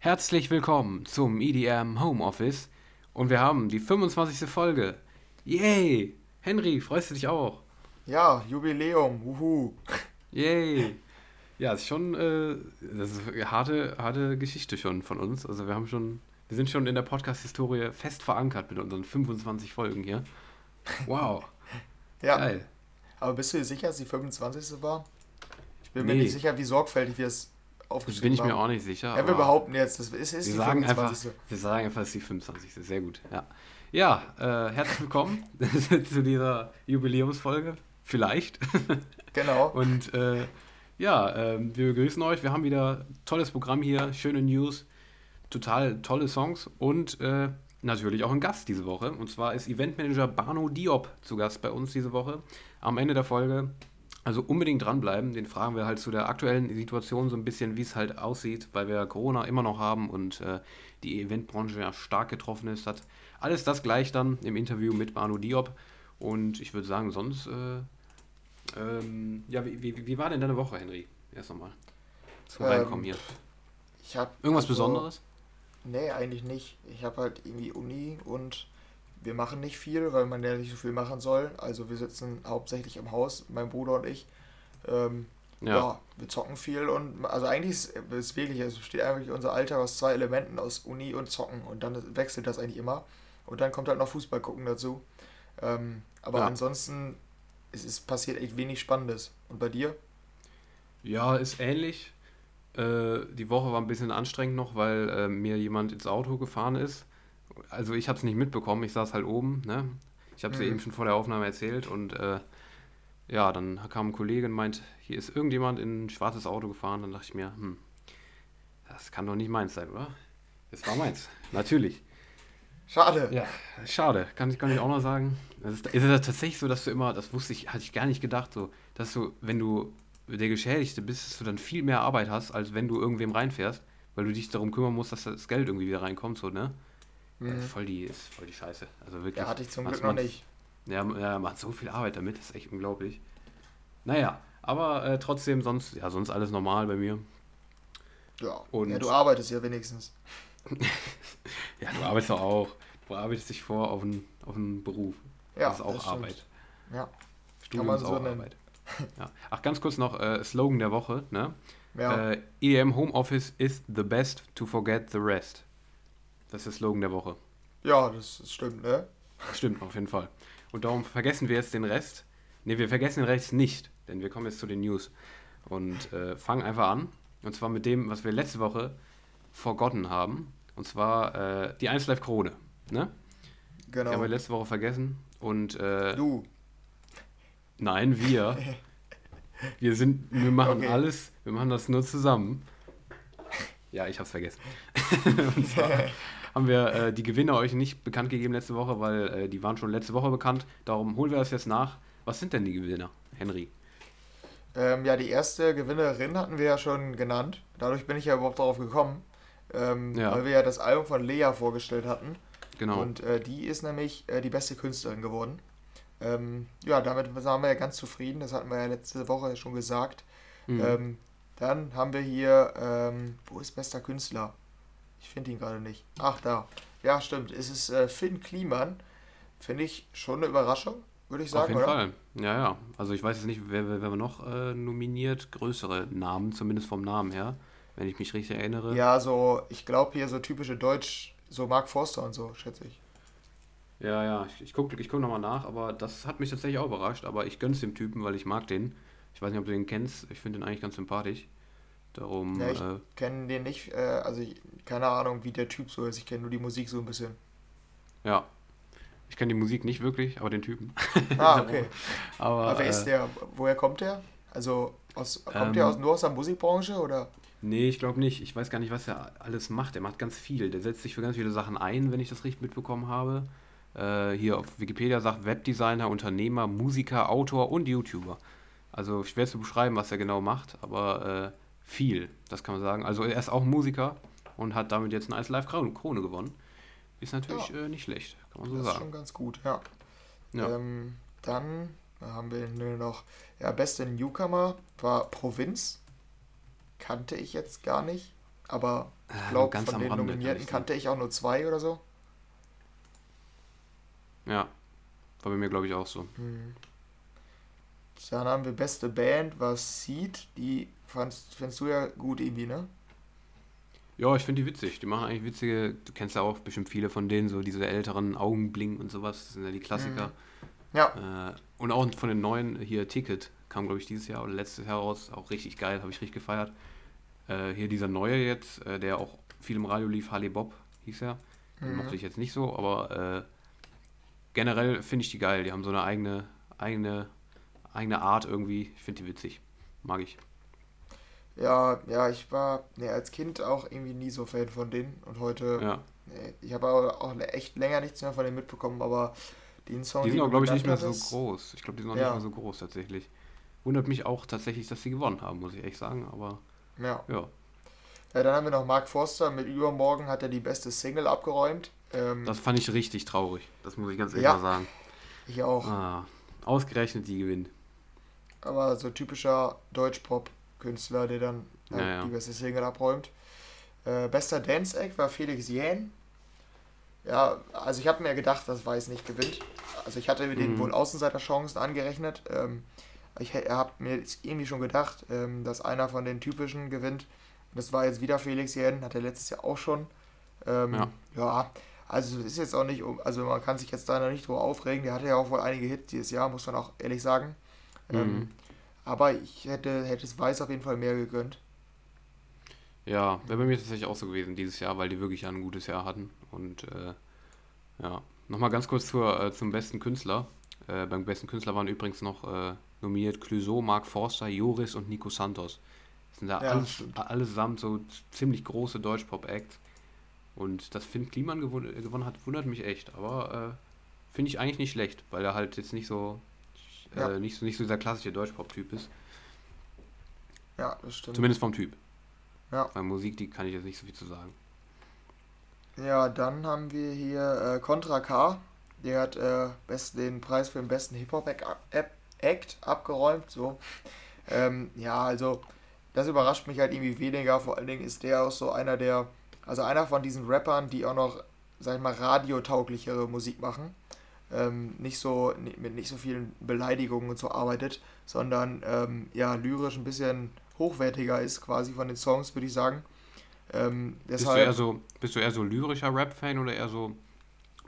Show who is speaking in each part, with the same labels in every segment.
Speaker 1: Herzlich willkommen zum EDM Homeoffice und wir haben die 25. Folge. Yay! Henry, freust du dich auch?
Speaker 2: Ja, Jubiläum, wuhu.
Speaker 1: Yay! Ja, ist schon, äh, das ist eine harte, harte Geschichte schon von uns. Also wir haben schon, wir sind schon in der Podcast-Historie fest verankert mit unseren 25 Folgen hier. Wow.
Speaker 2: ja. Geil. Aber bist du dir sicher, dass die 25. war? Ich bin nee. mir nicht sicher, wie sorgfältig wir es
Speaker 1: aufgeschrieben Bin ich mir auch nicht sicher.
Speaker 2: Ja, wir behaupten jetzt, das ist, ist
Speaker 1: wir die sagen 25. Einfach, wir sagen einfach, es ist die 25. Sehr gut, ja. Ja, äh, herzlich willkommen zu dieser Jubiläumsfolge. Vielleicht.
Speaker 2: Genau.
Speaker 1: Und äh, ja, äh, wir begrüßen euch. Wir haben wieder tolles Programm hier, schöne News, total tolle Songs und äh, natürlich auch einen Gast diese Woche. Und zwar ist Eventmanager Bano Diop zu Gast bei uns diese Woche. Am Ende der Folge also unbedingt dranbleiben. Den fragen wir halt zu der aktuellen Situation so ein bisschen, wie es halt aussieht, weil wir Corona immer noch haben und äh, die Eventbranche ja stark getroffen ist. Hat alles das gleich dann im Interview mit Manu Diop. Und ich würde sagen, sonst, äh, ähm, ja, wie, wie, wie, war denn deine Woche, Henry? Erst nochmal. Zum ähm, Reinkommen hier.
Speaker 2: Ich habe
Speaker 1: Irgendwas also, Besonderes?
Speaker 2: Nee, eigentlich nicht. Ich habe halt irgendwie Uni und wir machen nicht viel, weil man ja nicht so viel machen soll. Also wir sitzen hauptsächlich im Haus, mein Bruder und ich. Ähm, ja. ja. wir zocken viel und also eigentlich ist es wirklich, es besteht eigentlich unser Alter aus zwei Elementen, aus Uni und Zocken und dann wechselt das eigentlich immer. Und dann kommt halt noch Fußball gucken dazu. Ähm, aber ja. ansonsten ist es passiert echt wenig Spannendes. Und bei dir?
Speaker 1: Ja, ist ähnlich. Äh, die Woche war ein bisschen anstrengend noch, weil äh, mir jemand ins Auto gefahren ist also ich habe es nicht mitbekommen, ich saß halt oben, ne? Ich habe es mhm. eben schon vor der Aufnahme erzählt und äh, ja, dann kam ein Kollege und meint, hier ist irgendjemand in ein schwarzes Auto gefahren. Dann dachte ich mir, hm, das kann doch nicht meins sein, oder? Das war meins, natürlich.
Speaker 2: Schade.
Speaker 1: Ja, schade, kann ich, kann ich auch noch sagen. Es ist, ist es tatsächlich so, dass du immer, das wusste ich, hatte ich gar nicht gedacht, so, dass du, wenn du der Geschädigte bist, dass du dann viel mehr Arbeit hast, als wenn du irgendwem reinfährst, weil du dich darum kümmern musst, dass das Geld irgendwie wieder reinkommt, so, ne? Mhm. Voll, die, ist voll die Scheiße. Also wirklich.
Speaker 2: Ja, hatte ich zum Glück noch nicht.
Speaker 1: Ja, er macht so viel Arbeit damit, das ist echt unglaublich. Naja, aber äh, trotzdem, sonst, ja, sonst alles normal bei mir.
Speaker 2: Ja, und ja du arbeitest ja wenigstens.
Speaker 1: ja, du arbeitest auch. Du arbeitest dich vor auf einen, auf einen Beruf. Ja, das ist auch das Arbeit.
Speaker 2: Ja.
Speaker 1: Studium ist so auch nennen. Arbeit. Ja. Ach, ganz kurz noch äh, Slogan der Woche. Ne? Ja. Äh, EM Homeoffice is the best to forget the rest. Das ist der Slogan der Woche.
Speaker 2: Ja, das, stimmt, ne?
Speaker 1: Stimmt, auf jeden Fall. Und darum vergessen wir jetzt den Rest. Ne, wir vergessen den Rest nicht, denn wir kommen jetzt zu den News. Und äh, fangen einfach an. Und zwar mit dem, was wir letzte Woche forgotten haben. Und zwar äh, die 1 Live Krone. Ne? Genau. Die haben wir letzte Woche vergessen. Und. Äh,
Speaker 2: du.
Speaker 1: Nein, wir. wir sind. Wir machen okay. alles. Wir machen das nur zusammen. Ja, ich hab's vergessen. und zwar haben wir äh, die Gewinner euch nicht bekannt gegeben letzte Woche, weil äh, die waren schon letzte Woche bekannt. Darum holen wir das jetzt nach. Was sind denn die Gewinner, Henry?
Speaker 2: Ähm, ja, die erste Gewinnerin hatten wir ja schon genannt. Dadurch bin ich ja überhaupt darauf gekommen, ähm, ja. weil wir ja das Album von Lea vorgestellt hatten.
Speaker 1: Genau.
Speaker 2: Und äh, die ist nämlich äh, die beste Künstlerin geworden. Ähm, ja, damit waren wir ja ganz zufrieden. Das hatten wir ja letzte Woche schon gesagt. Mhm. Ähm, dann haben wir hier, ähm, wo ist bester Künstler? Ich finde ihn gerade nicht. Ach, da. Ja, stimmt. Es ist äh, Finn Kliman. Finde ich schon eine Überraschung, würde ich sagen. Auf
Speaker 1: jeden oder? Fall. Ja, ja. Also ich weiß jetzt nicht, wer, wer, wer noch äh, nominiert. Größere Namen, zumindest vom Namen her, wenn ich mich richtig erinnere.
Speaker 2: Ja, so, ich glaube hier so typische Deutsch, so Mark Forster und so, schätze ich.
Speaker 1: Ja, ja, ich, ich gucke ich guck nochmal nach, aber das hat mich tatsächlich auch überrascht. Aber ich gönn's dem Typen, weil ich mag den. Ich weiß nicht, ob du den kennst. Ich finde den eigentlich ganz sympathisch. Darum.
Speaker 2: Ja, ich äh, kenne den nicht. Äh, also, ich, keine Ahnung, wie der Typ so ist. Ich kenne nur die Musik so ein bisschen.
Speaker 1: Ja. Ich kenne die Musik nicht wirklich, aber den Typen.
Speaker 2: Ah, okay. aber, aber, wer äh, ist der? Woher kommt der? Also, aus, kommt ähm, der aus, nur aus der Musikbranche oder?
Speaker 1: Nee, ich glaube nicht. Ich weiß gar nicht, was er alles macht. Er macht ganz viel. Der setzt sich für ganz viele Sachen ein, wenn ich das richtig mitbekommen habe. Äh, hier auf Wikipedia sagt Webdesigner, Unternehmer, Musiker, Autor und YouTuber. Also schwer zu beschreiben, was er genau macht, aber äh, viel, das kann man sagen. Also er ist auch Musiker und hat damit jetzt eine 1 Live Krone gewonnen. Ist natürlich ja. äh, nicht schlecht, kann man so das sagen.
Speaker 2: Das ist schon ganz gut, ja. ja. Ähm, dann haben wir nur noch, ja, beste Newcomer war Provinz. Kannte ich jetzt gar nicht, aber Ich glaube, von den Rande, Nominierten kannte ich auch nur zwei oder so.
Speaker 1: Ja, war bei mir, glaube ich, auch so.
Speaker 2: Hm. Dann haben wir beste Band, was Seed. Die fandst, findest du ja gut irgendwie, ne?
Speaker 1: Ja, ich finde die witzig. Die machen eigentlich witzige, du kennst ja auch bestimmt viele von denen, so diese älteren Augenbling und sowas, das sind ja die Klassiker. Mhm. Ja. Äh, und auch von den neuen hier Ticket kam, glaube ich, dieses Jahr oder letztes Jahr raus, auch richtig geil, habe ich richtig gefeiert. Äh, hier dieser neue jetzt, äh, der auch viel im Radio lief, Harley Bob hieß er. Den mhm. mochte ich jetzt nicht so, aber äh, generell finde ich die geil. Die haben so eine eigene, eigene, eigene Art irgendwie. Ich finde die witzig. Mag ich.
Speaker 2: Ja, ja, ich war nee, als Kind auch irgendwie nie so Fan von denen und heute. Ja. Nee, ich habe auch, auch echt länger nichts mehr von denen mitbekommen, aber den Song.
Speaker 1: Die sind auch, glaube ich, nicht mehr so groß. Ich glaube, die sind auch ja. nicht mehr so groß tatsächlich. Wundert mich auch tatsächlich, dass sie gewonnen haben, muss ich echt sagen, aber.
Speaker 2: Ja. Ja. ja dann haben wir noch Mark Forster mit Übermorgen hat er die beste Single abgeräumt.
Speaker 1: Ähm, das fand ich richtig traurig, das muss ich ganz ehrlich ja, mal sagen.
Speaker 2: Ich auch.
Speaker 1: Ah, ausgerechnet die gewinnt.
Speaker 2: Aber so typischer Deutschpop-Künstler, der dann halt ja, ja. die beste Single abräumt. Äh, bester Dance-Act war Felix Jähn. Ja, also ich habe mir gedacht, dass Weiß nicht gewinnt. Also ich hatte mhm. den wohl Außenseiter-Chancen angerechnet. Ähm, ich habe mir irgendwie schon gedacht, ähm, dass einer von den typischen gewinnt. Das war jetzt wieder Felix Jähn, hat er letztes Jahr auch schon. Ähm, ja. ja. Also ist jetzt auch nicht, also man kann sich jetzt da noch nicht drüber aufregen. Der hatte ja auch wohl einige Hits dieses Jahr, muss man auch ehrlich sagen. Ähm, mhm. Aber ich hätte, hätte es Weiß auf jeden Fall mehr gegönnt.
Speaker 1: Ja, wäre bei mir tatsächlich auch so gewesen dieses Jahr, weil die wirklich ein gutes Jahr hatten. Und äh, ja, nochmal ganz kurz zur, äh, zum besten Künstler. Äh, beim besten Künstler waren übrigens noch äh, nominiert Clouseau, Mark Forster, Joris und Nico Santos. Das sind da ja, alles, allesamt so ziemlich große Deutschpop-Acts. Und dass Finn Kliman gewon gewonnen hat, wundert mich echt. Aber äh, finde ich eigentlich nicht schlecht, weil er halt jetzt nicht so, äh, ja. nicht so, nicht so dieser klassische Deutschpop-Typ ist.
Speaker 2: Ja, das stimmt.
Speaker 1: Zumindest vom Typ. Ja. Bei Musik, die kann ich jetzt nicht so viel zu sagen.
Speaker 2: Ja, dann haben wir hier äh, Contra K. Der hat äh, best, den Preis für den besten Hip-Hop-Act abgeräumt. So. Ähm, ja, also das überrascht mich halt irgendwie weniger. Vor allen Dingen ist der auch so einer der also einer von diesen Rappern, die auch noch, sag ich mal, radiotauglichere Musik machen. Ähm, nicht so mit nicht so vielen Beleidigungen und so arbeitet, sondern ähm, ja lyrisch ein bisschen hochwertiger ist quasi von den Songs, würde ich sagen. Ähm,
Speaker 1: bist, du eher so, bist du eher so lyrischer Rap-Fan oder eher so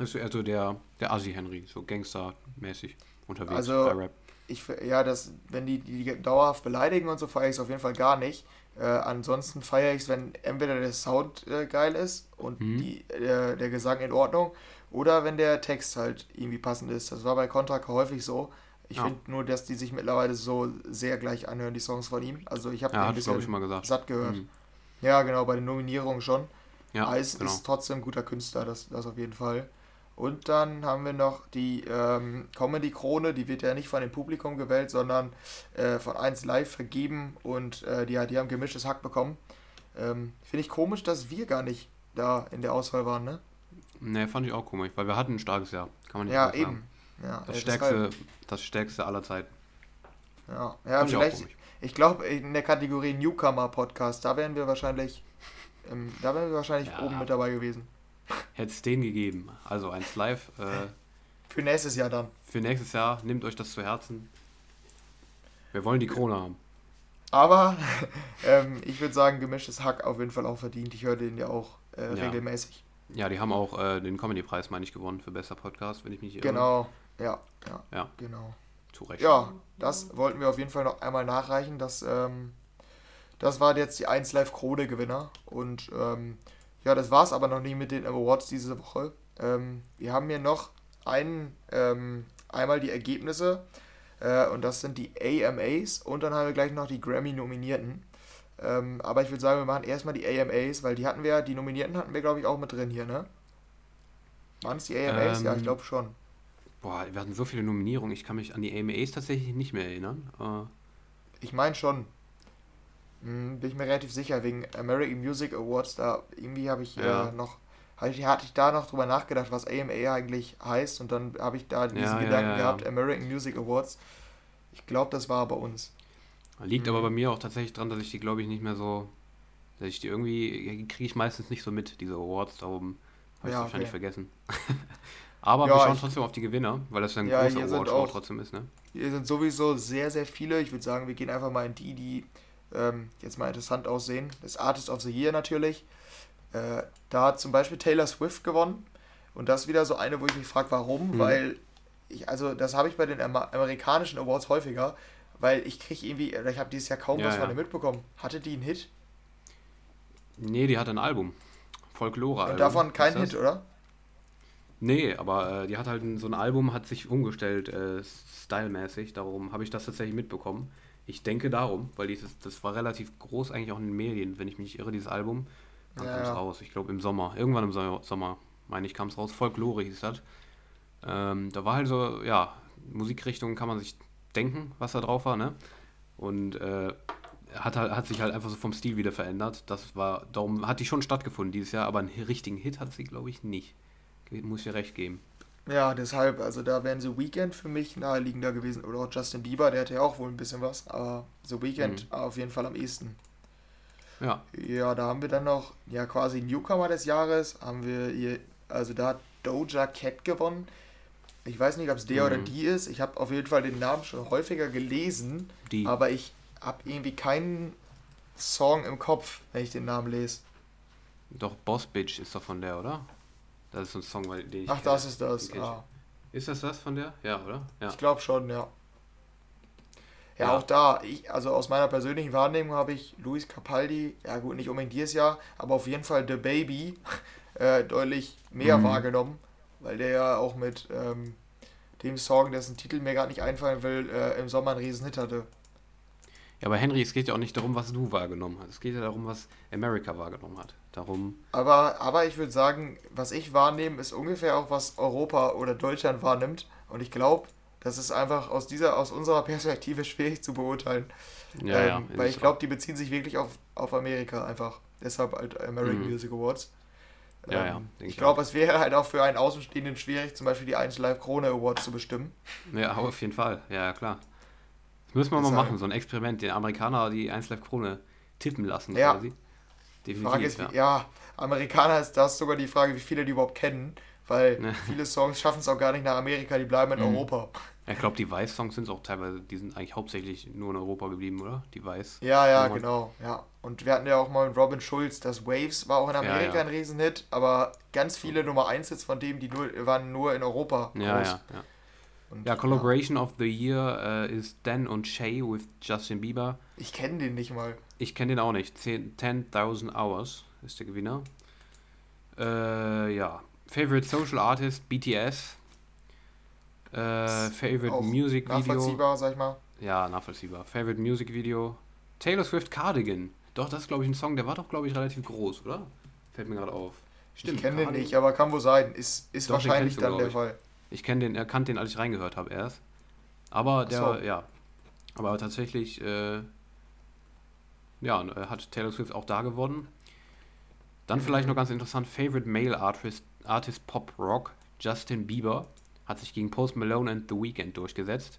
Speaker 1: bist du eher so der, der Assi-Henry, so Gangster-mäßig unterwegs
Speaker 2: also, bei Rap? Ich, ja, das, wenn die, die dauerhaft beleidigen und so, feiere ich es auf jeden Fall gar nicht. Äh, ansonsten feiere ich es, wenn entweder der Sound äh, geil ist und mhm. die, äh, der Gesang in Ordnung oder wenn der Text halt irgendwie passend ist. Das war bei Contra häufig so. Ich ja. finde nur, dass die sich mittlerweile so sehr gleich anhören, die Songs von ihm. Also ich habe ja, ein bisschen ich mal gesagt. satt gehört. Mhm. Ja, genau, bei den Nominierungen schon. Ja, Ice genau. ist trotzdem ein guter Künstler, das, das auf jeden Fall. Und dann haben wir noch die ähm, Comedy-Krone, die wird ja nicht von dem Publikum gewählt, sondern äh, von 1 Live vergeben und äh, die, die haben gemischtes Hack bekommen. Ähm, Finde ich komisch, dass wir gar nicht da in der Auswahl waren, ne?
Speaker 1: Ne, fand ich auch komisch, weil wir hatten ein starkes Jahr. Kann man nicht ja, eben. Ja, das, stärkste, das stärkste aller Zeiten.
Speaker 2: Ja, ja vielleicht. Ich, ich glaube, in der Kategorie Newcomer Podcast, da wären wir wahrscheinlich, ähm, da wären wir wahrscheinlich ja. oben mit dabei gewesen.
Speaker 1: Hätte es den gegeben. Also eins live. Äh,
Speaker 2: für nächstes Jahr dann.
Speaker 1: Für nächstes Jahr. Nehmt euch das zu Herzen. Wir wollen die Krone haben.
Speaker 2: Aber ähm, ich würde sagen, gemischtes Hack auf jeden Fall auch verdient. Ich höre den ja auch äh, ja. regelmäßig.
Speaker 1: Ja, die haben auch äh, den Comedy-Preis, meine ich, gewonnen für bester Podcast, wenn ich mich
Speaker 2: irre. Genau, ja, ja, ja. Genau. Zu Recht. Ja, das wollten wir auf jeden Fall noch einmal nachreichen. Das, ähm, das waren jetzt die 1 Live Krone Gewinner. Und ähm, ja, das war es aber noch nie mit den Awards diese Woche. Ähm, wir haben hier noch einen, ähm, einmal die Ergebnisse äh, und das sind die AMAs und dann haben wir gleich noch die Grammy-Nominierten. Ähm, aber ich würde sagen, wir machen erstmal die AMAs, weil die hatten wir, die Nominierten hatten wir, glaube ich, auch mit drin hier, ne? Waren es die AMAs? ja, ich ähm, glaube schon.
Speaker 1: Boah, wir hatten so viele Nominierungen, ich kann mich an die AMAs tatsächlich nicht mehr erinnern. Uh.
Speaker 2: Ich meine schon. Hm, bin ich mir relativ sicher, wegen American Music Awards, da irgendwie habe ich ja. äh, noch, hatte ich da noch drüber nachgedacht, was AMA eigentlich heißt und dann habe ich da diesen ja, Gedanken ja, gehabt, American Music Awards. Ich glaube, das war bei uns.
Speaker 1: Liegt mhm. aber bei mir auch tatsächlich dran, dass ich die, glaube ich, nicht mehr so, Ich die irgendwie kriege ich meistens nicht so mit, diese Awards, darum habe ich ja, wahrscheinlich okay. vergessen. Aber ja, wir schauen trotzdem auf die Gewinner, weil das ein ja, großer
Speaker 2: Award-Show trotzdem ist, ne? Hier sind sowieso sehr, sehr viele. Ich würde sagen, wir gehen einfach mal in die, die ähm, jetzt mal interessant aussehen. Das Artist of the Year natürlich. Äh, da hat zum Beispiel Taylor Swift gewonnen. Und das ist wieder so eine, wo ich mich frage, warum, mhm. weil ich, also das habe ich bei den Amer amerikanischen Awards häufiger, weil ich kriege irgendwie, ich habe dieses Jahr kaum ja, was ja. von ihr mitbekommen. Hatte die einen Hit?
Speaker 1: Nee, die hat ein Album. Folklore.
Speaker 2: Und davon kein Hit, oder?
Speaker 1: Nee, aber äh, die hat halt so ein Album, hat sich umgestellt, äh, stylmäßig. Darum habe ich das tatsächlich mitbekommen. Ich denke darum, weil dieses, das war relativ groß eigentlich auch in den Medien, wenn ich mich nicht irre, dieses Album. Dann ja, kam es ja. raus, ich glaube im Sommer. Irgendwann im Sommer, meine ich, kam es raus. Folklore hieß das. Ähm, da war halt so, ja, Musikrichtung kann man sich denken, was da drauf war, ne? Und äh, hat, hat sich halt einfach so vom Stil wieder verändert. Das war, darum hat die schon stattgefunden dieses Jahr, aber einen richtigen Hit hat sie, glaube ich, nicht. Muss ich dir recht geben.
Speaker 2: Ja, deshalb, also da wären The Weekend für mich naheliegender gewesen. Oder auch Justin Bieber, der hatte ja auch wohl ein bisschen was, aber The Weekend mhm. auf jeden Fall am ehesten. Ja. Ja, da haben wir dann noch, ja, quasi Newcomer des Jahres, haben wir hier, also da hat Doja Cat gewonnen. Ich weiß nicht, ob es der mhm. oder die ist. Ich habe auf jeden Fall den Namen schon häufiger gelesen, die. aber ich habe irgendwie keinen Song im Kopf, wenn ich den Namen lese.
Speaker 1: Doch, Boss Bitch ist doch von der, oder? Das ist so ein Song, den
Speaker 2: ich Ach, das ist das. Ah.
Speaker 1: Ist das das von der? Ja, oder? Ja.
Speaker 2: Ich glaube schon, ja. ja. Ja, auch da, ich, also aus meiner persönlichen Wahrnehmung habe ich Luis Capaldi, ja gut, nicht unbedingt dieses Jahr, aber auf jeden Fall The Baby äh, deutlich mehr mhm. wahrgenommen, weil der ja auch mit ähm, dem Song, dessen Titel mir gerade nicht einfallen will, äh, im Sommer einen riesen Hit hatte.
Speaker 1: Ja, aber Henry, es geht ja auch nicht darum, was du wahrgenommen hast. Es geht ja darum, was America wahrgenommen hat. Darum.
Speaker 2: Aber, aber ich würde sagen, was ich wahrnehme, ist ungefähr auch, was Europa oder Deutschland wahrnimmt. Und ich glaube, das ist einfach aus dieser, aus unserer Perspektive schwierig zu beurteilen. Ja, ähm, ja, weil ich glaube, die beziehen sich wirklich auf, auf Amerika einfach. Deshalb halt American mhm. Music Awards. Ja, ja, ähm, ich glaube, es wäre halt auch für einen Außenstehenden schwierig, zum Beispiel die 1 Live Krone Awards zu bestimmen.
Speaker 1: Ja, auf jeden Fall. Ja, klar. Das müssen wir mal machen, so ein Experiment, den Amerikaner die 1 Live Krone tippen lassen ja. quasi.
Speaker 2: Definitiv, Frage ist, ja. ja, Amerikaner ist das sogar die Frage, wie viele die überhaupt kennen, weil ne. viele Songs schaffen es auch gar nicht nach Amerika, die bleiben in mhm. Europa.
Speaker 1: Ich glaube, die Weiß-Songs sind auch teilweise, die sind eigentlich hauptsächlich nur in Europa geblieben, oder? Die Weiß.
Speaker 2: Ja, ja, genau, ja. Und wir hatten ja auch mal mit Robin Schulz, das Waves war auch in Amerika ja, ja. ein Riesenhit, aber ganz viele Nummer 1 Hits von dem, die nur, waren nur in Europa.
Speaker 1: Ja, groß. ja, ja. Und, ja, Collaboration ja. of the Year äh, ist Dan und Shay with Justin Bieber.
Speaker 2: Ich kenne den nicht mal.
Speaker 1: Ich kenne den auch nicht. 10.000 Hours ist der Gewinner. Äh, ja. Favorite Social Artist, BTS. Äh, Favorite Music Video. Nachvollziehbar, sag ich mal. Ja, nachvollziehbar. Favorite Music Video. Taylor Swift Cardigan. Doch, das ist, glaube ich, ein Song, der war doch, glaube ich, relativ groß, oder? Fällt mir gerade auf.
Speaker 2: Stimmt. Ich kenne den nicht, aber kann wohl sein. Ist, ist doch, wahrscheinlich
Speaker 1: dann der Fall. Ich kenne den, erkannt den, als ich reingehört habe erst. Aber der, so. ja. Aber tatsächlich, äh, ja, äh, hat Taylor Swift auch da gewonnen. Dann vielleicht noch ganz interessant, Favorite Male Artist, Artist Pop Rock, Justin Bieber, hat sich gegen Post Malone and The Weeknd durchgesetzt.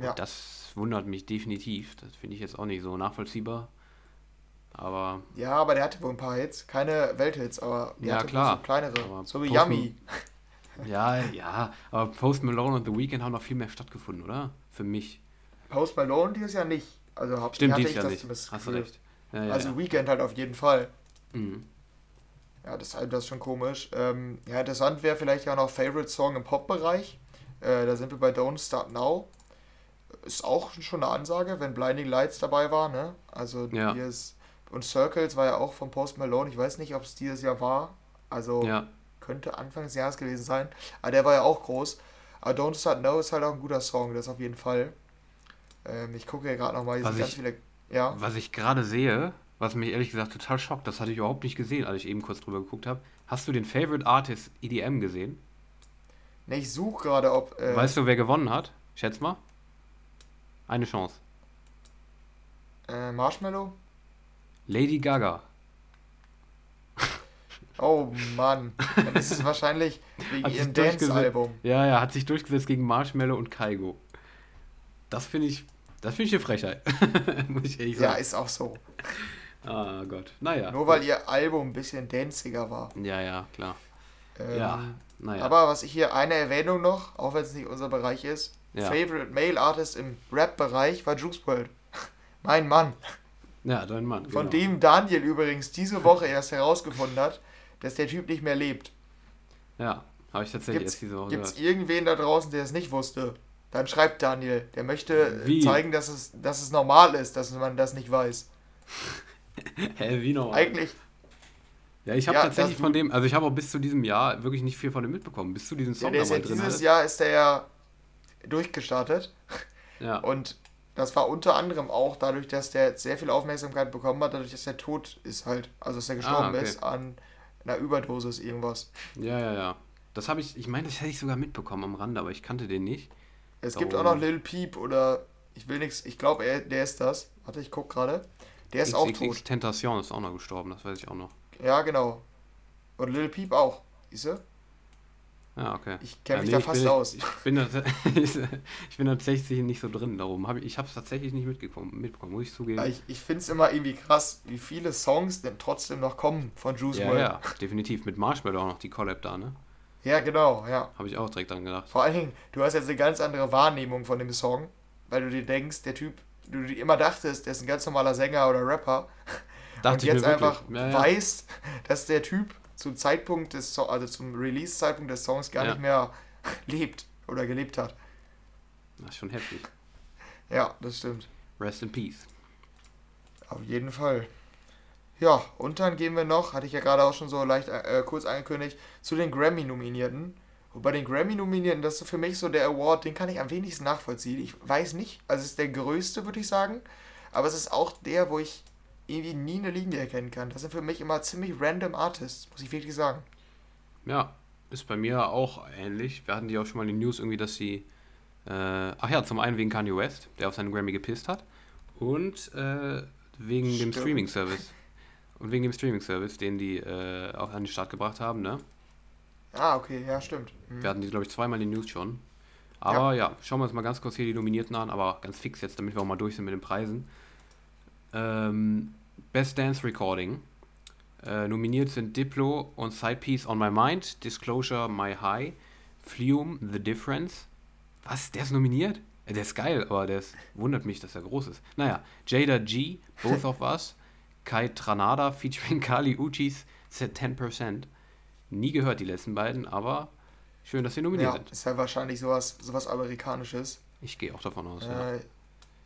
Speaker 1: Ja. das wundert mich definitiv. Das finde ich jetzt auch nicht so nachvollziehbar. Aber.
Speaker 2: Ja, aber der hatte wohl ein paar Hits. Keine Welthits, aber der ja, hatte klar. so kleinere. so wie Post Yummy.
Speaker 1: Ja, ja, aber Post Malone und The Weeknd haben noch viel mehr stattgefunden, oder? Für mich.
Speaker 2: Post Malone dieses Jahr nicht. Also hab, Stimmt, dieses Jahr nicht. Hast du recht. Ja, ja, also ja. Weekend halt auf jeden Fall. Mhm. Ja, deshalb das ist schon komisch. Ähm, ja, interessant wäre vielleicht ja noch Favorite Song im Pop-Bereich. Äh, da sind wir bei Don't Start Now. Ist auch schon eine Ansage, wenn Blinding Lights dabei war, ne? Also ja. hier ist. Und Circles war ja auch von Post Malone. Ich weiß nicht, ob es dieses Jahr war. Also ja könnte Anfang des Jahres gewesen sein. Aber der war ja auch groß. Aber Don't Start Now ist halt auch ein guter Song, das auf jeden Fall. Ähm, ich gucke ja gerade nochmal, hier sind ganz viele.
Speaker 1: Ja. Was ich gerade sehe, was mich ehrlich gesagt total schockt, das hatte ich überhaupt nicht gesehen, als ich eben kurz drüber geguckt habe. Hast du den Favorite Artist EDM gesehen?
Speaker 2: Ne, ich suche gerade, ob.
Speaker 1: Äh weißt du, wer gewonnen hat? Schätz mal. Eine Chance.
Speaker 2: Äh, Marshmallow?
Speaker 1: Lady Gaga.
Speaker 2: Oh Mann, dann ist es wahrscheinlich wegen ihrem Dance-Album.
Speaker 1: Ja, ja, hat sich durchgesetzt gegen Marshmallow und Kaigo. Das finde ich, das finde ich eine Frechheit.
Speaker 2: Muss ich ehrlich sagen. Ja, ist auch so.
Speaker 1: Ah Gott, naja.
Speaker 2: Nur weil ihr Album ein bisschen danziger war.
Speaker 1: Ja, ja, klar.
Speaker 2: Ähm,
Speaker 1: ja, naja.
Speaker 2: Aber was ich hier, eine Erwähnung noch, auch wenn es nicht unser Bereich ist.
Speaker 1: Ja.
Speaker 2: Favorite Male Artist im Rap-Bereich war Juice WRLD. mein Mann.
Speaker 1: Ja, dein Mann.
Speaker 2: Von
Speaker 1: genau.
Speaker 2: dem Daniel übrigens diese Woche erst herausgefunden hat, dass der Typ nicht mehr lebt.
Speaker 1: Ja, habe ich tatsächlich
Speaker 2: Gibt's,
Speaker 1: erst diese Woche
Speaker 2: gibt's
Speaker 1: gehört.
Speaker 2: irgendwen da draußen, der es nicht wusste? Dann schreibt Daniel. Der möchte
Speaker 1: Wie?
Speaker 2: zeigen, dass es, dass es normal ist, dass man das nicht weiß.
Speaker 1: Hä, wie noch?
Speaker 2: Eigentlich,
Speaker 1: Ja, ich habe
Speaker 2: Ja,
Speaker 1: tatsächlich von dem, also ich habe auch bis zu diesem Jahr wirklich nicht viel von dem mitbekommen. Bis zu diesem
Speaker 2: ja,
Speaker 1: Song
Speaker 2: der
Speaker 1: da
Speaker 2: ist ja
Speaker 1: drin
Speaker 2: dieses
Speaker 1: hatte.
Speaker 2: Jahr ist der ja durchgestartet.
Speaker 1: Ja,
Speaker 2: Und das war unter anderem auch dadurch, dass der jetzt sehr viel Aufmerksamkeit bekommen hat, dadurch, dass er tot ist halt. Also dass er gestorben
Speaker 1: Ah, okay.
Speaker 2: ist an einer Überdosis irgendwas.
Speaker 1: ja, ja, ja. Das habe ich, ich meine, das hätte ich sogar mitbekommen am Rande, aber ich kannte den nicht.
Speaker 2: Es gibt
Speaker 1: Darum-
Speaker 2: auch noch Lil Peep oder ich will nichts, ich glaube, er der ist das. Warte, ich guck gerade. Der ist auch tot.
Speaker 1: Tentation ist auch noch gestorben, das weiß ich auch noch.
Speaker 2: Ja, genau. Und Lil Peep auch. Siehst du?
Speaker 1: Ja, okay.
Speaker 2: Ich kenne
Speaker 1: ja,
Speaker 2: mich
Speaker 1: nee,
Speaker 2: da fast
Speaker 1: bin,
Speaker 2: aus.
Speaker 1: Ich bin, ich bin tatsächlich nicht so drin darum. Hab ich ich habe es tatsächlich nicht mitgekommen, mitbekommen, muss ich zugeben.
Speaker 2: Ja, ich ich finde es immer irgendwie krass, wie viele Songs denn trotzdem noch kommen von Juice
Speaker 1: ja,
Speaker 2: WRLD.
Speaker 1: ja, definitiv. Mit Marshmallow auch noch die Collab da, ne?
Speaker 2: ja, genau, ja.
Speaker 1: Habe ich auch direkt dran gedacht.
Speaker 2: Vor allen Dingen, du hast jetzt eine ganz andere Wahrnehmung von dem Song, weil du dir denkst, der Typ, du dir immer dachtest, der ist ein ganz normaler Sänger oder Rapper.
Speaker 1: Dachte
Speaker 2: und jetzt einfach
Speaker 1: Ja, ja.
Speaker 2: weißt, dass der Typ zum Zeitpunkt des so also zum Release-Zeitpunkt des Songs gar
Speaker 1: Ja.
Speaker 2: nicht mehr lebt oder gelebt hat.
Speaker 1: Das ist schon heftig.
Speaker 2: Ja, das stimmt.
Speaker 1: Rest in Peace.
Speaker 2: Auf jeden Fall. Ja, und dann gehen wir noch, hatte ich ja gerade auch schon so leicht äh, kurz angekündigt, zu den Grammy-Nominierten. Und bei den Grammy-Nominierten, das ist für mich so der Award, den kann ich am wenigsten nachvollziehen. Ich weiß nicht, also es ist der größte, würde ich sagen, aber es ist auch der, wo ich irgendwie nie eine Linie erkennen kann. Das sind für mich immer ziemlich random Artists, muss ich wirklich sagen.
Speaker 1: Ja, ist bei mir auch ähnlich. Wir hatten die auch schon mal in den News irgendwie, dass sie. Äh, ach ja, zum einen wegen Kanye West, der auf seinen Grammy gepisst hat. Und äh, wegen dem
Speaker 2: Stimmt.
Speaker 1: Streaming-Service. Und wegen dem Streaming-Service, den die äh, auch an den Start gebracht haben, ne?
Speaker 2: Ah, okay, ja, stimmt. Mhm.
Speaker 1: Wir hatten die, glaube ich, zweimal in den News schon. Aber ja. schauen wir uns mal ganz kurz hier die Nominierten an, aber ganz fix jetzt, damit wir auch mal durch sind mit den Preisen. Ähm, Best Dance Recording. Äh, nominiert sind Diplo und Sidepiece On My Mind, Disclosure My High, Flume The Difference. Was? Der ist nominiert? Äh, Der ist geil, aber der ist, wundert mich, dass er groß ist. Naja, Jada G, Both of Us, Kai Tranada featuring Kali Uchis, 10%. Nie gehört die letzten beiden, aber schön, dass sie nominiert
Speaker 2: Ja,
Speaker 1: sind.
Speaker 2: ist ja wahrscheinlich sowas, sowas Amerikanisches.
Speaker 1: Ich gehe auch davon aus, ja.
Speaker 2: Äh,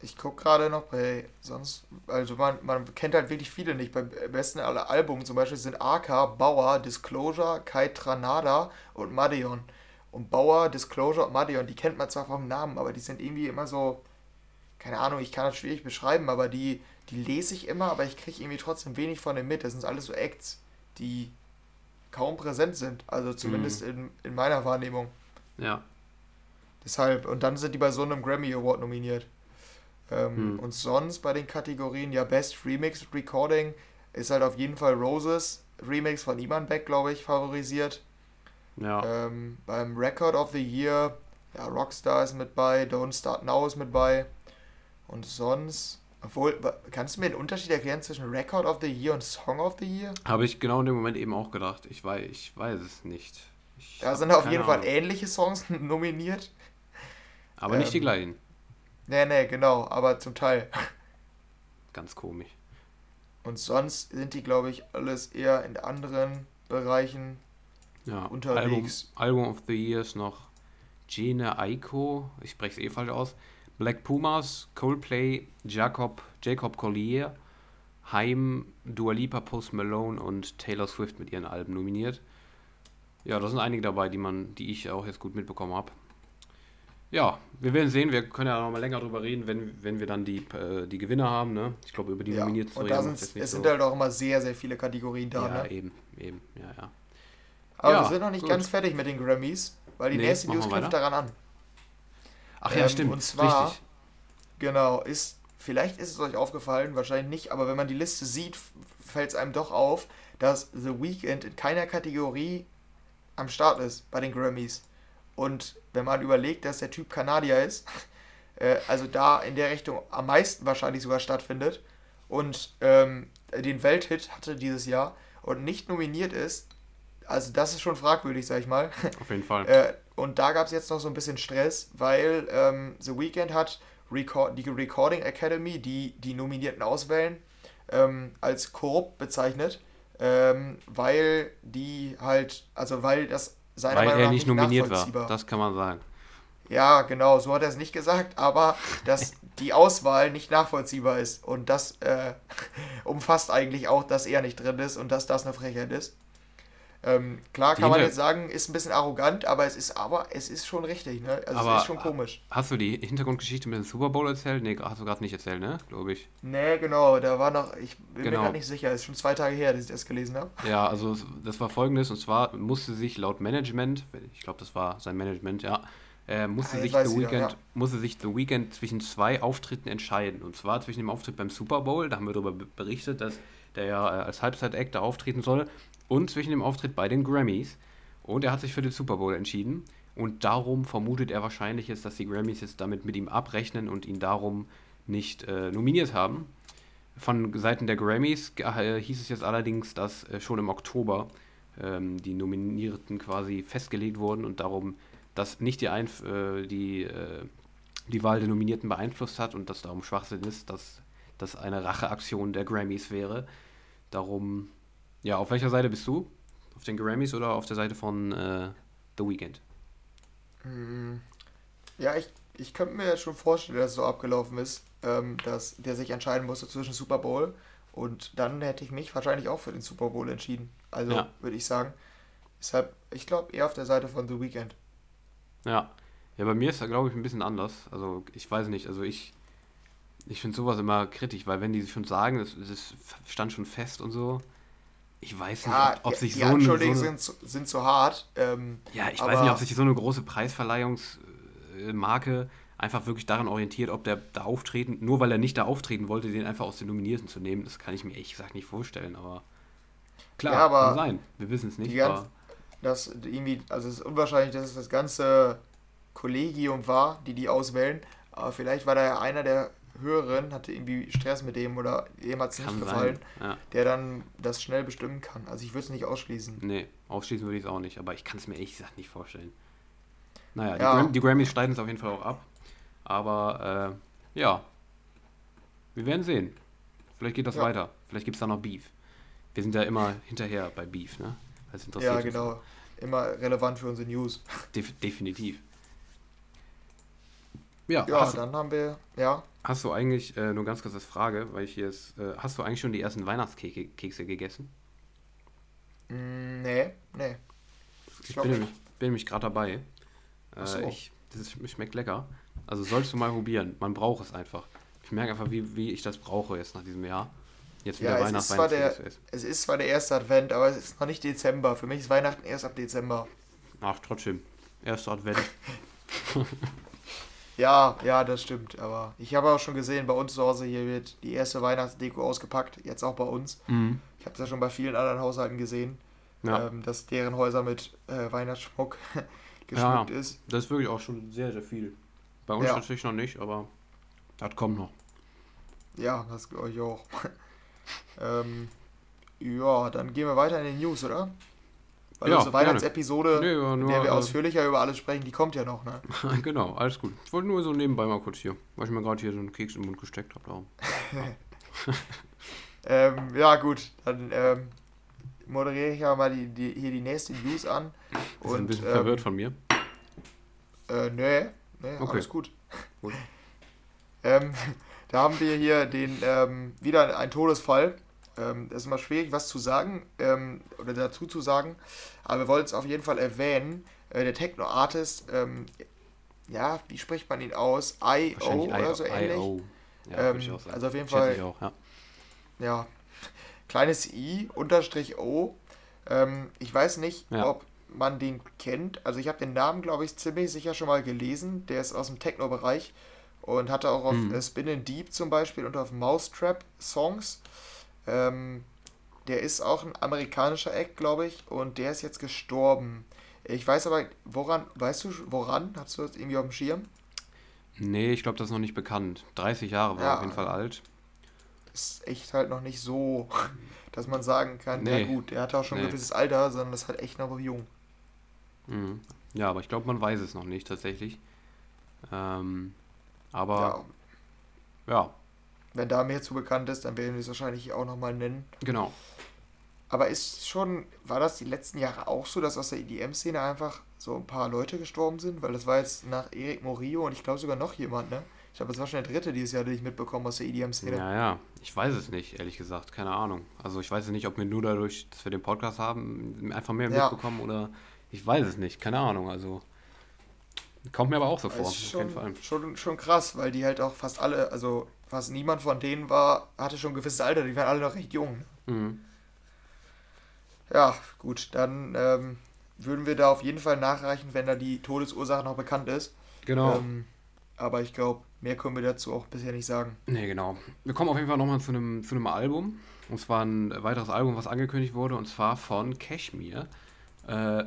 Speaker 2: ich gucke gerade noch bei sonst, also man, man kennt halt wirklich viele nicht. Beim besten aller Album zum Beispiel sind AK, Bauer, Disclosure, Kai Tranada und Madeon. Und Bauer, Disclosure und Madeon, die kennt man zwar vom Namen, aber die sind irgendwie immer so, keine Ahnung, ich kann das schwierig beschreiben, aber die, die lese ich immer, aber ich kriege irgendwie trotzdem wenig von denen mit. Das sind alles so Acts, die kaum präsent sind, also zumindest in, in meiner Wahrnehmung.
Speaker 1: Ja,
Speaker 2: Deshalb, und dann sind die bei so einem Grammy Award nominiert. Ähm,
Speaker 1: Hm.
Speaker 2: Und sonst bei den Kategorien, ja, Best Remix Recording ist halt auf jeden Fall Roses Remix von Iman Beck, glaube ich, favorisiert.
Speaker 1: ja.
Speaker 2: Ähm, beim Record of the Year, ja, Rockstar ist mit bei, Don't Start Now ist mit bei. Und sonst, obwohl, kannst du mir den Unterschied erklären zwischen Record of the Year und Song of the Year?
Speaker 1: Habe ich genau in dem Moment eben auch gedacht. Ich weiß, ich weiß es nicht. Ich
Speaker 2: Da sind auf jeden Fall
Speaker 1: Ahnung.
Speaker 2: ähnliche Songs nominiert.
Speaker 1: Aber nicht die
Speaker 2: ähm,
Speaker 1: gleichen.
Speaker 2: Nee, nee, genau, aber zum Teil.
Speaker 1: Ganz komisch.
Speaker 2: Und sonst sind die, glaube ich, alles eher in anderen Bereichen.
Speaker 1: Ja,
Speaker 2: Unterwegs.
Speaker 1: Album, Album of the Year ist noch Gene Aiko, ich spreche es eh falsch aus, Black Pumas, Coldplay, Jacob, Jacob Collier, Haim, Dua Lipa, Post Malone und Taylor Swift mit ihren Alben nominiert. Ja, da sind einige dabei, die man, die ich auch jetzt gut mitbekommen habe. Ja, wir werden sehen, wir können ja noch mal länger drüber reden, wenn, wenn wir dann die, äh, die Gewinner haben, ne? Ich glaube, über die
Speaker 2: Ja.
Speaker 1: Nominierten zu reden
Speaker 2: da es
Speaker 1: so-
Speaker 2: sind halt auch immer sehr, sehr viele Kategorien da.
Speaker 1: Ja,
Speaker 2: ne?
Speaker 1: eben, eben, ja, ja.
Speaker 2: Aber
Speaker 1: Ja,
Speaker 2: wir sind noch nicht
Speaker 1: gut.
Speaker 2: ganz fertig mit den Grammys, weil die
Speaker 1: Nee,
Speaker 2: nächste News knüpft daran an.
Speaker 1: Ach ja,
Speaker 2: Ähm,
Speaker 1: stimmt.
Speaker 2: und zwar-
Speaker 1: Richtig.
Speaker 2: Genau, ist, vielleicht ist es euch aufgefallen, wahrscheinlich nicht, aber wenn man die Liste sieht, fällt es einem doch auf, dass The Weeknd in keiner Kategorie am Start ist bei den Grammys. Und wenn man überlegt, dass der Typ Kanadier ist, äh, also da in der Richtung am meisten wahrscheinlich sogar stattfindet und ähm, den Welthit hatte dieses Jahr und nicht nominiert ist, also das ist schon fragwürdig, sag ich mal.
Speaker 1: Auf jeden Fall.
Speaker 2: äh, und da gab es jetzt noch so ein bisschen Stress, weil ähm, The Weeknd hat Record, die Recording Academy, die die Nominierten auswählen, ähm, als korrupt bezeichnet, ähm, weil die halt, also weil das
Speaker 1: seiner weil Meinung nach nicht nominiert war. Das kann man sagen.
Speaker 2: Ja, genau, so hat er es nicht gesagt, aber dass die Auswahl nicht nachvollziehbar ist und das äh, umfasst eigentlich auch, dass er nicht drin ist und dass das eine Frechheit ist. Ähm, klar kann man jetzt sagen, ist ein bisschen arrogant, aber es ist aber es ist schon richtig, ne? Also aber es ist schon komisch.
Speaker 1: Hast du die Hintergrundgeschichte mit dem Super Bowl erzählt? Nee, hast du gerade nicht erzählt, ne? Glaube ich.
Speaker 2: Nee, genau, da war noch, ich bin genau. mir gerade nicht sicher, ist schon zwei Tage her, dass ich das gelesen habe.
Speaker 1: Ja, also das war folgendes, und zwar musste sich laut Management, ich glaube, das war sein Management, ja, äh, musste, ja, sich The Weekend, ja. musste sich The Weekend zwischen zwei Auftritten entscheiden. Und zwar zwischen dem Auftritt beim Super Bowl, da haben wir darüber berichtet, dass der ja äh, als Halbzeit-Act da auftreten soll, und zwischen dem Auftritt bei den Grammys. Und er hat sich für den Super Bowl entschieden. Und darum vermutet er wahrscheinlich jetzt, dass die Grammys jetzt damit mit ihm abrechnen und ihn darum nicht äh, nominiert haben. Von Seiten der Grammys äh, hieß es jetzt allerdings, dass äh, schon im Oktober ähm, die Nominierten quasi festgelegt wurden und darum, dass nicht die, Einf äh, die, äh, die Wahl der Nominierten beeinflusst hat und dass darum Schwachsinn ist, dass das eine Racheaktion der Grammys wäre. Darum ja, auf welcher Seite bist du? Auf den Grammys oder auf der Seite von äh, The Weeknd?
Speaker 2: Mm, ja, ich, ich könnte mir schon vorstellen, dass es so abgelaufen ist, ähm, dass der sich entscheiden musste zwischen Super Bowl und dann hätte ich mich wahrscheinlich auch für den Super Bowl entschieden. Also ja. würde ich sagen. Deshalb, ich glaube eher auf der Seite von The Weeknd.
Speaker 1: Ja. Ja, bei mir ist da, glaube ich, ein bisschen anders. Also, ich weiß nicht. Also, ich, ich finde sowas immer kritisch, weil wenn die schon sagen, es, es stand schon fest und so, ich weiß nicht, ob, ob sich die so
Speaker 2: Anschuldigungen so sind, sind zu hart. Ähm,
Speaker 1: ja, ich weiß nicht, ob sich so eine große Preisverleihungsmarke einfach wirklich daran orientiert, ob der da auftreten, nur weil er nicht da auftreten wollte, den einfach aus den Nominierten zu nehmen. Das kann ich mir ehrlich gesagt nicht vorstellen, aber klar, ja, aber kann sein. Wir wissen es nicht.
Speaker 2: Ganz, das irgendwie, also es ist unwahrscheinlich, dass es das ganze Kollegium war, die die auswählen. Aber vielleicht war da ja einer der Hörerin hatte irgendwie Stress mit dem oder ihm hat es nicht gefallen, ja. der dann das schnell bestimmen kann. Also ich würde es nicht ausschließen.
Speaker 1: Nee, ausschließen würde ich es auch nicht, aber ich kann es mir ehrlich gesagt nicht vorstellen. Naja, ja. die, Gram die Grammys schneiden es auf jeden Fall auch ab. Aber äh, ja, wir werden sehen. Vielleicht geht das ja. weiter. Vielleicht gibt es da noch Beef. Wir sind ja immer hinterher bei Beef, ne?
Speaker 2: Das interessiert ja, genau. Immer relevant für unsere News.
Speaker 1: Def definitiv.
Speaker 2: Ja, ja dann haben wir, ja.
Speaker 1: Hast du eigentlich, äh, nur ganz kurz als Frage, weil ich hier ist, äh, hast du eigentlich schon die ersten Weihnachtskekse gegessen?
Speaker 2: Mm, nee, nee.
Speaker 1: Ich, ich bin, nämlich, bin nämlich gerade dabei. Äh, so. ich, das ist, schmeckt lecker. Also sollst du mal probieren. Man braucht es einfach. Ich merke einfach, wie, wie ich das brauche jetzt nach diesem Jahr. Jetzt
Speaker 2: wieder ja, Weihnachten. Es ist, zwar der, es ist zwar der erste Advent, aber es ist noch nicht Dezember. Für mich ist Weihnachten erst ab Dezember.
Speaker 1: Ach, trotzdem. Erster Advent.
Speaker 2: Ja, ja, das stimmt. Aber ich habe auch schon gesehen, bei uns zu Hause hier wird die erste Weihnachtsdeko ausgepackt. Jetzt auch bei uns. Mhm. Ich habe es ja schon bei vielen anderen Haushalten gesehen, ja. ähm, dass deren Häuser mit äh, Weihnachtsschmuck
Speaker 1: geschmückt ja, ist. Das ist wirklich auch schon sehr, sehr viel. Bei uns ja. natürlich noch nicht, aber das kommt noch.
Speaker 2: Ja, das glaube ich auch. ähm, ja, dann gehen wir weiter in den News, oder? Weil ja, unsere Weihnachtsepisode, nee, nur, in der wir äh, ausführlicher über alles sprechen, die kommt ja noch, ne?
Speaker 1: genau, alles gut. Ich wollte nur so nebenbei mal kurz hier, weil ich mir gerade hier so einen Keks im Mund gesteckt habe.
Speaker 2: ähm, ja, gut, dann ähm, moderiere ich ja mal die, die, hier die nächste News an.
Speaker 1: Ist und, ein bisschen ähm, verwirrt von mir?
Speaker 2: Äh, nee, nee okay. alles gut. gut. ähm, da haben wir hier den, ähm, wieder einen Todesfall ähm, das ist immer schwierig, was zu sagen ähm, oder dazu zu sagen, aber wir wollten es auf jeden Fall erwähnen. Äh, der Techno-Artist, ähm, ja, wie spricht man ihn aus? I.O. oder so ähnlich. Ja, ähm, also auf jeden Fall. Auch, ja. ja. kleines I, Unterstrich O. Ähm, ich weiß nicht, ja. ob man den kennt. Also ich habe den Namen, glaube ich, ziemlich sicher schon mal gelesen. Der ist aus dem Techno-Bereich und hatte auch auf hm. Spin Deep zum Beispiel und auf Mousetrap Songs. Ähm, der ist auch ein amerikanischer Act, glaube ich, und der ist jetzt gestorben. Ich weiß aber, woran, weißt du, woran? Hast du das irgendwie auf dem Schirm?
Speaker 1: Nee, ich glaube, das ist noch nicht bekannt. 30 Jahre war ja. auf jeden Fall alt.
Speaker 2: ist echt halt noch nicht so, dass man sagen kann, nee. ja gut, der hat auch schon nee. ein gewisses Alter, sondern das ist halt echt noch jung.
Speaker 1: Mhm. Ja, aber ich glaube, man weiß es noch nicht tatsächlich. Ähm, aber ja. ja.
Speaker 2: Wenn da mehr zu bekannt ist, dann werden wir es wahrscheinlich auch nochmal nennen.
Speaker 1: Genau.
Speaker 2: Aber ist schon, war das die letzten Jahre auch so, dass aus der EDM-Szene einfach so ein paar Leute gestorben sind? Weil das war jetzt nach Eric Morillo und ich glaube sogar noch jemand, ne? Ich glaube, das war schon der dritte dieses Jahr, den ich mitbekommen aus der EDM-Szene.
Speaker 1: Ja, ja. Ich weiß es nicht, ehrlich gesagt. Keine Ahnung. Also ich weiß nicht, ob wir nur dadurch, dass wir den Podcast haben, einfach mehr ja. mitbekommen oder ich weiß es nicht. Keine Ahnung. Also kommt mir aber auch so vor.
Speaker 2: Schon, auf jeden Fall. Schon, schon krass, weil die halt auch fast alle, also fast niemand von denen war, hatte schon ein gewisses Alter. Die waren alle noch recht jung. Mhm. Ja, gut, dann ähm, würden wir da auf jeden Fall nachreichen, wenn da die Todesursache noch bekannt ist. Genau. Ähm, aber ich glaube, mehr können wir dazu auch bisher nicht sagen.
Speaker 1: Nee, genau. Wir kommen auf jeden Fall nochmal zu einem, zu einem Album. Und zwar ein weiteres Album, was angekündigt wurde, und zwar von Cashmere. Äh,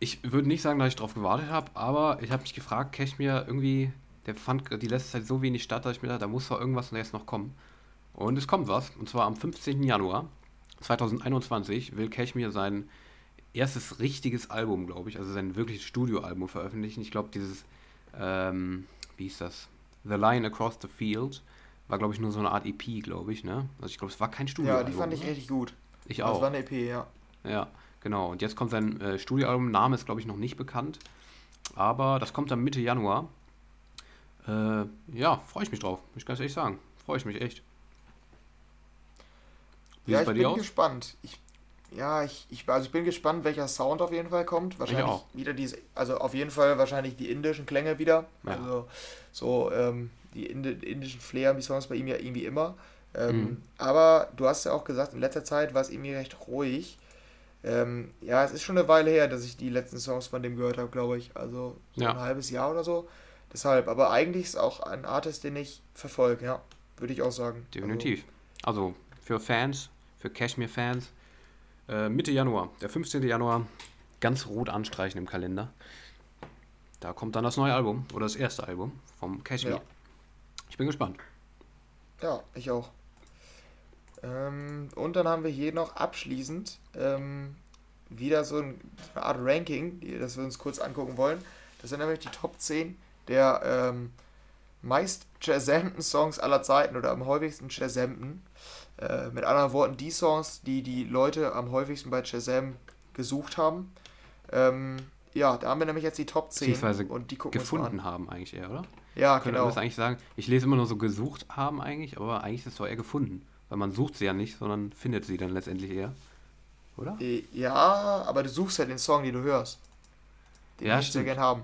Speaker 1: ich würde nicht sagen, dass ich darauf gewartet habe, aber ich habe mich gefragt, Cashmere irgendwie, der fand die letzte Zeit so wenig statt, dass ich mir dachte, da muss doch irgendwas jetzt noch kommen. Und es kommt was, und zwar am 15. Januar 2021 will Cashmere sein erstes richtiges Album, glaube ich, also sein wirkliches Studioalbum veröffentlichen. Ich glaube, dieses, ähm, wie hieß das? The Line Across the Field war, glaube ich, nur so eine Art EP, glaube ich, ne? Also ich glaube, es war kein
Speaker 2: Studioalbum. Ja, die fand ich richtig gut.
Speaker 1: Ich auch.
Speaker 2: Das war eine EP, ja.
Speaker 1: Ja, genau. Und jetzt kommt sein äh, Studioalbum. Name ist, glaube ich, noch nicht bekannt. Aber das kommt dann Mitte Januar. Äh, ja, freue ich mich drauf, ich ganz ehrlich sagen. Freue ich mich echt.
Speaker 2: Wie ja, ich bin aus? gespannt. Ich, ja, ich, ich, also ich bin gespannt, welcher Sound auf jeden Fall kommt. Wahrscheinlich wieder diese, also auf jeden Fall wahrscheinlich die indischen Klänge wieder. Ja. Also so ähm, die indischen Flair die Songs bei ihm ja irgendwie immer. Ähm, mhm. Aber du hast ja auch gesagt, in letzter Zeit war es irgendwie recht ruhig. Ähm, ja, es ist schon eine Weile her, dass ich die letzten Songs von dem gehört habe, glaube ich. Also so ja. ein halbes Jahr oder so. Deshalb, aber eigentlich ist auch ein Artist, den ich verfolge, ja. Würde ich auch sagen.
Speaker 1: Definitiv. Also, also für Fans, für Cashmere-Fans, äh, Mitte Januar, der 15. Januar, ganz rot anstreichen im Kalender. Da kommt dann das neue Album oder das erste Album vom Cashmere. Ja. Ich bin gespannt.
Speaker 2: Ja, ich auch. Ähm, und dann haben wir hier noch abschließend ähm, wieder so, ein, so, eine Art Ranking, das wir uns kurz angucken wollen. Das sind nämlich die Top 10 der ähm, meist Shazamten Songs aller Zeiten oder am häufigsten Shazamten. Äh, mit anderen Worten, die Songs, die die Leute am häufigsten bei Shazam gesucht haben. Ähm, ja, da haben wir nämlich jetzt die Top 10
Speaker 1: und die gucken gefunden haben eigentlich eher, oder?
Speaker 2: Ja,
Speaker 1: Könnte genau. Man eigentlich sagen, ich lese immer nur so gesucht haben eigentlich, aber eigentlich ist es doch eher gefunden. Weil man sucht sie ja nicht, sondern findet sie dann letztendlich eher. Oder?
Speaker 2: Äh, ja, aber du suchst ja den Song, den du hörst. Den ja,
Speaker 1: ich sehr
Speaker 2: gerne haben.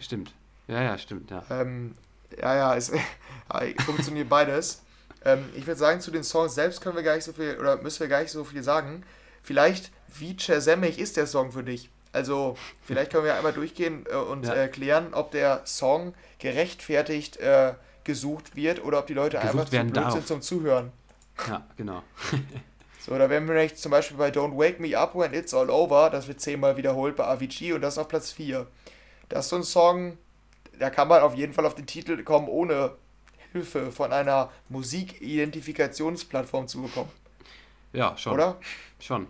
Speaker 1: Stimmt. Ja, ja, stimmt, ja.
Speaker 2: Ähm, ja, ja, es funktioniert beides. Ähm, ich würde sagen, zu den Songs selbst können wir gar nicht so viel, oder müssen wir gar nicht so viel sagen. Vielleicht, wie chasammig ist der Song für dich? Also, vielleicht können wir einmal durchgehen äh, und ja. erklären, ob der Song gerechtfertigt äh, gesucht wird oder ob die Leute gesucht einfach zu blöd darf. sind zum Zuhören.
Speaker 1: Ja, genau.
Speaker 2: so, da wären wir vielleicht zum Beispiel bei Don't Wake Me Up When It's All Over, das wird zehnmal wiederholt bei Avicii und das auf Platz 4. Das ist so ein Song, da kann man auf jeden Fall auf den Titel kommen, ohne Hilfe von einer Musikidentifikationsplattform zu bekommen.
Speaker 1: Ja, schon. Oder? Schon.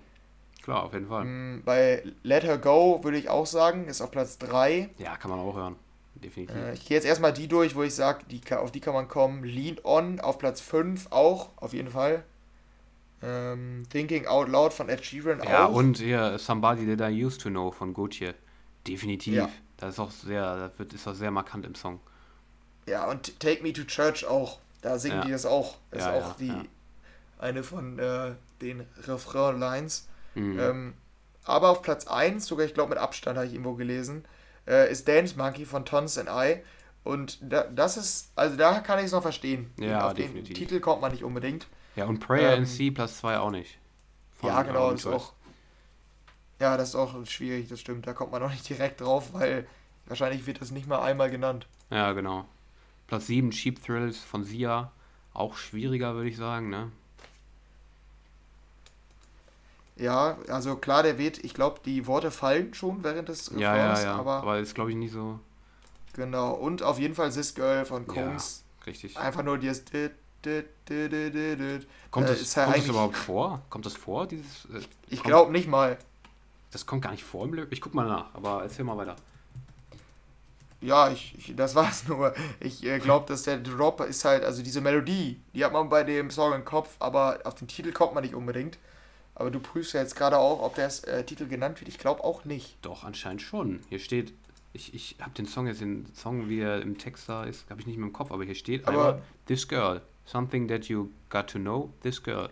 Speaker 1: Klar, auf jeden Fall.
Speaker 2: Mm, bei Let Her Go würde ich auch sagen, ist auf Platz 3.
Speaker 1: Ja, kann man auch hören. Definitiv.
Speaker 2: Äh, ich gehe jetzt erstmal die durch, wo ich sage, die, auf die kann man kommen. Lean On auf Platz 5 auch, auf jeden Fall. Ähm, Thinking Out Loud von Ed Sheeran
Speaker 1: ja, auch. Ja, und hier Somebody That I Used to Know von Gautier. Definitiv. Ja. Das ist auch sehr, das wird, ist auch sehr markant im Song.
Speaker 2: Ja, und Take Me to Church auch. Da singen ja. die das auch. Das ja, ist auch die eine von äh, den Refrain-Lines. Mhm. Ähm, aber auf Platz 1, sogar ich glaube mit Abstand habe ich irgendwo gelesen, äh, ist Dance Monkey von Tons and I. Und da, das ist, also da kann ich es noch verstehen. Ja, auf definitiv. den Titel kommt man nicht unbedingt.
Speaker 1: Ja, und Prayer ähm, in C Platz 2 auch nicht.
Speaker 2: ja, genau, das ist auch. Ja, das ist auch schwierig, das stimmt. Da kommt man auch nicht direkt drauf, weil wahrscheinlich wird das nicht mal einmal genannt.
Speaker 1: Ja, genau. Platz 7 Cheap Thrills von Sia. Auch schwieriger, würde ich sagen, ne?
Speaker 2: Ja, also klar, der wird, ich glaube, die Worte fallen schon während des
Speaker 1: Refrains, ja, ja, ja. aber. Aber ist, glaube ich, nicht so.
Speaker 2: Genau, und auf jeden Fall This Girl von Combs.
Speaker 1: Ja, richtig.
Speaker 2: Einfach nur dieses.
Speaker 1: Kommt, das, äh, kommt das überhaupt vor? Kommt das vor? Dieses,
Speaker 2: äh, ich glaube nicht mal.
Speaker 1: Das kommt gar nicht vor im Glück. Ich guck mal nach, aber erzähl mal weiter.
Speaker 2: Ja, ich, ich das war's nur. Ich äh, glaube, dass der Drop ist halt, also diese Melodie, die hat man bei dem Song im Kopf, aber auf den Titel kommt man nicht unbedingt. Aber du prüfst ja jetzt gerade auch, ob der äh, Titel genannt wird. Ich glaube auch nicht.
Speaker 1: Doch, anscheinend schon. Hier steht, ich, ich habe den Song jetzt, den Song, wie er im Text da ist, habe ich nicht mehr im Kopf, aber hier steht aber einfach, This Girl, something that you got to know, this girl.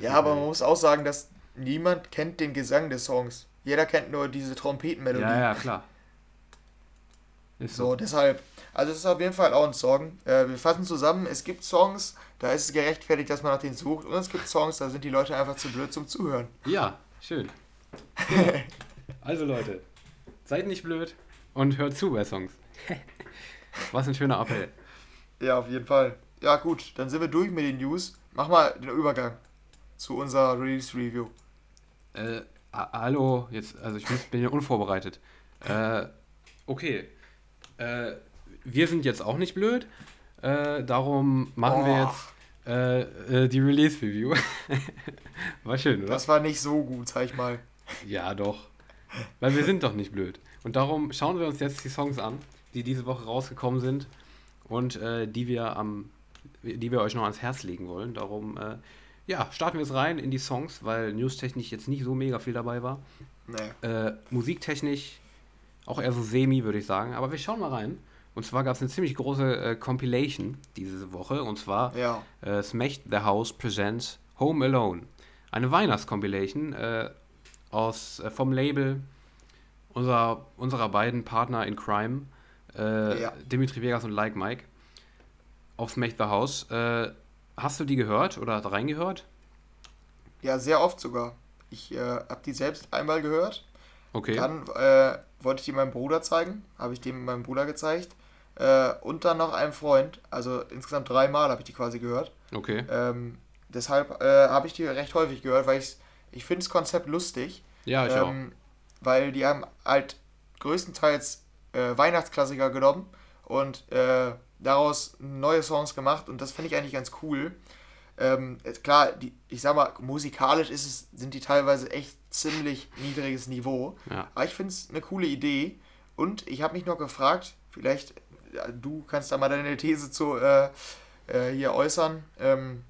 Speaker 2: Ja, aber man muss auch sagen, dass niemand kennt den Gesang des Songs. Jeder kennt nur diese Trompetenmelodie.
Speaker 1: Ja, ja, klar.
Speaker 2: Ist so, so, deshalb. Also es ist auf jeden Fall auch ein Song. Äh, wir fassen zusammen, es gibt Songs, da ist es gerechtfertigt, dass man nach denen sucht. Und es gibt Songs, da sind die Leute einfach zu blöd zum Zuhören.
Speaker 1: Ja, schön. Also Leute, seid nicht blöd und hört zu bei Songs. Was ein schöner Appell.
Speaker 2: Ja, auf jeden Fall. Ja gut, dann sind wir durch mit den News. Mach mal den Übergang zu unserer Release Review.
Speaker 1: Äh, hallo, jetzt, also ich bin hier unvorbereitet. Äh, okay. Äh, wir sind jetzt auch nicht blöd. Äh, darum machen oh. wir jetzt äh, äh, die Release Review. war schön, oder?
Speaker 2: Das war nicht so gut, sag ich mal.
Speaker 1: Ja, doch. Weil wir sind doch nicht blöd. Und darum schauen wir uns jetzt die Songs an, die diese Woche rausgekommen sind und äh, die wir am, die wir euch noch ans Herz legen wollen. Darum, äh, ja, starten wir es rein in die Songs, weil newstechnisch jetzt nicht so mega viel dabei war. Nee. Äh, musiktechnisch auch eher so semi, würde ich sagen. Aber wir schauen mal rein. Und zwar gab es eine ziemlich große äh, Compilation diese Woche. Und zwar
Speaker 2: ja.
Speaker 1: äh, Smash the House Presents Home Alone. Eine Weihnachtscompilation äh, aus, äh, vom Label unserer, unserer beiden Partner in Crime, äh, ja. Dimitri Vegas und Like Mike, auf Smash the House. Hast du die gehört oder reingehört?
Speaker 2: Ja, sehr oft sogar. Ich äh, habe die selbst einmal gehört.
Speaker 1: Okay.
Speaker 2: Dann äh, wollte ich die meinem Bruder zeigen, habe ich dem meinem Bruder gezeigt. Äh, und dann noch einem Freund. Also insgesamt dreimal habe ich die quasi gehört.
Speaker 1: Okay.
Speaker 2: Ähm, deshalb äh, habe ich die recht häufig gehört, weil ich ich finde das Konzept lustig.
Speaker 1: Ja, ich ähm,
Speaker 2: auch. Weil die haben halt größtenteils äh, Weihnachtsklassiker genommen und äh, daraus neue Songs gemacht und das finde ich eigentlich ganz cool. Ähm, klar, die, ich sag mal, musikalisch ist es, sind die teilweise echt ziemlich niedriges Niveau.
Speaker 1: Ja.
Speaker 2: Aber ich finde es eine coole Idee. Und ich habe mich noch gefragt, vielleicht, ja, du kannst da mal deine These zu äh, äh, hier äußern. Ähm,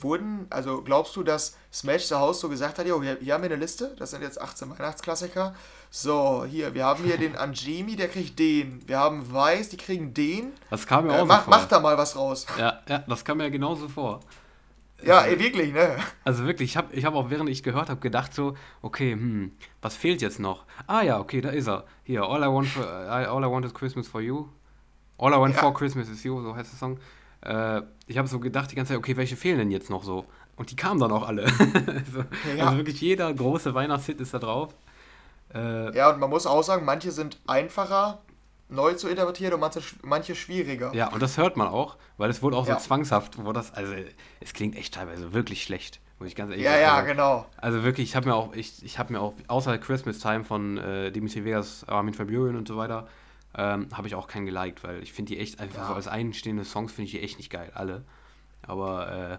Speaker 2: wurden, also glaubst du, dass Smash the House so gesagt hat, jo, hier, hier haben wir eine Liste, das sind jetzt 18 Weihnachtsklassiker. So, hier, wir haben hier den Anjimi, der kriegt den. Wir haben Weiß, die kriegen den.
Speaker 1: Das kam mir
Speaker 2: äh,
Speaker 1: auch
Speaker 2: mach,
Speaker 1: so
Speaker 2: vor. Mach da mal was raus.
Speaker 1: Ja, ja, das kam mir genauso vor.
Speaker 2: Ja, ey, wirklich, ne?
Speaker 1: Also wirklich, ich habe ich hab auch während ich gehört habe gedacht so, okay, hm, was fehlt jetzt noch? Ah ja, okay, da ist er. Hier, All I Want, for, All I Want is Christmas for You. All I Want ja. for Christmas is You, so heißt der Song. Äh, ich habe so gedacht die ganze Zeit, okay, welche fehlen denn jetzt noch so? Und die kamen dann auch alle. also, ja. also, wirklich jeder große Weihnachtshit ist da drauf.
Speaker 2: Äh, ja, und man muss auch sagen, manche sind einfacher neu zu interpretieren und manche, manche schwieriger.
Speaker 1: Ja, und das hört man auch, weil es wohl auch ja. so zwangshaft, wo das, also es klingt echt teilweise wirklich schlecht, muss ich ganz ehrlich
Speaker 2: ja,
Speaker 1: sagen.
Speaker 2: Ja,
Speaker 1: ja,
Speaker 2: genau.
Speaker 1: Also wirklich, ich habe mir auch, ich, ich habe mir auch, außer Christmas Time von äh, Dimitri Vegas, Armin van Buren und so weiter, ähm, habe ich auch keinen geliked, weil ich finde die echt einfach ja. so als einstehende Songs finde ich die echt nicht geil, alle. Aber äh,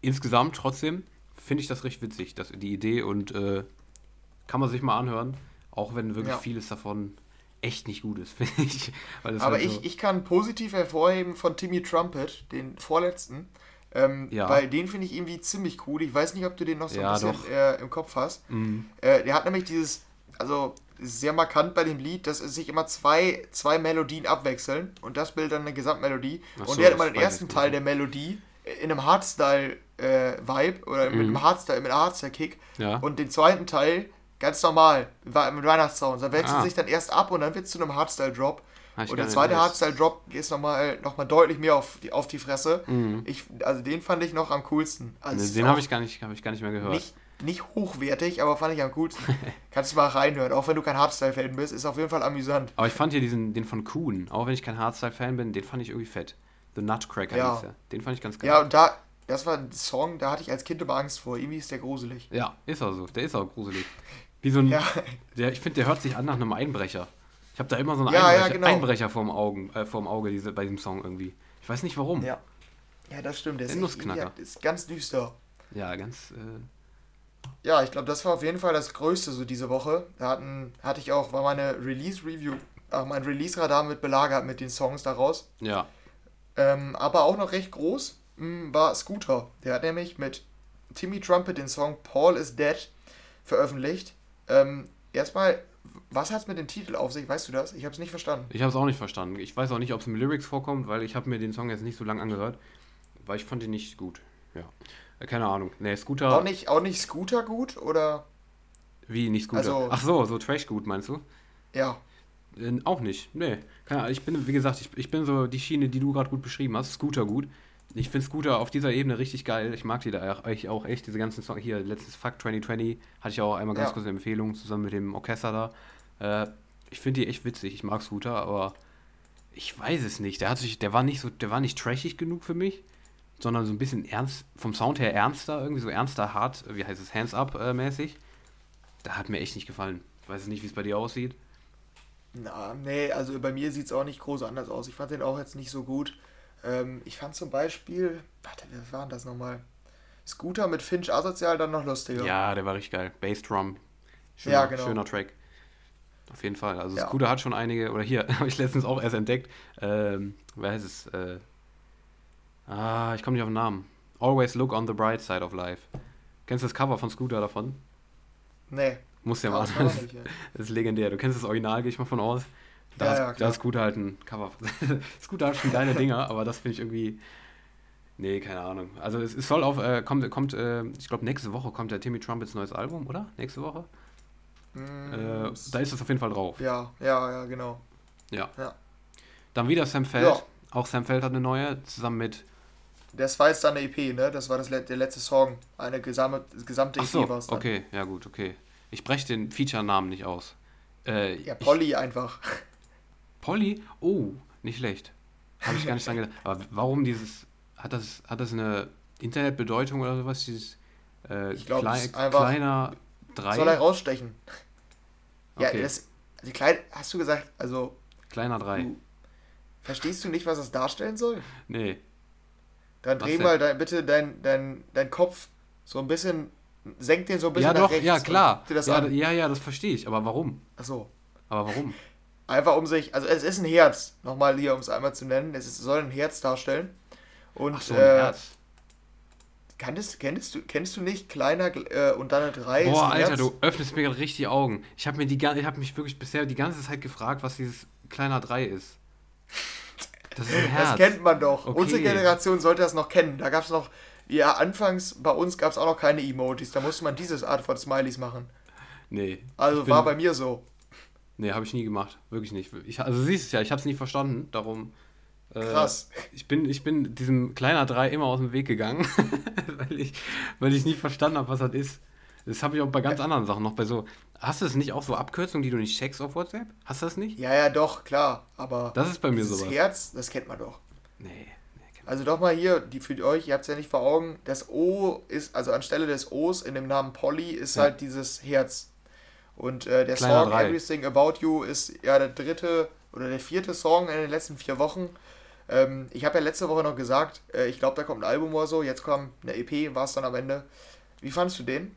Speaker 1: insgesamt trotzdem finde ich das recht witzig, das, die Idee und äh, kann man sich mal anhören, auch wenn wirklich vieles davon echt nicht gut ist, finde ich.
Speaker 2: Aber halt ich, so ich kann positiv hervorheben von Timmy Trumpet, den vorletzten. Ähm, ja. Weil den finde ich irgendwie ziemlich cool. Ich weiß nicht, ob du den noch so ja, ein bisschen äh, im Kopf hast. Mhm. Äh, der hat nämlich dieses, also sehr markant bei dem Lied, dass es sich immer zwei, zwei Melodien abwechseln und das bildet dann eine Gesamtmelodie. So, und der hat immer den ersten Teil der Melodie in einem Hardstyle-Vibe äh, oder mhm. mit einem Hardstyle, mit einem Hardstyle-Kick
Speaker 1: ja.
Speaker 2: und den zweiten Teil Ganz normal, mit Weihnachtssounds. Dann wechselt ah. sich dann erst ab und dann wird es zu einem Hardstyle-Drop. Und der zweite Hardstyle-Drop ist nochmal noch mal deutlich mehr auf die, auf die Fresse. Mhm. Ich, also den fand ich noch am coolsten. Also
Speaker 1: den habe ich, gar nicht, hab ich gar nicht mehr gehört.
Speaker 2: Nicht, nicht hochwertig, aber fand ich am coolsten. Kannst du mal reinhören, auch wenn du kein Hardstyle-Fan bist, ist auf jeden Fall amüsant.
Speaker 1: Aber ich fand hier diesen, den von Kuhn, auch wenn ich kein Hardstyle-Fan bin, den fand ich irgendwie fett. The Nutcracker ja. hieß der. Den fand ich ganz geil.
Speaker 2: Ja, und da, das war ein Song, da hatte ich als Kind immer Angst vor. Irgendwie ist der gruselig.
Speaker 1: Ja, ist auch so. Der ist auch gruselig. Wie so ein. Ja. Der, ich finde, der hört sich an nach einem Einbrecher. Ich habe da immer so einen
Speaker 2: ja,
Speaker 1: Einbrecher,
Speaker 2: ja, genau.
Speaker 1: Einbrecher vorm, Augen, äh, vorm Auge diese, bei diesem Song irgendwie. Ich weiß nicht warum.
Speaker 2: Ja. Ja, das stimmt. Der, der ist, Nussknacker. ist ganz düster.
Speaker 1: Ja, ganz. Äh...
Speaker 2: Ja, ich glaube, das war auf jeden Fall das Größte so diese Woche. Da hatten, hatte ich auch, war meine Release-Review, auch mein Release-Radar mit belagert mit den Songs daraus. Ja. Ähm, aber auch noch recht groß mh, hm, war Scooter. Der hat nämlich mit Timmy Trumpet den Song Paul is Dead veröffentlicht. Ähm, erstmal, was hat es mit dem Titel auf sich? Weißt du das? Ich habe es nicht verstanden.
Speaker 1: Ich habe es auch nicht verstanden. Ich weiß auch nicht, ob es im Lyrics vorkommt, weil ich habe mir den Song jetzt nicht so lange angehört, weil ich fand ihn nicht gut. Ja, äh, keine Ahnung. Nee, Scooter.
Speaker 2: Auch nicht, auch nicht Scooter gut oder?
Speaker 1: Wie nicht Scooter? Also, Ach so, so Trash gut meinst du? Ja. Äh, auch nicht. Nee. Keine Ahnung. Ich bin, wie gesagt, ich, ich bin so die Schiene, die du gerade gut beschrieben hast. Scooter gut. Ich finde Scooter auf dieser Ebene richtig geil. Ich mag die da auch, auch echt, diese ganzen Songs. Hier, letztes Fuck 2020 hatte ich auch einmal ganz ja. kurz eine Empfehlung zusammen mit dem Orchester da. Äh, ich finde die echt witzig. Ich mag Scooter, aber ich weiß es nicht. Der hat sich, der war nicht so, der war nicht trashig genug für mich, sondern so ein bisschen ernst, vom Sound her ernster, irgendwie so ernster, hart, wie heißt es, Hands Up äh, mäßig. Da hat mir echt nicht gefallen. Ich weiß nicht, wie es bei dir aussieht.
Speaker 2: Na, nee, also bei mir sieht es auch nicht groß anders aus. Ich fand den auch jetzt nicht so gut. Ähm, ich fand zum Beispiel, warte, wer war das nochmal? Scooter mit Finch asozial dann noch lustiger.
Speaker 1: Ja, der war richtig geil. Bassdrum. Schöner, ja, genau. schöner Track. Auf jeden Fall. Also ja. Scooter hat schon einige, oder hier, habe ich letztens auch erst entdeckt. Ähm, wer heißt es? Äh, ah, ich komme nicht auf den Namen. Always look on the bright side of life. Kennst du das Cover von Scooter davon? Nee. Muss ja mal. Das, das ist legendär. Du kennst das Original, gehe ich mal von aus. Da, ja, ist, ja, da ist Scooter halt ein Cover. Scooter hat schon geile Dinger, aber das finde ich irgendwie. Nee, keine Ahnung. Also es, es soll auf, äh, kommt, kommt äh, ich glaube nächste Woche kommt der Timmy Trumpets neues Album, oder? Nächste Woche? Mm, äh, da ist es auf jeden Fall drauf.
Speaker 2: Ja, ja, ja, genau.
Speaker 1: Ja. ja. Dann wieder Sam Feld. Ja. Auch Sam Feld hat eine neue, zusammen mit.
Speaker 2: Das war jetzt dann eine EP, ne? Das war das, der letzte Song. Eine gesamte, gesamte
Speaker 1: EP so, war es. Okay, ja gut, okay. Ich breche den Feature-Namen nicht aus.
Speaker 2: Äh, ja, Polly ich, einfach.
Speaker 1: Polly? Oh, nicht schlecht. Habe ich gar nicht dran gedacht. Aber warum dieses. Hat das, hat das eine Internetbedeutung oder sowas? Dieses äh, ich glaube,
Speaker 2: klei kleiner 3. Soll er rausstechen? Okay. Ja, das. Also klein, hast du gesagt, also.
Speaker 1: Kleiner 3.
Speaker 2: Verstehst du nicht, was das darstellen soll? Nee. Dann dreh mal dein, bitte dein, dein, dein Kopf so ein bisschen. Senk den so ein bisschen
Speaker 1: ja, nach doch, rechts. Ja, klar. Ja, ja, ja, das verstehe ich. Aber warum?
Speaker 2: Ach so.
Speaker 1: Aber warum?
Speaker 2: Einfach um sich, also es ist ein Herz, nochmal hier, um es einmal zu nennen. Es ist, soll ein Herz darstellen. Und, Ach so, ein äh, Herz. Kennst, kennst, du, kennst du nicht kleiner äh, und dann eine 3?
Speaker 1: Boah, Alter, Herz? du öffnest mir gerade richtig die Augen. Ich habe hab mich wirklich bisher die ganze Zeit gefragt, was dieses kleiner 3 ist.
Speaker 2: Das. Das kennt man doch. Okay. Unsere Generation sollte das noch kennen. Da gab es noch, ja, anfangs bei uns gab es auch noch keine Emojis. Da musste man dieses Art von Smileys machen. Nee. Also war bei mir so.
Speaker 1: Nee, habe ich nie gemacht. Wirklich nicht. Ich, also siehst es ja, ich habe es nie verstanden. Darum. Äh, Krass. Ich bin, ich bin diesem kleiner 3 immer aus dem Weg gegangen, weil, ich, weil ich nie verstanden habe, was das ist. Das habe ich auch bei ganz anderen Sachen noch. Bei so, hast du es nicht auch so Abkürzungen, die du nicht checkst auf WhatsApp? Hast du das nicht?
Speaker 2: Ja, ja, doch, klar. Aber
Speaker 1: das ist bei mir
Speaker 2: sowas. Das Herz, das kennt man doch. Nee. nee also doch mal hier, die für euch, ihr habt es ja nicht vor Augen, das O ist, also anstelle des O's in dem Namen Polly ist ja. halt dieses Herz. Und äh, der Kleiner Song 3. Everything About You ist ja der dritte oder der vierte Song in den letzten vier Wochen. Ähm, ich habe ja letzte Woche noch gesagt, äh, ich glaube, da kommt ein Album oder so. Jetzt kommt eine EP, war es dann am Ende. Wie fandest du den?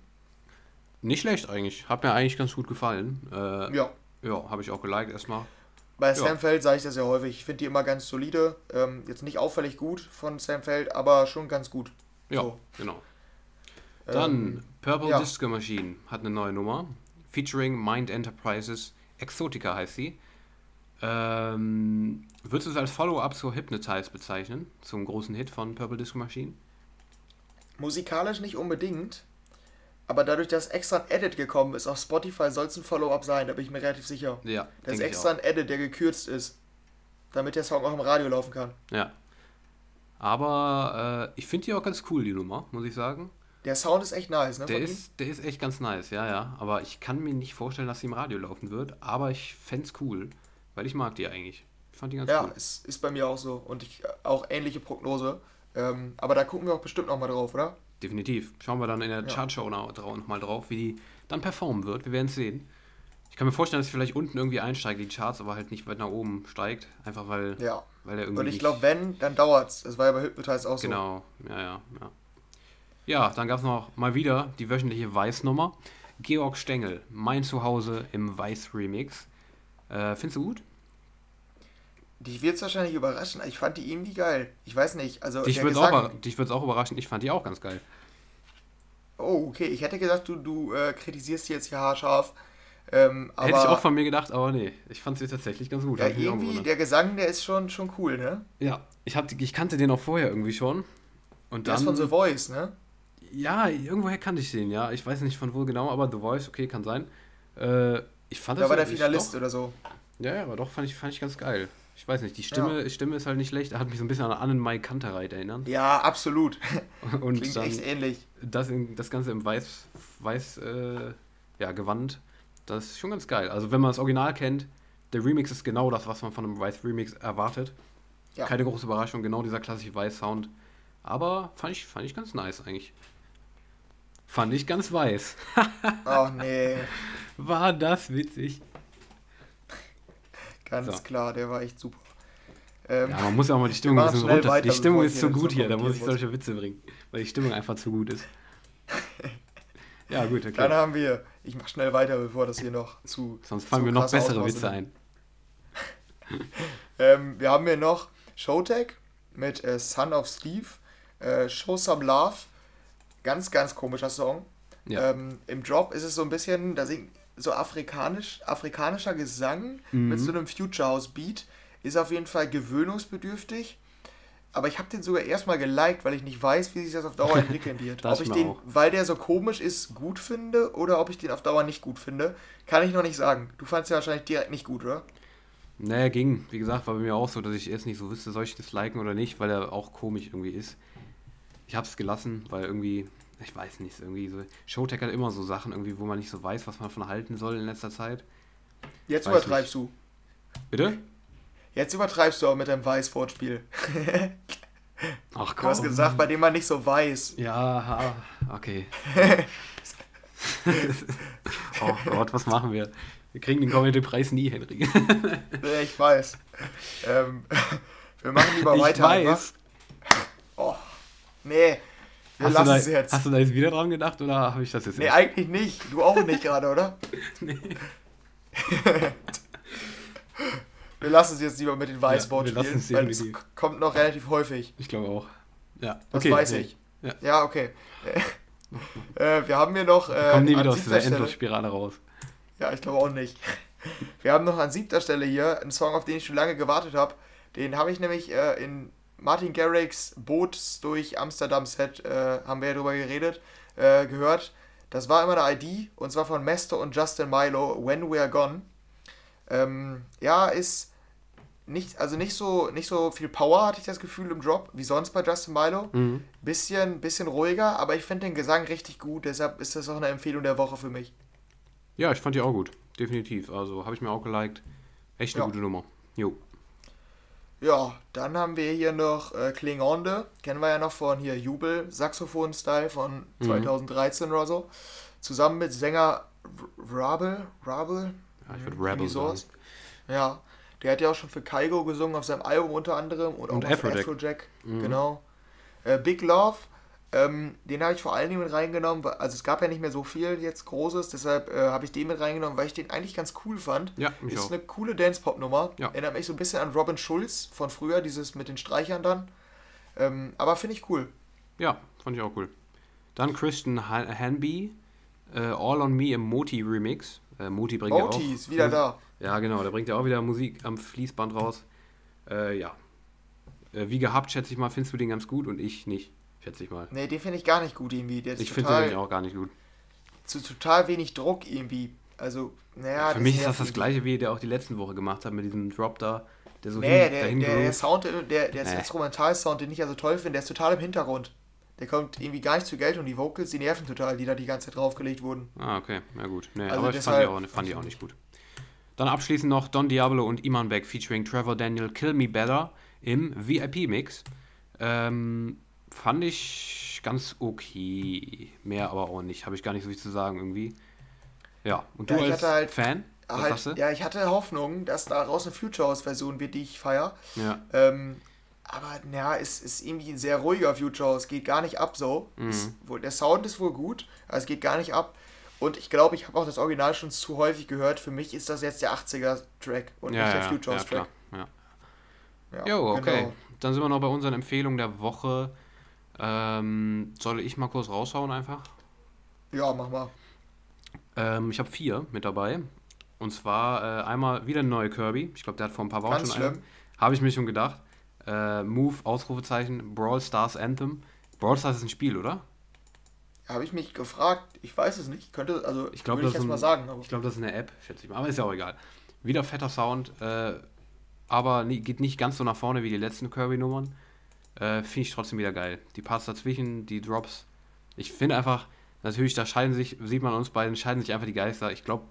Speaker 1: Nicht schlecht eigentlich. Hat mir eigentlich ganz gut gefallen. Äh, ja. Ja, habe ich auch geliked erstmal.
Speaker 2: Bei ja. Sam Feld sage ich das ja häufig. Ich finde die immer ganz solide. Ähm, jetzt nicht auffällig gut von Sam Feld, aber schon ganz gut. Ja, so. genau.
Speaker 1: Dann ähm, Purple ja. Disco Machine hat eine neue Nummer featuring Mind Enterprises. Exotica heißt sie. Ähm, würdest du es als Follow-up zu Hypnotize bezeichnen? Zum großen Hit von Purple Disco Machine?
Speaker 2: Musikalisch nicht unbedingt. Aber dadurch, dass extra ein Edit gekommen ist auf Spotify, soll es ein Follow-up sein, da bin ich mir relativ sicher. Ja. Da ist extra ein Edit, der gekürzt ist, damit der Song auch im Radio laufen kann.
Speaker 1: Ja. Aber äh, ich finde die auch ganz cool, die Nummer, muss ich sagen.
Speaker 2: Der Sound ist echt nice, ne?
Speaker 1: Der ist, der ist echt ganz nice, ja, ja. Aber ich kann mir nicht vorstellen, dass sie im Radio laufen wird. Aber ich fände es cool, weil ich mag die eigentlich. Ich fand die
Speaker 2: ganz ja, cool. Ja, ist, ist bei mir auch so. Und ich auch ähnliche Prognose. Ähm, aber da gucken wir auch bestimmt nochmal drauf, oder?
Speaker 1: Definitiv. Schauen wir dann in der ja. Chartshow noch, noch mal drauf, wie die dann performen wird. Wir werden es sehen. Ich kann mir vorstellen, dass es vielleicht unten irgendwie einsteigt, die Charts, aber halt nicht weit nach oben steigt. Einfach weil,
Speaker 2: ja.
Speaker 1: weil er
Speaker 2: irgendwie. Und ich glaube, wenn, dann dauert es. Das war ja bei Hypnotize auch
Speaker 1: so. Genau, ja, ja, ja. Ja, dann gab es noch mal wieder die wöchentliche Weiß-Nummer. Georg Stengel, Mein Zuhause im Weiß-Remix. Äh, findest du gut?
Speaker 2: Dich wird es wahrscheinlich überraschen. Ich fand die irgendwie geil. Ich weiß nicht. Also
Speaker 1: dich würde es auch überraschen. Ich fand die auch ganz geil.
Speaker 2: Oh, okay. Ich hätte gedacht, du, du äh, kritisierst die jetzt hier haarscharf. Ähm,
Speaker 1: Hätte ich auch von mir gedacht, aber nee, ich fand sie tatsächlich ganz gut.
Speaker 2: Ja, irgendwie, der Gesang, der ist schon, schon cool, ne?
Speaker 1: Ja, ich, hab, ich kannte den auch vorher irgendwie schon. Und
Speaker 2: der dann, ist von The Voice, ne?
Speaker 1: Ja, irgendwoher kannte ich den, ja. Ich weiß nicht von wo genau, aber The Voice, okay, kann sein. Äh, ich fand
Speaker 2: da war der Finalist doch, oder so.
Speaker 1: Ja, ja, aber doch, fand ich, fand ich ganz geil. Ich weiß nicht, die Stimme, ja. Stimme ist halt nicht schlecht. Er hat mich so ein bisschen an Annen-Mai Kantereit erinnert.
Speaker 2: Ja, absolut.
Speaker 1: Und Klingt echt ähnlich. Das, in, das Ganze im Weiß, Weiß äh, ja, Gewand. Das ist schon ganz geil. Also, wenn man das Original kennt, der Remix ist genau das, was man von einem Weiß Remix erwartet. Ja. Keine große Überraschung, genau dieser klassische Weiß-Sound. Aber fand ich, fand ich ganz nice eigentlich. Fand ich ganz weiß.
Speaker 2: oh nee.
Speaker 1: War das witzig.
Speaker 2: Ganz so. klar, der war echt super.
Speaker 1: Ähm, ja, man muss ja auch mal die Stimmung ein bisschen runter. Die Stimmung ist zu gut hier, da muss ich solche Witze bringen, weil die Stimmung einfach zu gut ist. ja, gut,
Speaker 2: okay. Dann haben wir, ich mach schnell weiter, bevor das hier noch zu.
Speaker 1: Sonst fallen mir noch bessere Witze ein.
Speaker 2: ähm, wir haben hier noch Showtech mit äh, Son of Steve, äh, Show Some Love. Ganz, ganz komischer Song. Ja. Ähm, Im Drop ist es so ein bisschen, da singt so afrikanisch, afrikanischer Gesang mhm. mit so einem Future House Beat. Ist auf jeden Fall gewöhnungsbedürftig. Aber ich habe den sogar erstmal geliked, weil ich nicht weiß, wie sich das auf Dauer entwickeln wird. ob ich den, auch. weil der so komisch ist, gut finde oder ob ich den auf Dauer nicht gut finde, kann ich noch nicht sagen. Du fandest ja wahrscheinlich direkt nicht gut, oder?
Speaker 1: Naja, ging. Wie gesagt, war bei mir auch so, dass ich erst nicht so wüsste, soll ich das liken oder nicht, weil er auch komisch irgendwie ist. Ich habe es gelassen, weil irgendwie ich weiß nicht, irgendwie so. Showtech hat immer so Sachen irgendwie, wo man nicht so weiß, was man von halten soll in letzter Zeit.
Speaker 2: Jetzt übertreibst nicht.
Speaker 1: du. Bitte?
Speaker 2: Jetzt übertreibst du auch mit deinem Weißwortspiel.
Speaker 1: Ach Gott.
Speaker 2: Du hast gesagt, bei dem man nicht so weiß.
Speaker 1: Ja, okay. oh Gott, was machen wir? Wir kriegen den Comedy-Preis nie, Henry.
Speaker 2: nee, ich weiß. Ähm, wir machen lieber
Speaker 1: ich
Speaker 2: weiter.
Speaker 1: Ich weiß.
Speaker 2: Oh, nee.
Speaker 1: Wir hast, du da, jetzt. hast du da jetzt wieder dran gedacht oder habe ich das jetzt
Speaker 2: Nee, nicht? eigentlich nicht. Du auch nicht gerade, oder? nee. wir lassen es jetzt lieber mit den Weißwort ja, spielen, weil es kommt noch relativ häufig.
Speaker 1: Ich glaube auch. Ja,
Speaker 2: das okay, weiß nee. ich. Ja, ja okay. äh, wir haben hier noch. Äh,
Speaker 1: wir kommen nie wieder aus dieser Endlosspirale raus.
Speaker 2: Ja, ich glaube auch nicht. Wir haben noch an siebter Stelle hier einen Song, auf den ich schon lange gewartet habe. Den habe ich nämlich äh, in Martin Garrix Boot durch Amsterdam Set, äh, haben wir ja drüber geredet, äh, gehört. Das war immer eine ID und zwar von Mesto und Justin Milo, When We're Gone. Ähm, ja, ist nicht, also nicht so, nicht so viel Power, hatte ich das Gefühl im Drop, wie sonst bei Justin Milo. Mhm. Bisschen, bisschen ruhiger, aber ich finde den Gesang richtig gut, deshalb ist das auch eine Empfehlung der Woche für mich.
Speaker 1: Ja, ich fand die auch gut, definitiv. Also habe ich mir auch geliked. Echt eine ja. gute Nummer. Jo.
Speaker 2: Ja, dann haben wir hier noch äh, Klingonde, kennen wir ja noch von hier Jubel, Saxophon-Style von 2013 mhm. oder so. Zusammen mit Sänger Rabel, Rabel?
Speaker 1: Ja, ich würde Rabel sagen.
Speaker 2: Ja, der hat ja auch schon für Kaigo gesungen auf seinem Album unter anderem und, und auch Afrojack. Afrojack. Mhm. Genau. Äh, Big Love ähm, den habe ich vor allen Dingen mit reingenommen, also es gab ja nicht mehr so viel jetzt Großes, deshalb äh, habe ich den mit reingenommen, weil ich den eigentlich ganz cool fand.
Speaker 1: Ja,
Speaker 2: mich Ist
Speaker 1: auch.
Speaker 2: eine coole Dance-Pop-Nummer. Ja. Erinnert mich so ein bisschen an Robin Schulz von früher, dieses mit den Streichern dann. Ähm, aber finde ich cool.
Speaker 1: Ja, fand ich auch cool. Dann Christian Hanby, äh, All on Me im Moti-Remix. Äh, Moti bringt
Speaker 2: Moti ja auch. ist wieder da.
Speaker 1: Ja, genau, der bringt ja auch wieder Musik am Fließband raus. Äh, ja. Äh, wie gehabt, schätze ich mal, findest du den ganz gut und ich nicht schätze ich mal.
Speaker 2: Nee, den finde ich gar nicht gut irgendwie. Der
Speaker 1: ich finde den auch gar nicht gut.
Speaker 2: Zu total wenig Druck irgendwie. Also, naja.
Speaker 1: Für mich ist das das gleiche, wie der auch die letzten Woche gemacht hat mit diesem Drop da.
Speaker 2: Der so nee, hin, der, der, der, Sound, der, der nee. Instrumental-Sound, den ich also toll finde, der ist total im Hintergrund. Der kommt irgendwie gar nicht zur Geltung. Die Vocals, die nerven total, die da die ganze Zeit draufgelegt wurden.
Speaker 1: Ah, okay. Na gut. Nee, also aber ich fand die, auch, fand die auch nicht gut. Dann abschließend noch Don Diablo und Iman Beck featuring Trevor Daniel Kill Me Better im VIP-Mix. Ähm, fand ich ganz okay. Mehr aber auch nicht. Habe ich gar nicht so viel zu sagen irgendwie. Ja, und du ja, als
Speaker 2: halt,
Speaker 1: Fan?
Speaker 2: halt, ja, ich hatte Hoffnung, dass daraus eine Future House Version wird, die ich feiere. Ja. Ähm, aber ja, es ist irgendwie ein sehr ruhiger Future House, geht gar nicht ab so. Mhm. Es, der Sound ist wohl gut, aber es geht gar nicht ab. Und ich glaube, ich habe auch das Original schon zu häufig gehört. Für mich ist das jetzt der 80er-Track und ja, nicht der Future House-Track.
Speaker 1: Ja, ja. Jo, okay. Genau. Dann sind wir noch bei unseren Empfehlungen der Woche. Ähm, soll ich mal kurz raushauen einfach?
Speaker 2: Ja, mach mal.
Speaker 1: Ähm, ich habe vier mit dabei. Und zwar äh, einmal wieder ein neuer Kirby. Ich glaube, der hat vor ein paar Wochen Ganz schon einen. Habe ich mir schon gedacht. Äh, Move, Ausrufezeichen, Brawl Stars Anthem. Brawl Stars ist ein Spiel, oder?
Speaker 2: Habe ich mich gefragt. Ich weiß es nicht. Könnte, also,
Speaker 1: ich glaube, das, ich ein, sagen, ich glaub, das ist eine App, schätze ich mal. Aber ist ja auch egal. Wieder fetter Sound, äh, aber geht nicht ganz so nach vorne wie die letzten Kirby-Nummern. Äh, finde ich trotzdem wieder geil. Die Parts dazwischen, die Drops. Ich finde einfach, Natürlich, da scheiden sich, sieht man uns beiden, scheiden sich einfach die Geister. Ich glaube,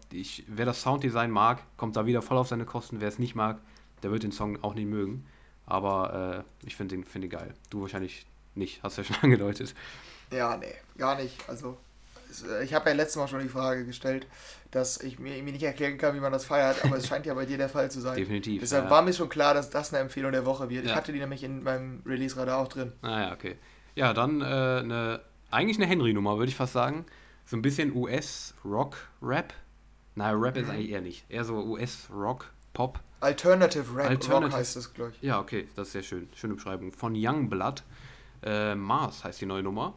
Speaker 1: wer das Sounddesign mag, kommt da wieder voll auf seine Kosten. Wer es nicht mag, der wird den Song auch nicht mögen. Aber äh, ich finde ihn, find ihn geil. Du wahrscheinlich nicht, hast du ja schon angedeutet.
Speaker 2: Ja, nee, gar nicht. Also, ich habe ja letztes Mal schon die Frage gestellt, dass ich mir irgendwie nicht erklären kann, wie man das feiert, aber es scheint ja bei dir der Fall zu sein. Definitiv. Deshalb ja. war mir schon klar, dass das eine Empfehlung der Woche wird. Ja. Ich hatte die nämlich in meinem Release-Radar auch drin.
Speaker 1: Ah ja, okay. Ja, dann äh, eine eigentlich eine Henry-Nummer, würde ich fast sagen. So ein bisschen US-Rock-Rap. Nein, Rap mhm. ist eigentlich eher nicht. Eher so US-Rock, Pop.
Speaker 2: Alternative Rap, Alternative, Rock heißt es, glaube ich.
Speaker 1: Ja, okay, das ist sehr schön. Schöne Beschreibung. Von Youngblood. Äh, Mars heißt die neue Nummer.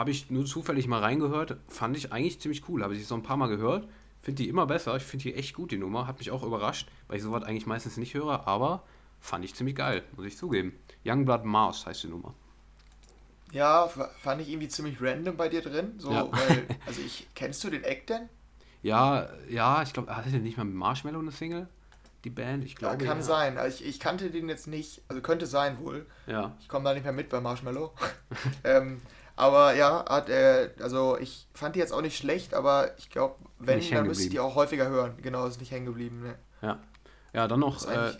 Speaker 1: Habe ich nur zufällig mal reingehört. Fand ich eigentlich ziemlich cool. Habe ich so ein paar Mal gehört. Finde die immer besser. Ich finde die echt gut, die Nummer. Hat mich auch überrascht, weil ich sowas eigentlich meistens nicht höre. Aber fand ich ziemlich geil, muss ich zugeben. Youngblood Mars heißt die Nummer.
Speaker 2: Ja, fand ich irgendwie ziemlich random bei dir drin. So, ja. weil, also ich, kennst du den Eck denn?
Speaker 1: Ja, ja, ich glaube, hatte nicht mal mit Marshmallow eine Single? Die Band, ich glaube.
Speaker 2: Ja, kann ja. sein. Also ich, ich kannte den jetzt nicht, also könnte sein wohl. Ja. Ich komme da nicht mehr mit bei Marshmallow. ähm, aber ja, hat er, also ich fand die jetzt auch nicht schlecht, aber ich glaube, wenn, dann müsste ich die auch häufiger hören. Genau, ist nicht hängen geblieben. Ne?
Speaker 1: Ja. Ja, dann noch. Äh,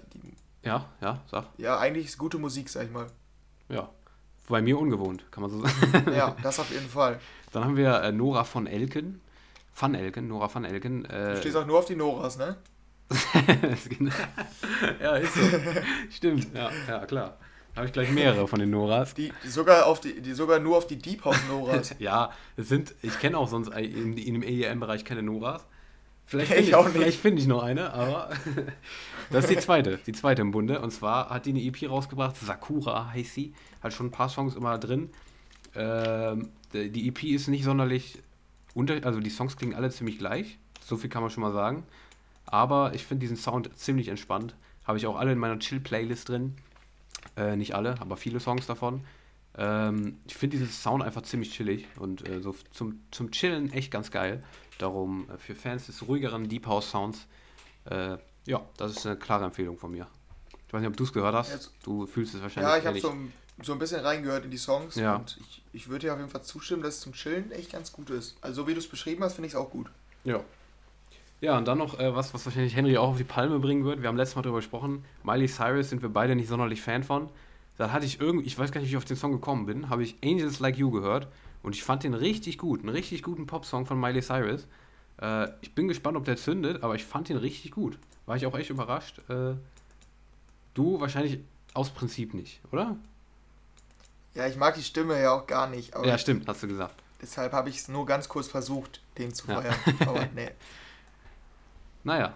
Speaker 1: ja, ja, sag.
Speaker 2: Ja, eigentlich ist gute Musik, sag ich mal.
Speaker 1: Ja, bei mir ungewohnt, kann man so sagen.
Speaker 2: Ja, das auf jeden Fall.
Speaker 1: Dann haben wir äh, Nora von Elken. Van Elken, Nora van Elken.
Speaker 2: Äh, du stehst auch nur auf die Noras, ne?
Speaker 1: ja, ist so. Stimmt, ja, ja klar. Habe ich gleich mehrere von den Noras.
Speaker 2: Die, die, sogar, auf die, die sogar nur auf die Deep House Noras.
Speaker 1: ja, es sind, ich kenne auch sonst in, in dem EEM-Bereich keine Noras. Vielleicht finde ich, ich, find ich noch eine, aber das ist die zweite, die zweite im Bunde. Und zwar hat die eine EP rausgebracht, Sakura heißt sie, hat schon ein paar Songs immer drin. Ähm, die EP ist nicht sonderlich unter, also die Songs klingen alle ziemlich gleich, so viel kann man schon mal sagen. Aber ich finde diesen Sound ziemlich entspannt. Habe ich auch alle in meiner Chill-Playlist drin. Äh, nicht alle, aber viele Songs davon. Ähm, ich finde diesen Sound einfach ziemlich chillig und äh, so zum, zum Chillen echt ganz geil. Darum äh, für Fans des ruhigeren Deep House Sounds, äh, ja, das ist eine klare Empfehlung von mir. Ich weiß nicht, ob du es gehört hast. Jetzt, du fühlst es wahrscheinlich.
Speaker 2: Ja, ich habe so, so, ein bisschen reingehört in die Songs ja. und ich, ich würde dir auf jeden Fall zustimmen, dass es zum Chillen echt ganz gut ist. Also, so wie du es beschrieben hast, finde ich es auch gut.
Speaker 1: Ja. Ja, und dann noch äh, was, was wahrscheinlich Henry auch auf die Palme bringen wird. Wir haben letztes Mal darüber gesprochen. Miley Cyrus sind wir beide nicht sonderlich Fan von. Da hatte ich irgendwie, ich weiß gar nicht, wie ich auf den Song gekommen bin, habe ich Angels Like You gehört und ich fand den richtig gut, einen richtig guten Popsong von Miley Cyrus. Äh, ich bin gespannt, ob der zündet, aber ich fand den richtig gut. War ich auch echt überrascht. Äh, du wahrscheinlich aus Prinzip nicht, oder?
Speaker 2: Ja, ich mag die Stimme ja auch gar nicht.
Speaker 1: ja, stimmt, hast du gesagt.
Speaker 2: Deshalb habe ich es nur ganz kurz versucht, den zu feiern. Ja. aber nee.
Speaker 1: Naja,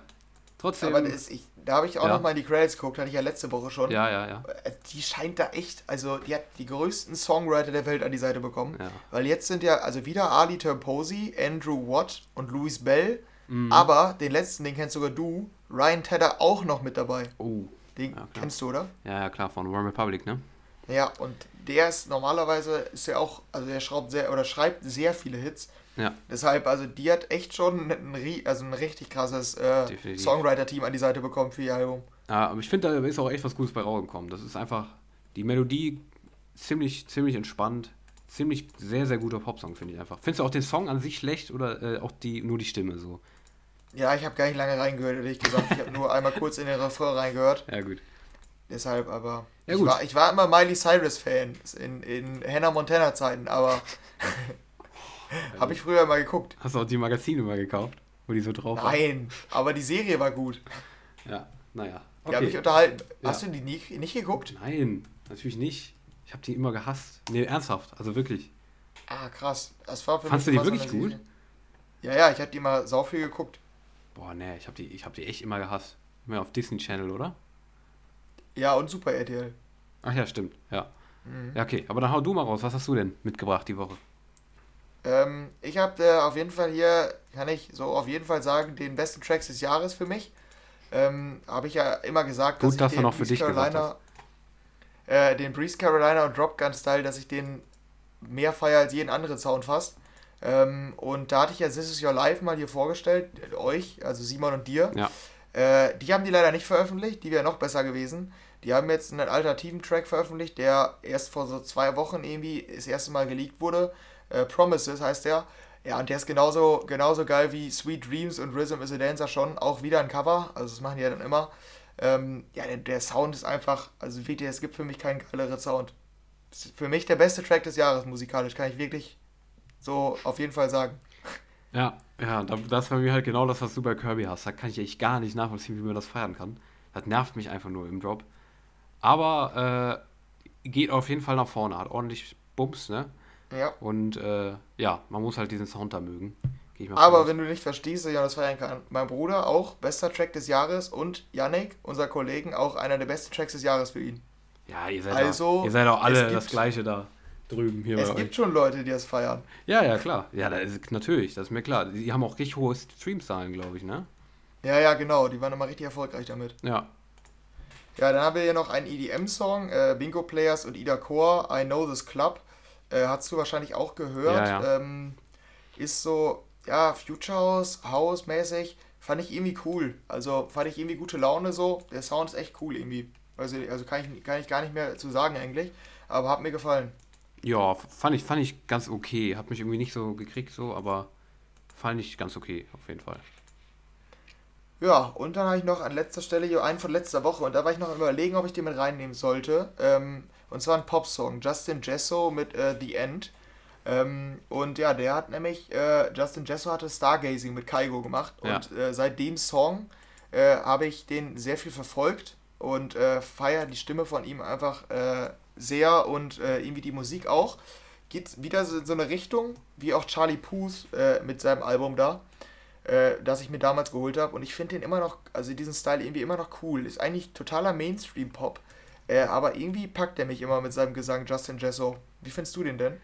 Speaker 1: trotzdem.
Speaker 2: Aber ist, ich, da habe ich auch ja. noch mal in die Credits geguckt, hatte ich ja letzte Woche schon.
Speaker 1: Ja, ja, ja.
Speaker 2: Äh, die scheint da echt, also die hat die größten Songwriter der Welt an die Seite bekommen. Ja. Weil jetzt sind ja, also wieder Ali Terposi, Andrew Watt und Louis Bell. Mhm. Aber den letzten, den kennst sogar du, Ryan Tedder auch noch mit dabei. Oh. Den ja, kennst du, oder?
Speaker 1: Ja, ja, klar, von One Republic, ne?
Speaker 2: Ja, und der ist normalerweise, ist ja auch, also der schraubt sehr, oder schreibt sehr viele Hits. Ja. Deshalb, also die hat echt schon ein, also ein richtig krasses äh, Songwriter-Team an die Seite bekommen für ihr Album.
Speaker 1: Ja, aber ich finde, da ist auch echt was Gutes bei rausgekommen. Das ist einfach die Melodie ziemlich, ziemlich entspannt. Ziemlich sehr, sehr guter Popsong, finde ich einfach. Findest du auch den Song an sich schlecht oder äh, auch die, nur die Stimme so?
Speaker 2: Ja, ich habe gar nicht lange reingehört, ehrlich gesagt. Ich habe nur einmal kurz in den Refrain reingehört.
Speaker 1: Ja, gut.
Speaker 2: Deshalb aber. Ja, ich, war, ich war immer Miley Cyrus-Fan in, in Hannah Montana-Zeiten, aber Habe ich früher mal geguckt.
Speaker 1: Hast du auch die Magazine mal gekauft? wo die so drauf
Speaker 2: war. Nein, aber die Serie war gut.
Speaker 1: Ja, naja.
Speaker 2: Okay. Die habe ich unterhalten. Ja. Hast du die nie, nicht geguckt?
Speaker 1: Nein, natürlich nicht. Ich habe die immer gehasst. Nee, ernsthaft, also wirklich.
Speaker 2: Ah, krass. Das war
Speaker 1: für Fandst du die wirklich gut?
Speaker 2: Ja, ja, ich habe die immer sau viel geguckt.
Speaker 1: Boah, nee, ich habe die, hab die echt immer gehasst. Immer auf Disney Channel, oder?
Speaker 2: Ja, und Super RTL.
Speaker 1: Ach ja, stimmt, ja. Mhm. Ja, okay, aber dann hau du mal raus. Was hast du denn mitgebracht die Woche?
Speaker 2: Ähm, ich habe äh, auf jeden Fall hier, kann ich so auf jeden Fall sagen, den besten Tracks des Jahres für mich. Ähm, habe ich ja immer gesagt,
Speaker 1: Gut, dass, dass ich den noch für dich
Speaker 2: Carolina, äh, den Breeze Carolina und Drop Gun Style, dass ich den mehr feiere als jeden anderen Sound fast. Ähm, und da hatte ich ja This Is Your Life mal hier vorgestellt, euch, also Simon und dir.
Speaker 1: Ja.
Speaker 2: Äh, die haben die leider nicht veröffentlicht, die wäre noch besser gewesen. Die haben jetzt einen alternativen Track veröffentlicht, der erst vor so zwei Wochen irgendwie das erste Mal geleakt wurde. Äh, Promises heißt der. Ja, und der ist genauso, genauso geil wie Sweet Dreams und Rhythm is a Dancer schon. Auch wieder ein Cover, also das machen die ja dann immer. Ähm, ja, der, der, Sound ist einfach, also wirklich, es gibt für mich keinen geileren Sound. Ist für mich der beste Track des Jahres musikalisch, kann ich wirklich so auf jeden Fall sagen.
Speaker 1: Ja, ja, das war mir halt genau das, was du bei Kirby hast. Da kann ich echt gar nicht nachvollziehen, wie man das feiern kann. Das nervt mich einfach nur im Drop. Aber äh, geht auf jeden Fall nach vorne, hat ordentlich Bums, ne?
Speaker 2: Ja.
Speaker 1: Und äh, ja, man muss halt diesen Sound da mögen.
Speaker 2: Aber aus. wenn du nicht verstehst, ja, das feiern kann. Mein Bruder auch bester Track des Jahres und Yannick, unser Kollegen, auch einer der besten Tracks des Jahres für ihn.
Speaker 1: Ja, ihr seid, also, auch, ihr seid auch alle das Gleiche da drüben hier
Speaker 2: Es gibt euch. schon Leute, die das feiern.
Speaker 1: Ja, ja, klar. Ja, das ist, natürlich, das ist mir klar. Die haben auch richtig hohe Streamzahlen, glaube ich, ne?
Speaker 2: Ja, ja, genau. Die waren immer richtig erfolgreich damit.
Speaker 1: Ja.
Speaker 2: Ja, dann haben wir hier noch einen EDM-Song, äh, Bingo Players und Ida Core, I Know This Club. Äh, hast du wahrscheinlich auch gehört.
Speaker 1: Ja, ja.
Speaker 2: Ähm, ist so, ja, Future House, House-mäßig. Fand ich irgendwie cool. Also fand ich irgendwie gute Laune so. Der Sound ist echt cool irgendwie. Also, also kann, ich, kann ich gar nicht mehr zu sagen eigentlich. Aber hat mir gefallen.
Speaker 1: Ja, fand ich, fand ich ganz okay. Hat mich irgendwie nicht so gekriegt, so, aber fand ich ganz okay, auf jeden Fall.
Speaker 2: Ja, und dann habe ich noch an letzter Stelle hier einen von letzter Woche und da war ich noch am überlegen, ob ich den mit reinnehmen sollte. Ähm, und zwar ein Popsong, Justin Jesso mit äh, The End. Ähm, und ja, der hat nämlich, äh, Justin Jesso hatte Stargazing mit Kaigo gemacht ja. und äh, seit dem Song äh, habe ich den sehr viel verfolgt und äh, feiere die Stimme von ihm einfach äh, sehr und irgendwie die Musik auch. Geht wieder so in so eine Richtung, wie auch Charlie Puth mit seinem Album da, äh, das ich mir damals geholt habe. Und ich finde den immer noch, also diesen Style irgendwie immer noch cool. Ist eigentlich totaler Mainstream-Pop. Äh, aber irgendwie packt er mich immer mit seinem Gesang Justin Jesso. Wie findest du den denn?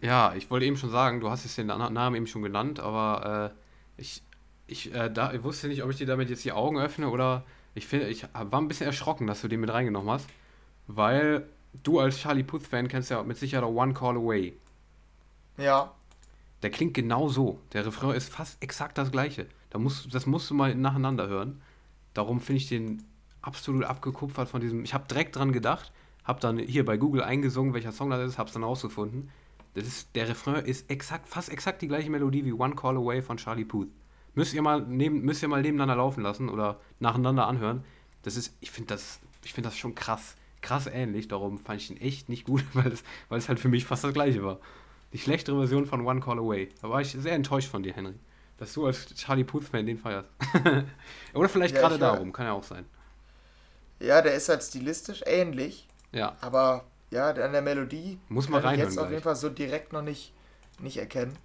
Speaker 1: Ja, ich wollte eben schon sagen, du hast jetzt den Namen eben schon genannt, aber äh, ich, ich, äh, da, ich wusste nicht, ob ich dir damit jetzt die Augen öffne oder ich finde, ich war ein bisschen erschrocken, dass du den mit reingenommen hast, weil du als Charlie Puth-Fan kennst ja mit Sicherheit One Call Away.
Speaker 2: Ja.
Speaker 1: Der klingt genau so. Der Refrain ist fast exakt das gleiche. Da musst, das musst du mal nacheinander hören. Darum finde ich den absolut abgekupfert von diesem. Ich habe direkt dran gedacht, habe dann hier bei Google eingesungen, welcher Song das ist, habe es dann rausgefunden. Das ist, der Refrain ist exakt, fast exakt die gleiche Melodie wie One Call Away von Charlie Puth. Müsst ihr mal, neben, müsst ihr mal nebeneinander laufen lassen oder nacheinander anhören. Das ist, ich finde das, ich das schon krass krass ähnlich, darum fand ich ihn echt nicht gut, weil es, weil es halt für mich fast das gleiche war. Die schlechtere Version von One Call Away. Da war ich sehr enttäuscht von dir, Henry. Dass du als Charlie Puth-Fan den feierst. Oder vielleicht ja, gerade darum, kann ja auch sein.
Speaker 2: Ja, der ist halt stilistisch ähnlich.
Speaker 1: Ja.
Speaker 2: Aber ja, an der Melodie
Speaker 1: muss man kann ich
Speaker 2: jetzt auf jeden Fall so direkt noch nicht, nicht erkennen.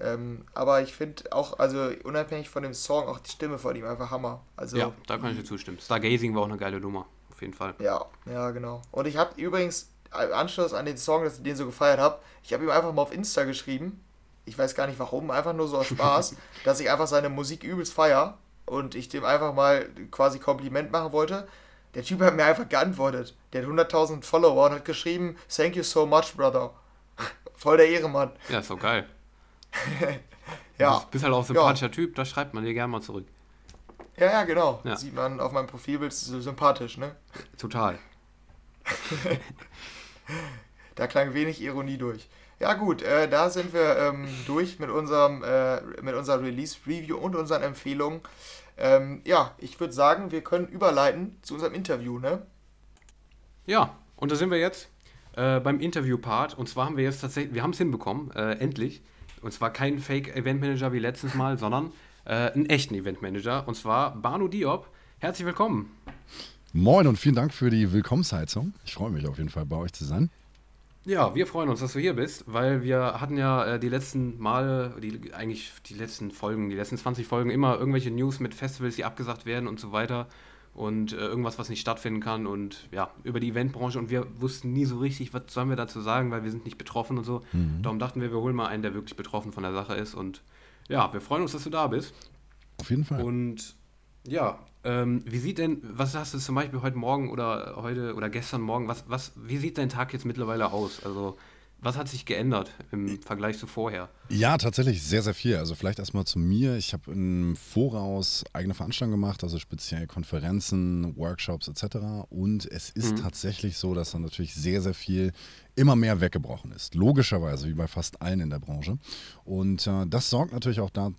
Speaker 2: Ähm, aber ich finde auch, also unabhängig von dem Song, auch die Stimme von ihm einfach Hammer. Also,
Speaker 1: ja, da kann ich dir zustimmen. Stargazing war auch eine geile Nummer auf jeden Fall.
Speaker 2: Ja, ja, genau. Und ich habe übrigens Anschluss an den Song, dass ich den so gefeiert habe, ich habe ihm einfach mal auf Insta geschrieben. Ich weiß gar nicht warum, einfach nur so aus Spaß, dass ich einfach seine Musik übelst feier und ich dem einfach mal quasi Kompliment machen wollte. Der Typ hat mir einfach geantwortet. Der hat 100.000 Follower und hat geschrieben, Thank you so much, brother. Voll der Ehremann.
Speaker 1: Ja, ist so geil.
Speaker 2: ja.
Speaker 1: Du bist halt auch ein sympathischer ja. Typ, da schreibt man dir gerne mal zurück.
Speaker 2: Ja, ja, genau. Ja. Sieht man auf meinem Profilbild so sympathisch, ne?
Speaker 1: Total.
Speaker 2: Da klang wenig Ironie durch. Ja gut, äh, da sind wir ähm, durch mit unserem äh, mit unserer Release-Review und unseren Empfehlungen. Ähm, ja, ich würde sagen, wir können überleiten zu unserem Interview, ne?
Speaker 1: Ja, und da sind wir jetzt äh, beim Interview-Part. Und zwar haben wir jetzt tatsächlich, wir haben es hinbekommen, äh, endlich. Und zwar kein Fake-Event-Manager wie letztes Mal, sondern äh, einen echten Eventmanager, und zwar Banu Diop. Herzlich willkommen.
Speaker 3: Moin und vielen Dank für die Willkommensheizung. Ich freue mich auf jeden Fall, bei euch zu sein.
Speaker 1: Ja, wir freuen uns, dass du hier bist, weil wir hatten ja äh, die letzten Male, die, eigentlich die letzten Folgen, die letzten 20 Folgen immer irgendwelche News mit Festivals, die abgesagt werden und so weiter und äh, irgendwas, was nicht stattfinden kann und ja, über die Eventbranche und wir wussten nie so richtig, was sollen wir dazu sagen, weil wir sind nicht betroffen und so. Mhm. Darum dachten wir, wir holen mal einen, der wirklich betroffen von der Sache ist und ja, wir freuen uns, dass du da bist.
Speaker 3: Auf jeden Fall.
Speaker 1: Und ja, ähm, wie sieht denn, was hast du zum Beispiel heute Morgen oder heute oder gestern Morgen, was, was, wie sieht dein Tag jetzt mittlerweile aus? Also, was hat sich geändert im Vergleich zu vorher?
Speaker 3: Ja, tatsächlich sehr, sehr viel. Also vielleicht erstmal zu mir. Ich habe im Voraus eigene Veranstaltungen gemacht, also speziell Konferenzen, Workshops etc. Und es ist mhm. tatsächlich so, dass da natürlich sehr, sehr viel immer mehr weggebrochen ist. Logischerweise, wie bei fast allen in der Branche. Und äh, das sorgt natürlich auch da,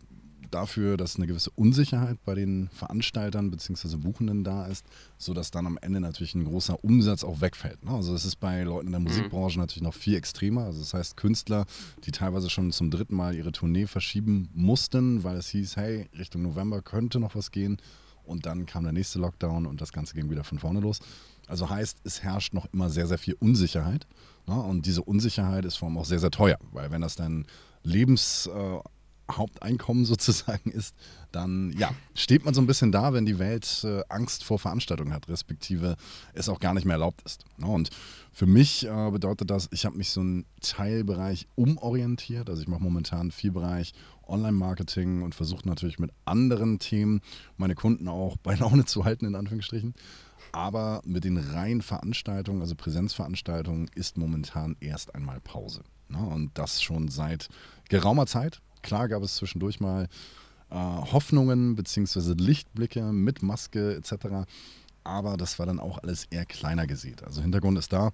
Speaker 3: dafür, dass eine gewisse Unsicherheit bei den Veranstaltern bzw. Buchenden da ist, sodass dann am Ende natürlich ein großer Umsatz auch wegfällt. Ne? Also das ist bei Leuten in der mhm. Musikbranche mhm. natürlich noch viel extremer. Also das heißt Künstler, die teilweise schon zum dritten Mal ihre Tournee verschieben mussten, weil es hieß, hey, Richtung November könnte noch was gehen. Und dann kam der nächste Lockdown und das Ganze ging wieder von vorne los. Also heißt, es herrscht noch immer sehr, sehr viel Unsicherheit. Ne? Und diese Unsicherheit ist vor allem auch sehr, sehr teuer, weil wenn das dein Lebens... Äh, Haupteinkommen sozusagen ist, dann ja, steht man so ein bisschen da, wenn die Welt äh, Angst vor Veranstaltungen hat, respektive es auch gar nicht mehr erlaubt ist. Ne? und für mich äh, bedeutet das, ich habe mich so einen Teilbereich umorientiert. Also ich mache momentan viel Bereich Online-Marketing und versuche natürlich mit anderen Themen meine Kunden auch bei Laune zu halten, in Anführungsstrichen. Aber mit den reinen Veranstaltungen, also Präsenzveranstaltungen, ist momentan erst einmal Pause. Ne? und das schon seit geraumer Zeit. Klar gab es zwischendurch mal äh, Hoffnungen bzw. Lichtblicke mit Maske etc. Aber das war dann auch alles eher kleiner gesät. Also Hintergrund ist da,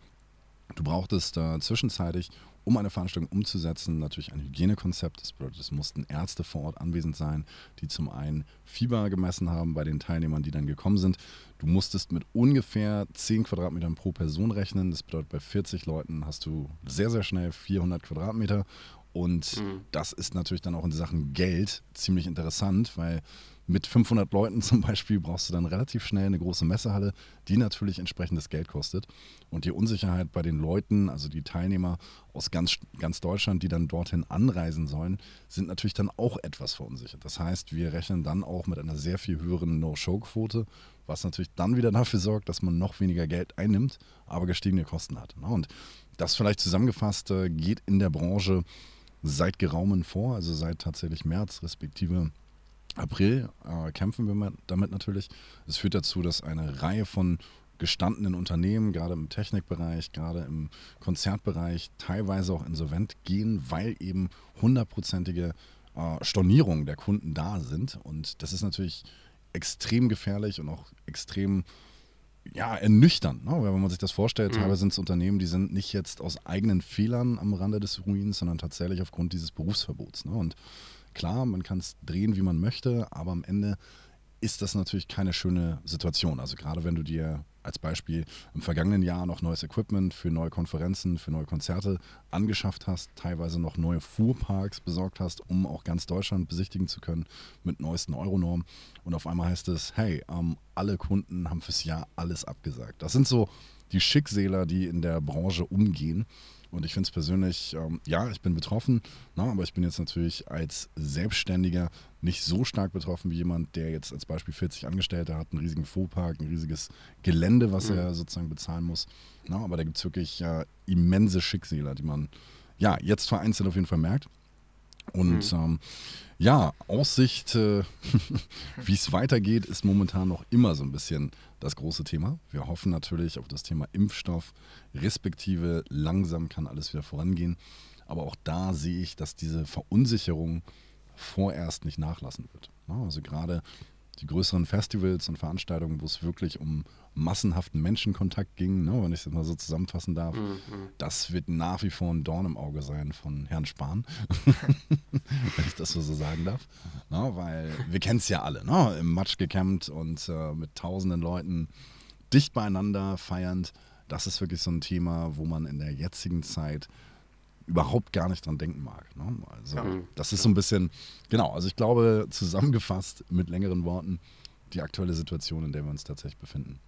Speaker 3: du brauchtest äh, zwischenzeitlich, um eine Veranstaltung umzusetzen, natürlich ein Hygienekonzept. Das bedeutet, es mussten Ärzte vor Ort anwesend sein, die zum einen Fieber gemessen haben bei den Teilnehmern, die dann gekommen sind. Du musstest mit ungefähr 10 Quadratmetern pro Person rechnen. Das bedeutet, bei 40 Leuten hast du sehr, sehr schnell 400 Quadratmeter und mhm. das ist natürlich dann auch in Sachen Geld ziemlich interessant, weil mit 500 Leuten zum Beispiel brauchst du dann relativ schnell eine große Messehalle, die natürlich entsprechendes Geld kostet. Und die Unsicherheit bei den Leuten, also die Teilnehmer aus ganz, ganz Deutschland, die dann dorthin anreisen sollen, sind natürlich dann auch etwas verunsichert. Das heißt, wir rechnen dann auch mit einer sehr viel höheren No-Show-Quote, was natürlich dann wieder dafür sorgt, dass man noch weniger Geld einnimmt, aber gestiegene Kosten hat. Und das vielleicht zusammengefasst äh, geht in der Branche seit geraumen vor, also seit tatsächlich März respektive April äh, kämpfen wir damit natürlich. Es führt dazu, dass eine Reihe von gestandenen Unternehmen, gerade im Technikbereich, gerade im Konzertbereich, teilweise auch insolvent gehen, weil eben hundertprozentige äh, Stornierungen der Kunden da sind. Und das ist natürlich extrem gefährlich und auch extrem ja, ernüchternd, ne? weil wenn man sich das vorstellt, mhm. teilweise sind es Unternehmen, die sind nicht jetzt aus eigenen Fehlern am Rande des Ruins, sondern tatsächlich aufgrund dieses Berufsverbots. Ne? Und klar, man kann es drehen, wie man möchte, aber am Ende ist das natürlich keine schöne Situation. Also gerade wenn du dir als Beispiel im vergangenen Jahr noch neues Equipment für neue Konferenzen, für neue Konzerte angeschafft hast, teilweise noch neue Fuhrparks besorgt hast, um auch ganz Deutschland besichtigen zu können mit neuesten Euronormen. Und auf einmal heißt es, hey, ähm, alle Kunden haben fürs Jahr alles abgesagt. Das sind so die Schicksäler, die in der Branche umgehen. Und ich finde es persönlich, ähm, ja, ich bin betroffen, na, aber ich bin jetzt natürlich als Selbstständiger nicht so stark betroffen wie jemand, der jetzt als Beispiel 40 Angestellte hat, einen riesigen Fuhrpark, ein riesiges Gelände, was mhm. er sozusagen bezahlen muss. Na, aber da gibt es wirklich äh, immense Schicksale, die man ja jetzt vereinzelt auf jeden Fall merkt. Und mhm. ähm, ja, Aussicht, äh, wie es weitergeht, ist momentan noch immer so ein bisschen das große Thema. Wir hoffen natürlich auf das Thema Impfstoff, respektive langsam kann alles wieder vorangehen. Aber auch da sehe ich, dass diese Verunsicherung vorerst nicht nachlassen wird. Also gerade die größeren Festivals und Veranstaltungen, wo es wirklich um massenhaften Menschenkontakt ging, ne, wenn ich das mal so zusammenfassen darf, mhm. das wird nach wie vor ein Dorn im Auge sein von Herrn Spahn, wenn ich das so, sagen darf. Ne, weil wir kennen es ja alle, ne, im Matsch gecampt und äh, mit tausenden Leuten dicht beieinander feiernd. Das ist wirklich so ein Thema, wo man in der jetzigen Zeit überhaupt gar nicht dran denken mag. Ne? Also ja. das ist so ein bisschen, genau, also ich glaube, zusammengefasst mit längeren Worten, die aktuelle Situation, in der wir uns tatsächlich befinden.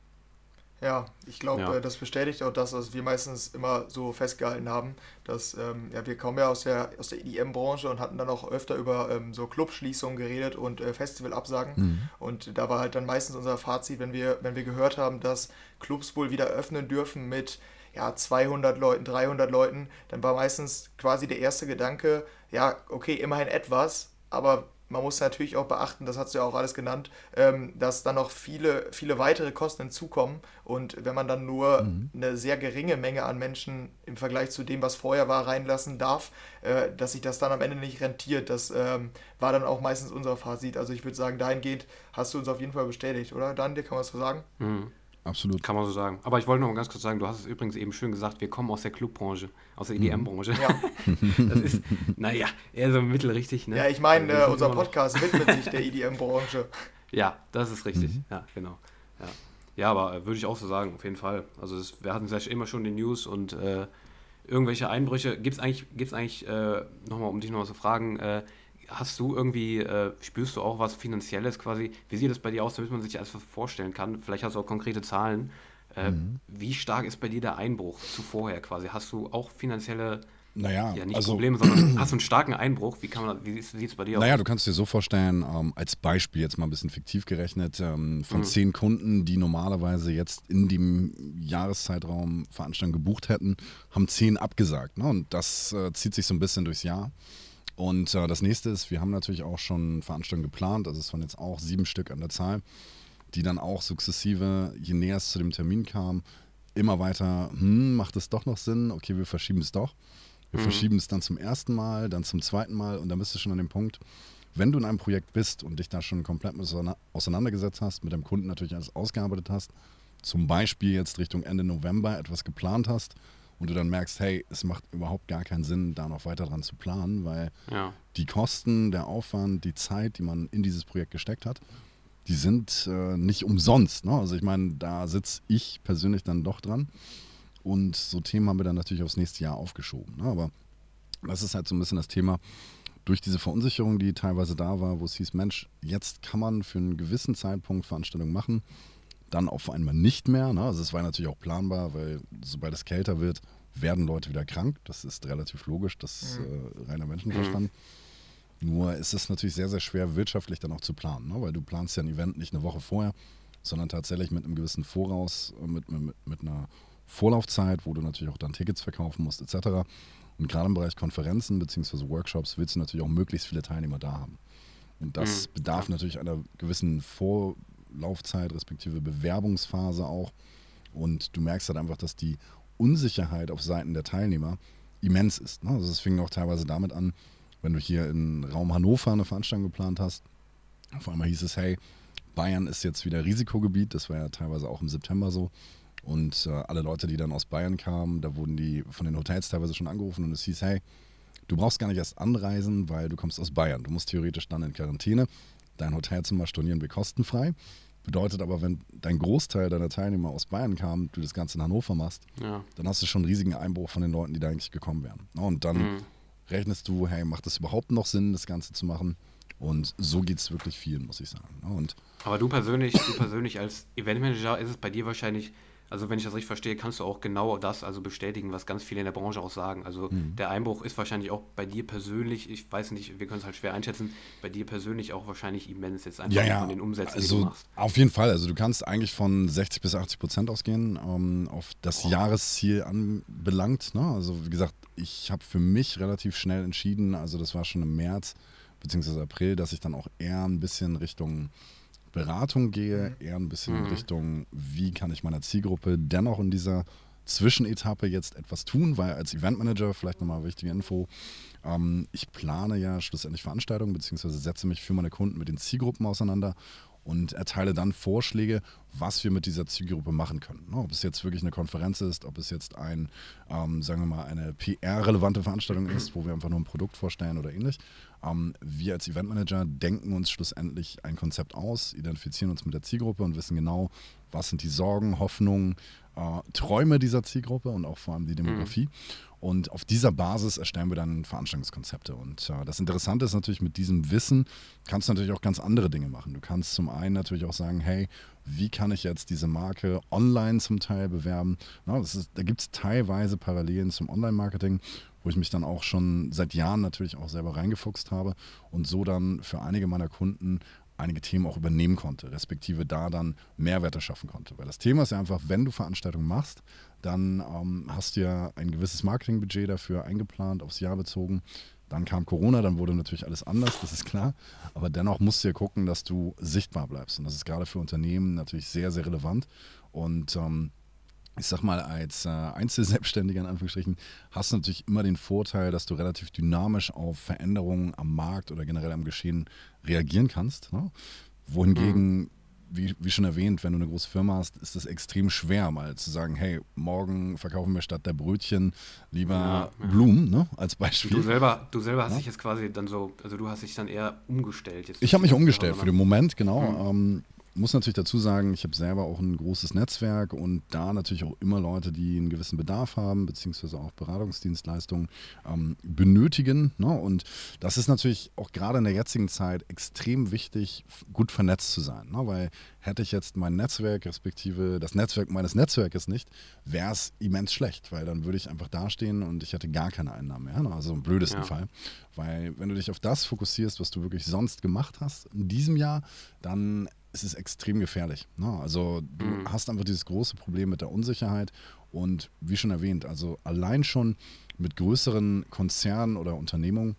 Speaker 2: Ja, ich glaube, ja. äh, das bestätigt auch das, was wir meistens immer so festgehalten haben, dass ähm, ja, wir kommen ja aus der, aus der EDM-Branche und hatten dann auch öfter über ähm, so Clubschließungen geredet und äh, Festivalabsagen. Mhm. Und da war halt dann meistens unser Fazit, wenn wir, wenn wir gehört haben, dass Clubs wohl wieder öffnen dürfen mit ja, 200 Leuten, 300 Leuten, dann war meistens quasi der erste Gedanke, ja, okay, immerhin etwas, aber man muss natürlich auch beachten, das hast du ja auch alles genannt, ähm, dass dann noch viele, viele weitere Kosten hinzukommen. Und wenn man dann nur mhm. eine sehr geringe Menge an Menschen im Vergleich zu dem, was vorher war, reinlassen darf, äh, dass sich das dann am Ende nicht rentiert. Das ähm, war dann auch meistens unser Fazit. Also ich würde sagen, dahingehend hast du uns auf jeden Fall bestätigt, oder? Dan, dir kann man was so sagen?
Speaker 1: Mhm. Absolut. Kann man so sagen. Aber ich wollte noch mal ganz kurz sagen, du hast es übrigens eben schön gesagt, wir kommen aus der Clubbranche, aus der EDM-Branche. Ja. das ist, naja, eher so mittelrichtig. Ne?
Speaker 2: Ja, ich meine, äh, unser Podcast widmet sich der EDM-Branche.
Speaker 1: Ja, das ist richtig. Mhm. Ja, genau. Ja, ja aber äh, würde ich auch so sagen, auf jeden Fall. Also das, wir hatten vielleicht immer schon die News und äh, irgendwelche Einbrüche. Gibt es eigentlich, gibt's eigentlich äh, nochmal, um dich nochmal zu fragen, äh, Hast du irgendwie, äh, spürst du auch was Finanzielles quasi? Wie sieht das bei dir aus, damit man sich alles vorstellen kann? Vielleicht hast du auch konkrete Zahlen. Äh, mhm. Wie stark ist bei dir der Einbruch zu vorher quasi? Hast du auch finanzielle
Speaker 3: naja,
Speaker 1: ja, nicht also, Probleme, sondern hast du einen starken Einbruch? Wie, wie sieht es bei dir
Speaker 3: aus? Naja, du kannst dir so vorstellen, ähm, als Beispiel jetzt mal ein bisschen fiktiv gerechnet, ähm, von mhm. zehn Kunden, die normalerweise jetzt in dem Jahreszeitraum Veranstaltungen gebucht hätten, haben zehn abgesagt. Ne? Und das äh, zieht sich so ein bisschen durchs Jahr. Und äh, das nächste ist, wir haben natürlich auch schon Veranstaltungen geplant, also es waren jetzt auch sieben Stück an der Zahl, die dann auch sukzessive, je näher es zu dem Termin kam, immer weiter, hm, macht es doch noch Sinn, okay, wir verschieben es doch. Wir mhm. verschieben es dann zum ersten Mal, dann zum zweiten Mal und dann bist du schon an dem Punkt, wenn du in einem Projekt bist und dich da schon komplett auseinandergesetzt hast, mit dem Kunden natürlich alles ausgearbeitet hast, zum Beispiel jetzt Richtung Ende November etwas geplant hast und du dann merkst, hey, es macht überhaupt gar keinen Sinn, da noch weiter dran zu planen, weil ja. die Kosten, der Aufwand, die Zeit, die man in dieses Projekt gesteckt hat, die sind äh, nicht umsonst. Ne? Also ich meine, da sitze ich persönlich dann doch dran. Und so Themen haben wir dann natürlich aufs nächste Jahr aufgeschoben. Ne? Aber das ist halt so ein bisschen das Thema, durch diese Verunsicherung, die teilweise da war, wo es hieß, Mensch, jetzt kann man für einen gewissen Zeitpunkt Veranstaltungen machen dann auf einmal nicht mehr. Ne? Also es war natürlich auch planbar, weil sobald es kälter wird, werden Leute wieder krank. Das ist relativ logisch, das ist mhm. äh, reiner Menschenverstand. Mhm. Nur ist es natürlich sehr, sehr schwer, wirtschaftlich dann auch zu planen, ne? weil du planst ja ein Event nicht eine Woche vorher, sondern tatsächlich mit einem gewissen Voraus, äh, mit, mit, mit einer Vorlaufzeit, wo du natürlich auch dann Tickets verkaufen musst, etc. Und gerade im Bereich Konferenzen bzw. Workshops willst du natürlich auch möglichst viele Teilnehmer da haben. Und das mhm. bedarf natürlich einer gewissen Vor Laufzeit respektive Bewerbungsphase auch. Und du merkst halt einfach, dass die Unsicherheit auf Seiten der Teilnehmer immens ist. Ne? Also es fing auch teilweise damit an, wenn du hier in Raum Hannover eine Veranstaltung geplant hast. Auf einmal hieß es, hey, Bayern ist jetzt wieder Risikogebiet. Das war ja teilweise auch im September so. Und äh, alle Leute, die dann aus Bayern kamen, da wurden die von den Hotels teilweise schon angerufen und es hieß, hey, du brauchst gar nicht erst anreisen, weil du kommst aus Bayern. Du musst theoretisch dann in Quarantäne. Dein Hotelzimmer stornieren wir kostenfrei. Bedeutet aber, wenn dein Großteil deiner Teilnehmer aus Bayern kam, du das Ganze in Hannover machst, ja. dann hast du schon einen riesigen Einbruch von den Leuten, die da eigentlich gekommen wären. Und dann mhm. rechnest du, hey, macht es überhaupt noch Sinn, das Ganze zu machen? Und so geht es wirklich vielen, muss ich sagen. Und
Speaker 1: aber du persönlich, du persönlich als Eventmanager ist es bei dir wahrscheinlich also wenn ich das richtig verstehe, kannst du auch genau das also bestätigen, was ganz viele in der Branche auch sagen. Also mhm. der Einbruch ist wahrscheinlich auch bei dir persönlich, ich weiß nicht, wir können es halt schwer einschätzen, bei dir persönlich auch wahrscheinlich immens jetzt einfach
Speaker 3: ja, ja.
Speaker 1: von den Umsätzen,
Speaker 3: also, die du machst. Auf jeden Fall, also du kannst eigentlich von 60 bis 80 Prozent ausgehen, ähm, auf das oh. Jahresziel anbelangt. Ne? Also wie gesagt, ich habe für mich relativ schnell entschieden, also das war schon im März bzw. April, dass ich dann auch eher ein bisschen Richtung Beratung gehe, mhm. eher ein bisschen mhm. in Richtung, wie kann ich meiner Zielgruppe dennoch in dieser Zwischenetappe jetzt etwas tun, weil als Eventmanager, vielleicht nochmal wichtige Info, ähm, ich plane ja schlussendlich Veranstaltungen, beziehungsweise setze mich für meine Kunden mit den Zielgruppen auseinander und erteile dann Vorschläge, was wir mit dieser Zielgruppe machen können. Ne? Ob es jetzt wirklich eine Konferenz ist, ob es jetzt ein, ähm, sagen wir mal, eine PR-relevante Veranstaltung ist, wo wir einfach nur ein Produkt vorstellen oder ähnlich. Ähm, wir als Eventmanager denken uns schlussendlich ein Konzept aus, identifizieren uns mit der Zielgruppe und wissen genau, was sind die Sorgen, Hoffnungen, äh, Träume dieser Zielgruppe und auch vor allem die Demografie. Mhm. Und auf dieser Basis erstellen wir dann Veranstaltungskonzepte. Und äh, das Interessante ist natürlich, mit diesem Wissen kannst du natürlich auch ganz andere Dinge machen. Du kannst zum einen natürlich auch sagen, hey, wie kann ich jetzt diese Marke online zum Teil bewerben? Na, ist, da gibt es teilweise Parallelen zum Online-Marketing, wo ich mich dann auch schon seit Jahren natürlich auch selber reingefuchst habe und so dann für einige meiner Kunden einige Themen auch übernehmen konnte, respektive da dann Mehrwerte schaffen konnte. Weil das Thema ist ja einfach, wenn du Veranstaltungen machst, dann ähm, hast du ja ein gewisses Marketingbudget dafür eingeplant, aufs Jahr bezogen. Dann kam Corona, dann wurde natürlich alles anders, das ist klar. Aber dennoch musst du ja gucken, dass du sichtbar bleibst. Und das ist gerade für Unternehmen natürlich sehr, sehr relevant. Und ähm, ich sag mal, als äh, Einzelselbstständiger in Anführungsstrichen hast du natürlich immer den Vorteil, dass du relativ dynamisch auf Veränderungen am Markt oder generell am Geschehen reagieren kannst. Ne? Wohingegen, mhm. wie, wie, schon erwähnt, wenn du eine große Firma hast, ist es extrem schwer, mal zu sagen, hey, morgen verkaufen wir statt der Brötchen lieber ja, ja. Blumen, ne? als Beispiel.
Speaker 1: Du selber, du selber hast ja? dich jetzt quasi dann so, also du hast dich dann eher umgestellt. Jetzt
Speaker 3: ich habe mich umgestellt für den Moment, genau. Mhm. Ähm, muss natürlich dazu sagen, ich habe selber auch ein großes Netzwerk und da natürlich auch immer Leute, die einen gewissen Bedarf haben, beziehungsweise auch Beratungsdienstleistungen ähm, benötigen. Ne? Und das ist natürlich auch gerade in der jetzigen Zeit extrem wichtig, gut vernetzt zu sein. Ne? Weil hätte ich jetzt mein Netzwerk, respektive das Netzwerk meines Netzwerkes nicht, wäre es immens schlecht, weil dann würde ich einfach dastehen und ich hätte gar keine Einnahmen mehr. Ne? Also im blödesten ja. Fall. Weil wenn du dich auf das fokussierst, was du wirklich sonst gemacht hast in diesem Jahr, dann es ist extrem gefährlich. Ne? Also du mhm. hast einfach dieses große Problem mit der Unsicherheit und wie schon erwähnt, also allein schon mit größeren Konzernen oder Unternehmungen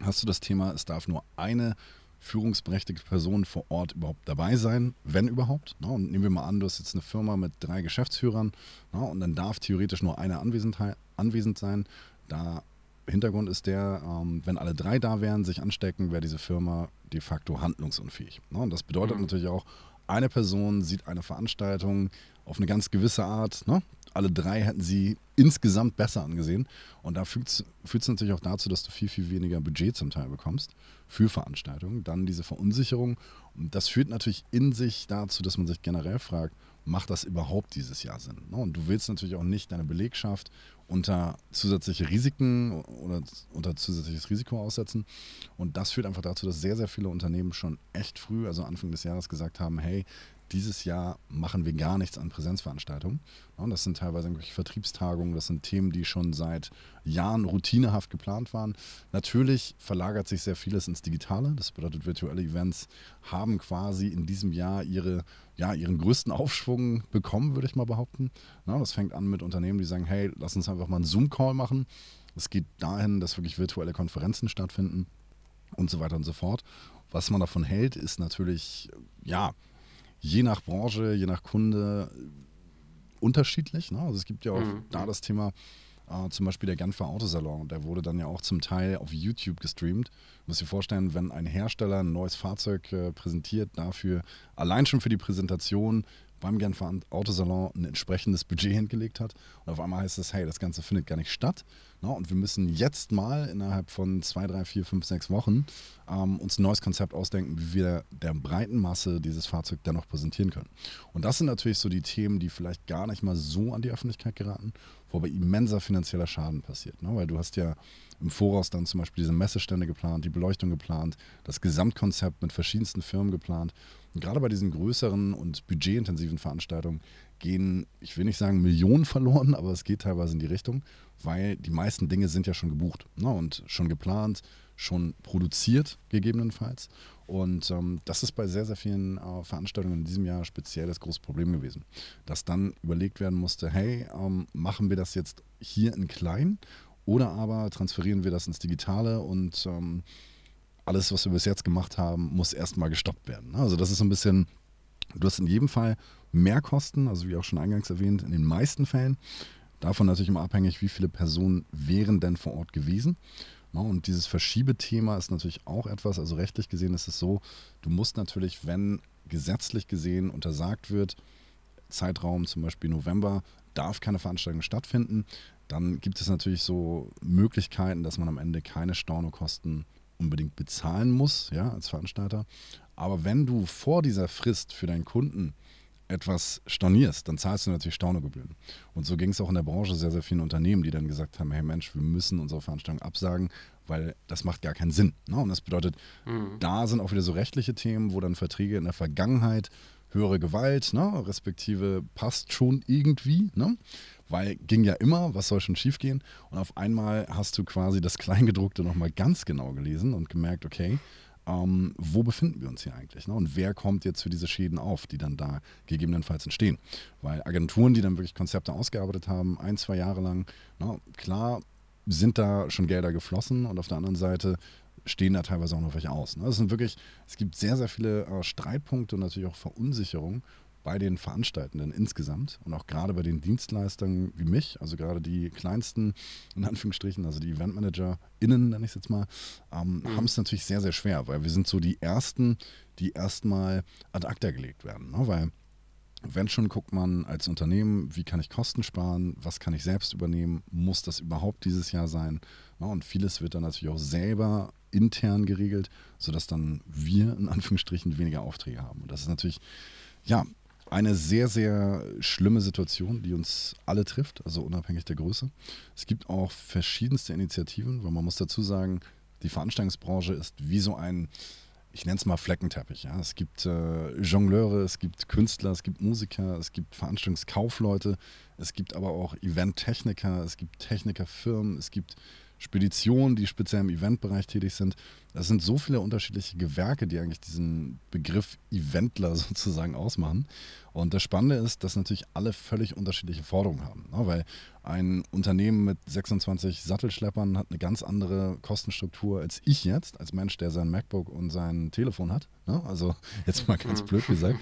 Speaker 3: hast du das Thema, es darf nur eine führungsberechtigte Person vor Ort überhaupt dabei sein, wenn überhaupt. Ne? Und nehmen wir mal an, du hast jetzt eine Firma mit drei Geschäftsführern ne? und dann darf theoretisch nur einer anwesend, anwesend sein. Da Hintergrund ist der, ähm, wenn alle drei da wären, sich anstecken, wäre diese Firma de facto handlungsunfähig. Ne? Und das bedeutet mhm. natürlich auch, eine Person sieht eine Veranstaltung auf eine ganz gewisse Art. Ne? Alle drei hätten sie insgesamt besser angesehen. Und da führt es natürlich auch dazu, dass du viel, viel weniger Budget zum Teil bekommst für Veranstaltungen. Dann diese Verunsicherung. Und das führt natürlich in sich dazu, dass man sich generell fragt, macht das überhaupt dieses Jahr Sinn? Ne? Und du willst natürlich auch nicht deine Belegschaft unter zusätzliche Risiken oder unter zusätzliches Risiko aussetzen. Und das führt einfach dazu, dass sehr, sehr viele Unternehmen schon echt früh, also Anfang des Jahres, gesagt haben, hey, dieses Jahr machen wir gar nichts an Präsenzveranstaltungen. Und das sind teilweise irgendwelche Vertriebstagungen, das sind Themen, die schon seit Jahren routinehaft geplant waren. Natürlich verlagert sich sehr vieles ins Digitale. Das bedeutet, virtuelle Events haben quasi in diesem Jahr ihre, ja, ihren größten Aufschwung bekommen, würde ich mal behaupten. Das fängt an mit Unternehmen, die sagen, hey, lass uns einfach mal einen Zoom-Call machen. Es geht dahin, dass wirklich virtuelle Konferenzen stattfinden und so weiter und so fort. Was man davon hält, ist natürlich, ja, je nach Branche, je nach Kunde unterschiedlich. Ne? Also es gibt ja auch mhm. da das Thema, äh, zum Beispiel der Genfer Autosalon, der wurde dann ja auch zum Teil auf YouTube gestreamt. Du musst dir vorstellen, wenn ein Hersteller ein neues Fahrzeug äh, präsentiert, dafür allein schon für die Präsentation beim Genfer Autosalon ein entsprechendes Budget hingelegt hat. Und auf einmal heißt es, hey, das Ganze findet gar nicht statt. Na, und wir müssen jetzt mal innerhalb von zwei, drei, vier, fünf, sechs Wochen ähm, uns ein neues Konzept ausdenken, wie wir der breiten Masse dieses Fahrzeug dennoch präsentieren können. Und das sind natürlich so die Themen, die vielleicht gar nicht mal so an die Öffentlichkeit geraten, wo aber immenser finanzieller Schaden passiert. Ne? Weil du hast ja im Voraus dann zum Beispiel diese Messestände geplant, die Beleuchtung geplant, das Gesamtkonzept mit verschiedensten Firmen geplant. Gerade bei diesen größeren und budgetintensiven Veranstaltungen gehen, ich will nicht sagen Millionen verloren, aber es geht teilweise in die Richtung, weil die meisten Dinge sind ja schon gebucht ne? und schon geplant, schon produziert gegebenenfalls. Und ähm, das ist bei sehr, sehr vielen äh, Veranstaltungen in diesem Jahr speziell das große Problem gewesen. Dass dann überlegt werden musste, hey, ähm, machen wir das jetzt hier in klein oder aber transferieren wir das ins Digitale und ähm, alles, was wir bis jetzt gemacht haben, muss erstmal gestoppt werden. Also das ist so ein bisschen, du hast in jedem Fall mehr Kosten, also wie auch schon eingangs erwähnt, in den meisten Fällen. Davon natürlich immer abhängig, wie viele Personen wären denn vor Ort gewesen. Und dieses Verschiebethema ist natürlich auch etwas, also rechtlich gesehen ist es so, du musst natürlich, wenn gesetzlich gesehen untersagt wird, Zeitraum zum Beispiel November, darf keine Veranstaltung stattfinden, dann gibt es natürlich so Möglichkeiten, dass man am Ende keine Stornokosten unbedingt bezahlen muss, ja, als Veranstalter. Aber wenn du vor dieser Frist für deinen Kunden etwas stornierst, dann zahlst du natürlich Stornogebühren. Und so ging es auch in der Branche sehr, sehr vielen Unternehmen, die dann gesagt haben, hey Mensch, wir müssen unsere Veranstaltung absagen, weil das macht gar keinen Sinn. Ne? Und das bedeutet, mhm. da sind auch wieder so rechtliche Themen, wo dann Verträge in der Vergangenheit höhere Gewalt, ne, respektive passt schon irgendwie, ne? Weil ging ja immer, was soll schon schiefgehen? Und auf einmal hast du quasi das Kleingedruckte nochmal ganz genau gelesen und gemerkt, okay, ähm, wo befinden wir uns hier eigentlich? Ne? Und wer kommt jetzt für diese Schäden auf, die dann da gegebenenfalls entstehen? Weil Agenturen, die dann wirklich Konzepte ausgearbeitet haben, ein, zwei Jahre lang, na, klar sind da schon Gelder geflossen und auf der anderen Seite stehen da teilweise auch noch welche aus. Ne? Es sind wirklich, es gibt sehr, sehr viele äh, Streitpunkte und natürlich auch Verunsicherung bei den Veranstaltenden insgesamt und auch gerade bei den Dienstleistern wie mich, also gerade die kleinsten, in Anführungsstrichen, also die EventmanagerInnen, nenne ich es jetzt mal, ähm, mhm. haben es natürlich sehr, sehr schwer, weil wir sind so die Ersten, die erstmal ad acta gelegt werden. Ne? Weil wenn schon guckt man als Unternehmen, wie kann ich Kosten sparen, was kann ich selbst übernehmen, muss das überhaupt dieses Jahr sein? Ja, und vieles wird dann natürlich auch selber intern geregelt, sodass dann wir in Anführungsstrichen weniger Aufträge haben. Und das ist natürlich, ja, eine sehr, sehr schlimme Situation, die uns alle trifft, also unabhängig der Größe. Es gibt auch verschiedenste Initiativen, weil man muss dazu sagen, die Veranstaltungsbranche ist wie so ein, ich nenne es mal Fleckenteppich. Ja. Es gibt äh, Jongleure, es gibt Künstler, es gibt Musiker, es gibt Veranstaltungskaufleute, es gibt aber auch Eventtechniker, es gibt Technikerfirmen, es gibt Speditionen, die speziell im Eventbereich tätig sind. Das sind so viele unterschiedliche Gewerke, die eigentlich diesen Begriff Eventler sozusagen ausmachen. Und das Spannende ist, dass natürlich alle völlig unterschiedliche Forderungen haben. Ne? Weil ein Unternehmen mit 26 Sattelschleppern hat eine ganz andere Kostenstruktur als ich jetzt, als Mensch, der sein MacBook und sein Telefon hat. Ne? Also jetzt mal ganz mhm. blöd gesagt.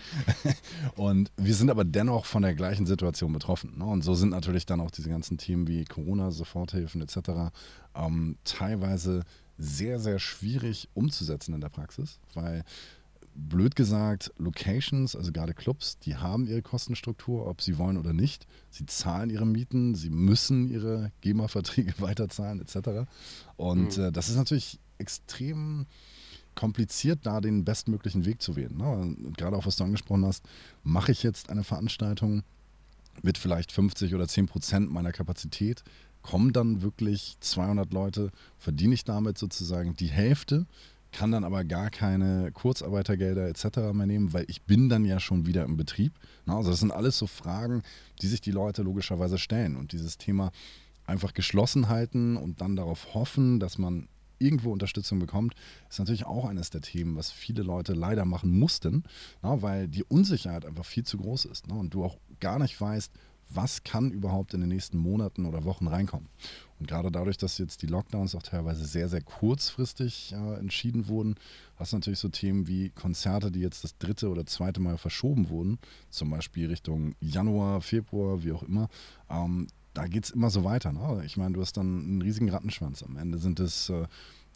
Speaker 3: Und wir sind aber dennoch von der gleichen Situation betroffen. Ne? Und so sind natürlich dann auch diese ganzen Themen wie Corona, Soforthilfen etc. Ähm, teilweise sehr, sehr schwierig umzusetzen in der Praxis, weil blöd gesagt, Locations, also gerade Clubs, die haben ihre Kostenstruktur, ob sie wollen oder nicht. Sie zahlen ihre Mieten, sie müssen ihre GEMA-Verträge weiterzahlen, etc. Und mhm. äh, das ist natürlich extrem kompliziert, da den bestmöglichen Weg zu wählen. Ne? Gerade auch, was du angesprochen hast, mache ich jetzt eine Veranstaltung mit vielleicht 50 oder 10 Prozent meiner Kapazität, kommen dann wirklich 200 Leute, verdiene ich damit sozusagen die Hälfte kann dann aber gar keine Kurzarbeitergelder etc. mehr nehmen, weil ich bin dann ja schon wieder im Betrieb. Also das sind alles so Fragen, die sich die Leute logischerweise stellen. Und dieses Thema einfach geschlossen halten und dann darauf hoffen, dass man irgendwo Unterstützung bekommt, ist natürlich auch eines der Themen, was viele Leute leider machen mussten, weil die Unsicherheit einfach viel zu groß ist und du auch gar nicht weißt, was kann überhaupt in den nächsten Monaten oder Wochen reinkommen. Und gerade dadurch, dass jetzt die Lockdowns auch teilweise sehr, sehr kurzfristig äh, entschieden wurden, hast du natürlich so Themen wie Konzerte, die jetzt das dritte oder zweite Mal verschoben wurden, zum Beispiel Richtung Januar, Februar, wie auch immer. Ähm, da geht es immer so weiter. Ne? Ich meine, du hast dann einen riesigen Rattenschwanz. Am Ende sind es äh,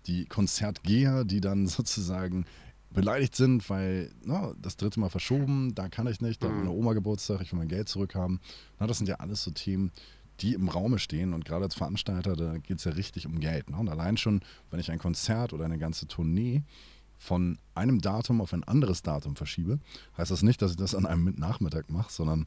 Speaker 3: die Konzertgeher, die dann sozusagen beleidigt sind, weil na, das dritte Mal verschoben, da kann ich nicht, da hat meine mhm. Oma Geburtstag, ich will mein Geld zurückhaben. Na, das sind ja alles so Themen, die im Raume stehen und gerade als Veranstalter, da geht es ja richtig um Geld. Ne? Und allein schon, wenn ich ein Konzert oder eine ganze Tournee von einem Datum auf ein anderes Datum verschiebe, heißt das nicht, dass ich das an einem Nachmittag mache, sondern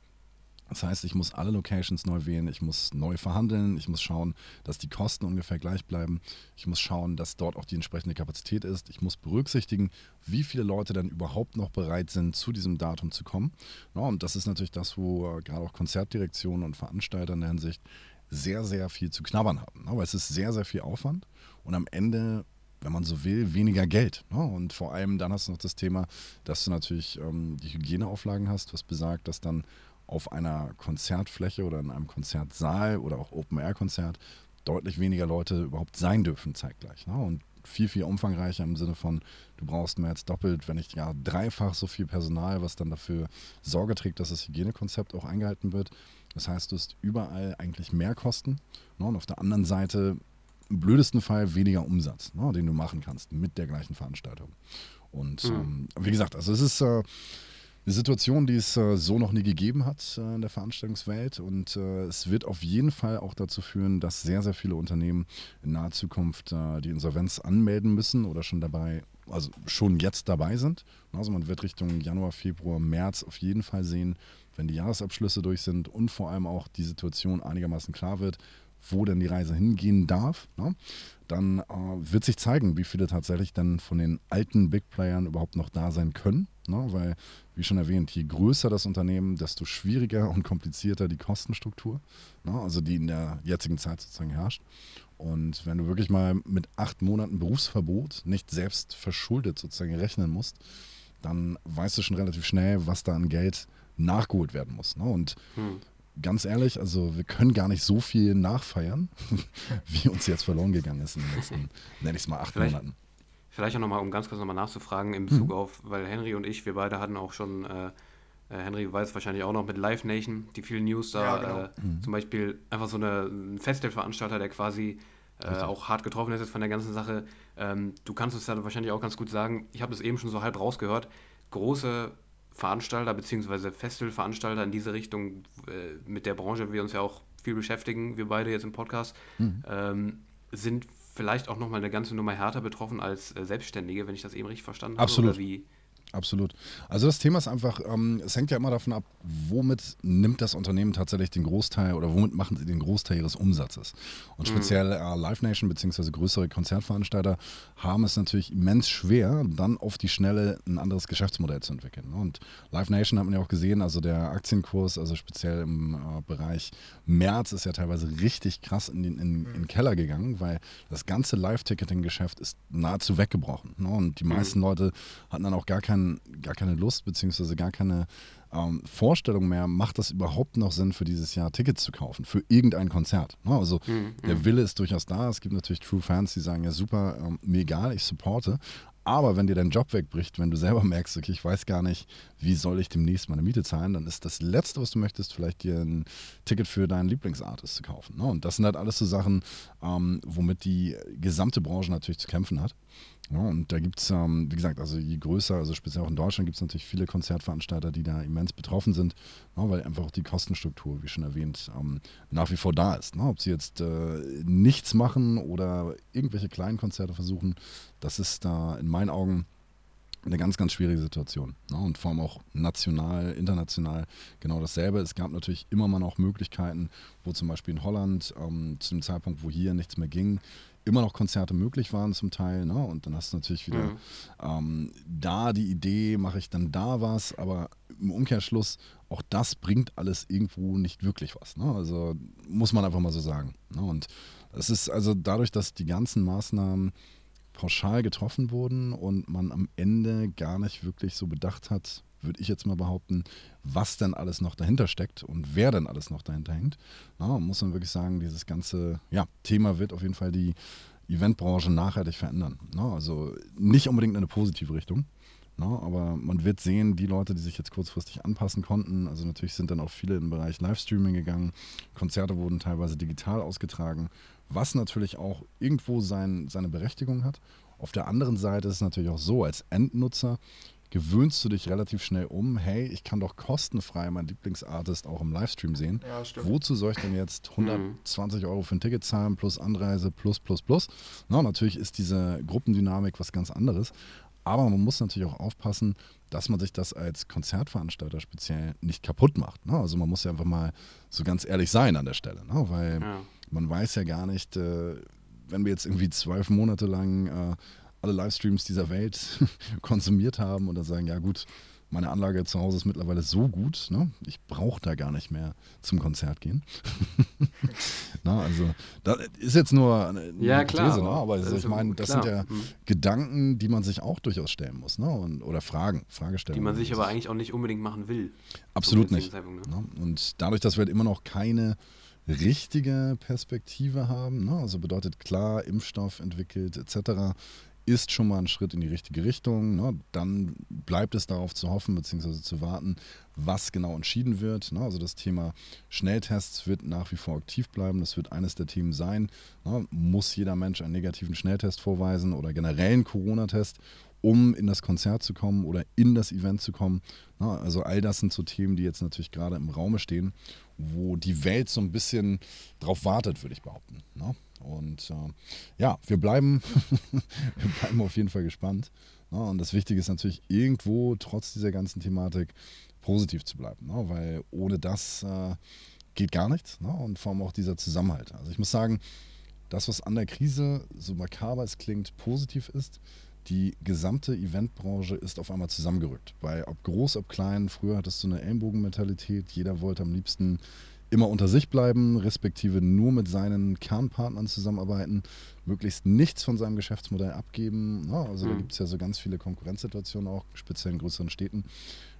Speaker 3: das heißt, ich muss alle Locations neu wählen, ich muss neu verhandeln, ich muss schauen, dass die Kosten ungefähr gleich bleiben, ich muss schauen, dass dort auch die entsprechende Kapazität ist, ich muss berücksichtigen, wie viele Leute dann überhaupt noch bereit sind, zu diesem Datum zu kommen. Und das ist natürlich das, wo äh, gerade auch Konzertdirektionen und Veranstalter in der Hinsicht sehr, sehr viel zu knabbern haben. Aber es ist sehr, sehr viel Aufwand und am Ende wenn man so will, weniger Geld. Und vor allem dann hast du noch das Thema, dass du natürlich ähm, die Hygieneauflagen hast, was besagt, dass dann auf einer Konzertfläche oder in einem Konzertsaal oder auch Open-Air-Konzert deutlich weniger Leute überhaupt sein dürfen zeitgleich. Ne? Und viel, viel umfangreicher im Sinne von, du brauchst mehr als doppelt, wenn nicht ja dreifach so viel Personal, was dann dafür Sorge trägt, dass das Hygienekonzept auch eingehalten wird. Das heißt, du hast überall eigentlich mehr Kosten. Ne? Und auf der anderen Seite, im blödesten Fall, weniger Umsatz, ne? den du machen kannst mit der gleichen Veranstaltung. Und mhm. ähm, wie gesagt, also es ist. Äh, Eine Situation, die es äh, so noch nie gegeben hat äh, in der Veranstaltungswelt. Und äh, es wird auf jeden Fall auch dazu führen, dass sehr, sehr viele Unternehmen in naher Zukunft die Insolvenz anmelden müssen oder schon dabei, also schon jetzt dabei sind. Also man wird Richtung Januar, Februar, März auf jeden Fall sehen, wenn die Jahresabschlüsse durch sind und vor allem auch die Situation einigermaßen klar wird, wo denn die Reise hingehen darf, ne? dann wird sich zeigen, wie viele tatsächlich dann von den alten Big Playern überhaupt noch da sein können. Ne? Weil, wie schon erwähnt, je größer das Unternehmen, desto schwieriger und komplizierter die Kostenstruktur, ne? also die in der jetzigen Zeit sozusagen herrscht. Und wenn du wirklich mal mit acht Monaten Berufsverbot nicht selbst verschuldet sozusagen rechnen musst, dann weißt du schon relativ schnell, was da an Geld nachgeholt werden muss. Ne? Und hm ganz ehrlich, also wir können gar nicht so viel nachfeiern, wie uns jetzt verloren gegangen ist in den letzten, nenne ich es mal, acht
Speaker 1: vielleicht,
Speaker 3: Monaten.
Speaker 1: Vielleicht auch nochmal, um ganz kurz nochmal nachzufragen in Bezug mhm. auf, weil Henry und ich, wir beide hatten auch schon, äh, äh, Henry weiß wahrscheinlich auch noch mit Live Nation, die vielen News da, ja, genau. äh, mhm. zum Beispiel einfach so eine, ein Festivalveranstalter, der quasi äh, auch hart getroffen ist jetzt von der ganzen Sache. Ähm, du kannst es ja wahrscheinlich auch ganz gut sagen, ich habe es eben schon so halb rausgehört, große Veranstalter bzw. Festivalveranstalter in diese Richtung, äh, mit der Branche wir uns ja auch viel beschäftigen, wir beide jetzt im Podcast, mhm. ähm, sind vielleicht auch nochmal eine ganze Nummer härter betroffen als äh, Selbstständige, wenn ich das eben richtig verstanden
Speaker 3: habe. Absolut.
Speaker 1: Oder wie,
Speaker 3: Absolut. Also das Thema ist einfach, ähm, es hängt ja immer davon ab, womit nimmt das Unternehmen tatsächlich den Großteil oder womit machen sie den Großteil ihres Umsatzes. Und mhm. speziell äh, Live Nation bzw. größere Konzertveranstalter haben es natürlich immens schwer, dann auf die Schnelle ein anderes Geschäftsmodell zu entwickeln. Und Live Nation hat man ja auch gesehen, also der Aktienkurs, also speziell im äh, Bereich März ist ja teilweise richtig krass in den, in, in den Keller gegangen, weil das ganze Live-Ticketing-Geschäft ist nahezu weggebrochen. Ne? Und die mhm. meisten mhm. Leute hatten dann auch gar keinen kein, gar keine Lust beziehungsweise gar keine ähm, Vorstellung mehr, macht das überhaupt noch Sinn für dieses Jahr Tickets zu kaufen, für irgendein Konzert. Ne? Also mhm. der mhm. Wille ist durchaus da. Es gibt natürlich True Fans, die sagen, ja super, ähm, mir egal, ich supporte. Aber wenn dir dein Job wegbricht, wenn du selber merkst, okay, ich weiß gar nicht, wie soll ich demnächst meine Miete zahlen, dann ist das Letzte, was du möchtest, vielleicht dir ein Ticket für deinen Lieblingsartist zu kaufen. Ne? Und das sind halt alles so Sachen, ähm, womit die gesamte Branche natürlich zu kämpfen hat. Ja, und da gibt es, ähm, wie gesagt, also je größer, also speziell auch in Deutschland gibt es natürlich viele Konzertveranstalter, die da immens betroffen sind, ja, weil einfach auch die Kostenstruktur, wie schon erwähnt, ähm, nach wie vor da ist. Ne? Ob sie jetzt äh, nichts machen oder irgendwelche kleinen Konzerte versuchen, das ist da in meinen Augen eine ganz, ganz schwierige Situation. Ne? Und vor allem auch national, international genau dasselbe. Es gab natürlich immer mal noch Möglichkeiten, wo zum Beispiel in Holland ähm, zu dem Zeitpunkt, wo hier nichts mehr ging, immer noch Konzerte möglich waren zum Teil. Ne? Und dann hast du natürlich wieder mhm. ähm, da die Idee, mache ich dann da was, aber im Umkehrschluss, auch das bringt alles irgendwo nicht wirklich was. Ne? Also muss man einfach mal so sagen. Ne? Und es ist also dadurch, dass die ganzen Maßnahmen pauschal getroffen wurden und man am Ende gar nicht wirklich so bedacht hat, würde ich jetzt mal behaupten, was denn alles noch dahinter steckt und wer denn alles noch dahinter hängt. Na, muss man wirklich sagen, dieses ganze ja, Thema wird auf jeden Fall die Eventbranche nachhaltig verändern. Na, also nicht unbedingt in eine positive Richtung. Na, aber man wird sehen, die Leute, die sich jetzt kurzfristig anpassen konnten, also natürlich sind dann auch viele im Bereich Livestreaming gegangen, Konzerte wurden teilweise digital ausgetragen, was natürlich auch irgendwo sein, seine Berechtigung hat. Auf der anderen Seite ist es natürlich auch so, als Endnutzer gewöhnst du dich relativ schnell um, hey, ich kann doch kostenfrei meinen Lieblingsartist auch im Livestream sehen. Ja, Wozu soll ich denn jetzt 120 mhm. Euro für ein Ticket zahlen, plus Anreise, plus, plus, plus? Na, natürlich ist diese Gruppendynamik was ganz anderes. Aber man muss natürlich auch aufpassen, dass man sich das als Konzertveranstalter speziell nicht kaputt macht. Ne? Also man muss ja einfach mal so ganz ehrlich sein an der Stelle, ne? weil ja. man weiß ja gar nicht, äh, wenn wir jetzt irgendwie zwölf Monate lang äh, alle Livestreams dieser Welt konsumiert haben und dann sagen, ja gut, meine Anlage zu Hause ist mittlerweile so gut, ne? ich brauche da gar nicht mehr zum Konzert gehen. Na, also, das ist jetzt nur eine,
Speaker 1: ja, klar, These,
Speaker 3: ne? aber also, ich meine, das klar. sind ja hm. Gedanken, die man sich auch durchaus stellen muss ne? Und, oder Fragen, Fragestellungen.
Speaker 1: Die man sich aber eigentlich auch nicht unbedingt machen will.
Speaker 3: Absolut nicht. Ne? Und dadurch, dass wir halt immer noch keine richtige Perspektive haben, ne? also bedeutet klar, Impfstoff entwickelt etc., ist schon mal ein Schritt in die richtige Richtung. Ne? Dann bleibt es darauf zu hoffen bzw. zu warten, was genau entschieden wird. Ne? Also das Thema Schnelltests wird nach wie vor aktiv bleiben. Das wird eines der Themen sein. Ne? Muss jeder Mensch einen negativen Schnelltest vorweisen oder generell einen Corona-Test, um in das Konzert zu kommen oder in das Event zu kommen. Na, also all das sind so Themen, die jetzt natürlich gerade im Raume stehen, wo die Welt so ein bisschen drauf wartet, würde ich behaupten. Na? Und äh, ja, wir bleiben, wir bleiben auf jeden Fall gespannt. Na? Und das Wichtige ist natürlich irgendwo, trotz dieser ganzen Thematik, positiv zu bleiben. Na? Weil ohne das äh, geht gar nichts. Und vor allem auch dieser Zusammenhalt. Also ich muss sagen, das, was an der Krise, so makaber es klingt, positiv ist, die gesamte Eventbranche ist auf einmal zusammengerückt. Weil ob groß, ob klein, früher hattest du eine Ellenbogenmentalität, jeder wollte am liebsten immer unter sich bleiben, respektive nur mit seinen Kernpartnern zusammenarbeiten, möglichst nichts von seinem Geschäftsmodell abgeben. Ja, also mhm. da gibt es ja so ganz viele Konkurrenzsituationen auch, speziell in größeren Städten.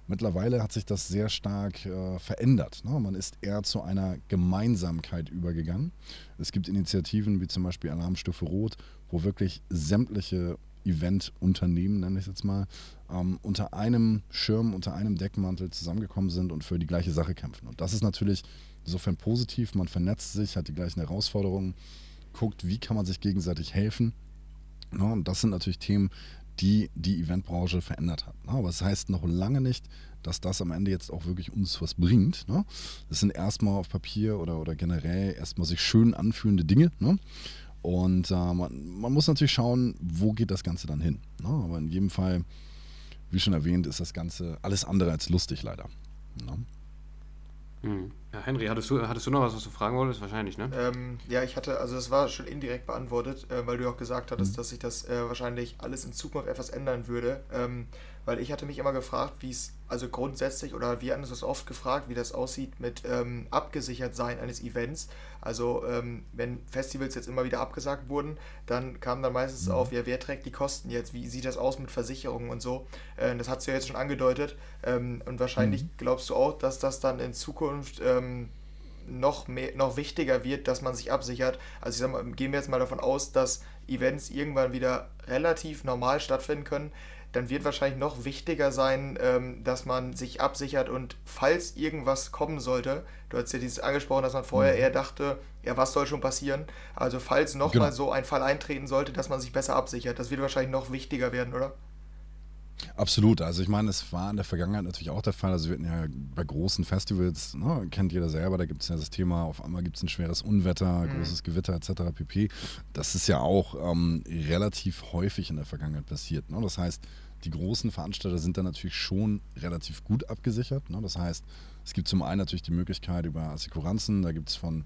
Speaker 3: Mittlerweile hat sich das sehr stark äh, verändert. Ne? Man ist eher zu einer Gemeinsamkeit übergegangen. Es gibt Initiativen wie zum Beispiel Alarmstufe Rot, wo wirklich sämtliche Eventunternehmen, nenne ich es jetzt mal, ähm, unter einem Schirm, unter einem Deckmantel zusammengekommen sind und für die gleiche Sache kämpfen. Und das ist natürlich insofern positiv. Man vernetzt sich, hat die gleichen Herausforderungen, guckt, wie kann man sich gegenseitig helfen. Ja, und das sind natürlich Themen, die die Eventbranche verändert hat. Aber es das heißt noch lange nicht, dass das am Ende jetzt auch wirklich uns was bringt. Das sind erstmal auf Papier oder, oder generell erstmal sich schön anfühlende Dinge. Und äh, man, man, muss natürlich schauen, wo geht das Ganze dann hin. Ne? Aber in jedem Fall, wie schon erwähnt, ist das Ganze alles andere als lustig leider. Ne?
Speaker 1: Hm. Ja, Henry, hattest du, hattest du noch was, was du fragen wolltest? Wahrscheinlich, ne?
Speaker 2: Ähm, ja, ich hatte, also das war schon indirekt beantwortet, äh, weil du auch gesagt hattest, mhm. dass sich das äh, wahrscheinlich alles in Zukunft etwas ändern würde. Ähm, weil ich hatte mich immer gefragt, wie es, also grundsätzlich, oder wir haben das oft gefragt, wie das aussieht mit ähm, abgesichert sein eines Events. Also ähm, wenn Festivals jetzt immer wieder abgesagt wurden, dann kam dann meistens mhm. auf, ja, wer trägt die Kosten jetzt? Wie sieht das aus mit Versicherungen und so? Äh, das hast du ja jetzt schon angedeutet. Ähm, und wahrscheinlich mhm. glaubst du auch, dass das dann in Zukunft ähm, noch, mehr, noch wichtiger wird, dass man sich absichert. Also ich sag mal, gehen wir jetzt mal davon aus, dass Events irgendwann wieder relativ normal stattfinden können dann wird wahrscheinlich noch wichtiger sein, ähm, dass man sich absichert und falls irgendwas kommen sollte, du hast ja dieses angesprochen, dass man vorher mhm. eher dachte, ja, was soll schon passieren? Also falls nochmal genau. so ein Fall eintreten sollte, dass man sich besser absichert, das wird wahrscheinlich noch wichtiger werden, oder?
Speaker 3: Absolut. Also ich meine, es war in der Vergangenheit natürlich auch der Fall. Also wir hatten ja bei großen Festivals, ne, kennt jeder selber, da gibt es ja das Thema, auf einmal gibt es ein schweres Unwetter, mhm. großes Gewitter etc. pp. Das ist ja auch ähm, relativ häufig in der Vergangenheit passiert. Ne? Das heißt, die großen Veranstalter sind da natürlich schon relativ gut abgesichert. Ne? Das heißt, es gibt zum einen natürlich die Möglichkeit über Assekuranzen, da gibt es von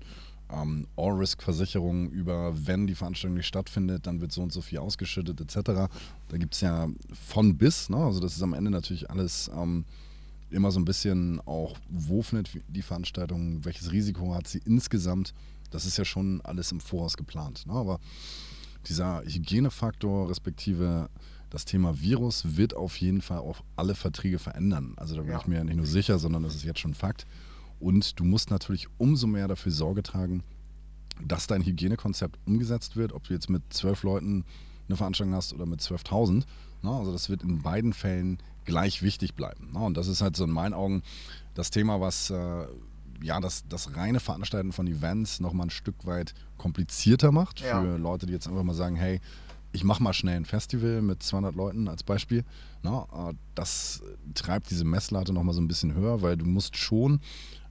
Speaker 3: ähm, All-Risk-Versicherungen über, wenn die Veranstaltung nicht stattfindet, dann wird so und so viel ausgeschüttet etc. Da gibt es ja von bis, ne? also das ist am Ende natürlich alles ähm, immer so ein bisschen auch, wo findet die Veranstaltung, welches Risiko hat sie insgesamt, das ist ja schon alles im Voraus geplant. Ne? Aber dieser Hygienefaktor respektive das Thema Virus wird auf jeden Fall auch alle Verträge verändern. Also da bin ja. ich mir nicht nur sicher, sondern das ist jetzt schon Fakt. Und du musst natürlich umso mehr dafür Sorge tragen, dass dein Hygienekonzept umgesetzt wird, ob du jetzt mit zwölf Leuten eine Veranstaltung hast oder mit 12.000. Ne? Also das wird in beiden Fällen gleich wichtig bleiben. Und das ist halt so in meinen Augen das Thema, was äh, ja, das, das reine Veranstalten von Events nochmal ein Stück weit komplizierter macht für ja. Leute, die jetzt einfach mal sagen, hey, ich mache mal schnell ein Festival mit 200 Leuten als Beispiel. Äh, das treibt diese Messlatte nochmal so ein bisschen höher, weil du musst schon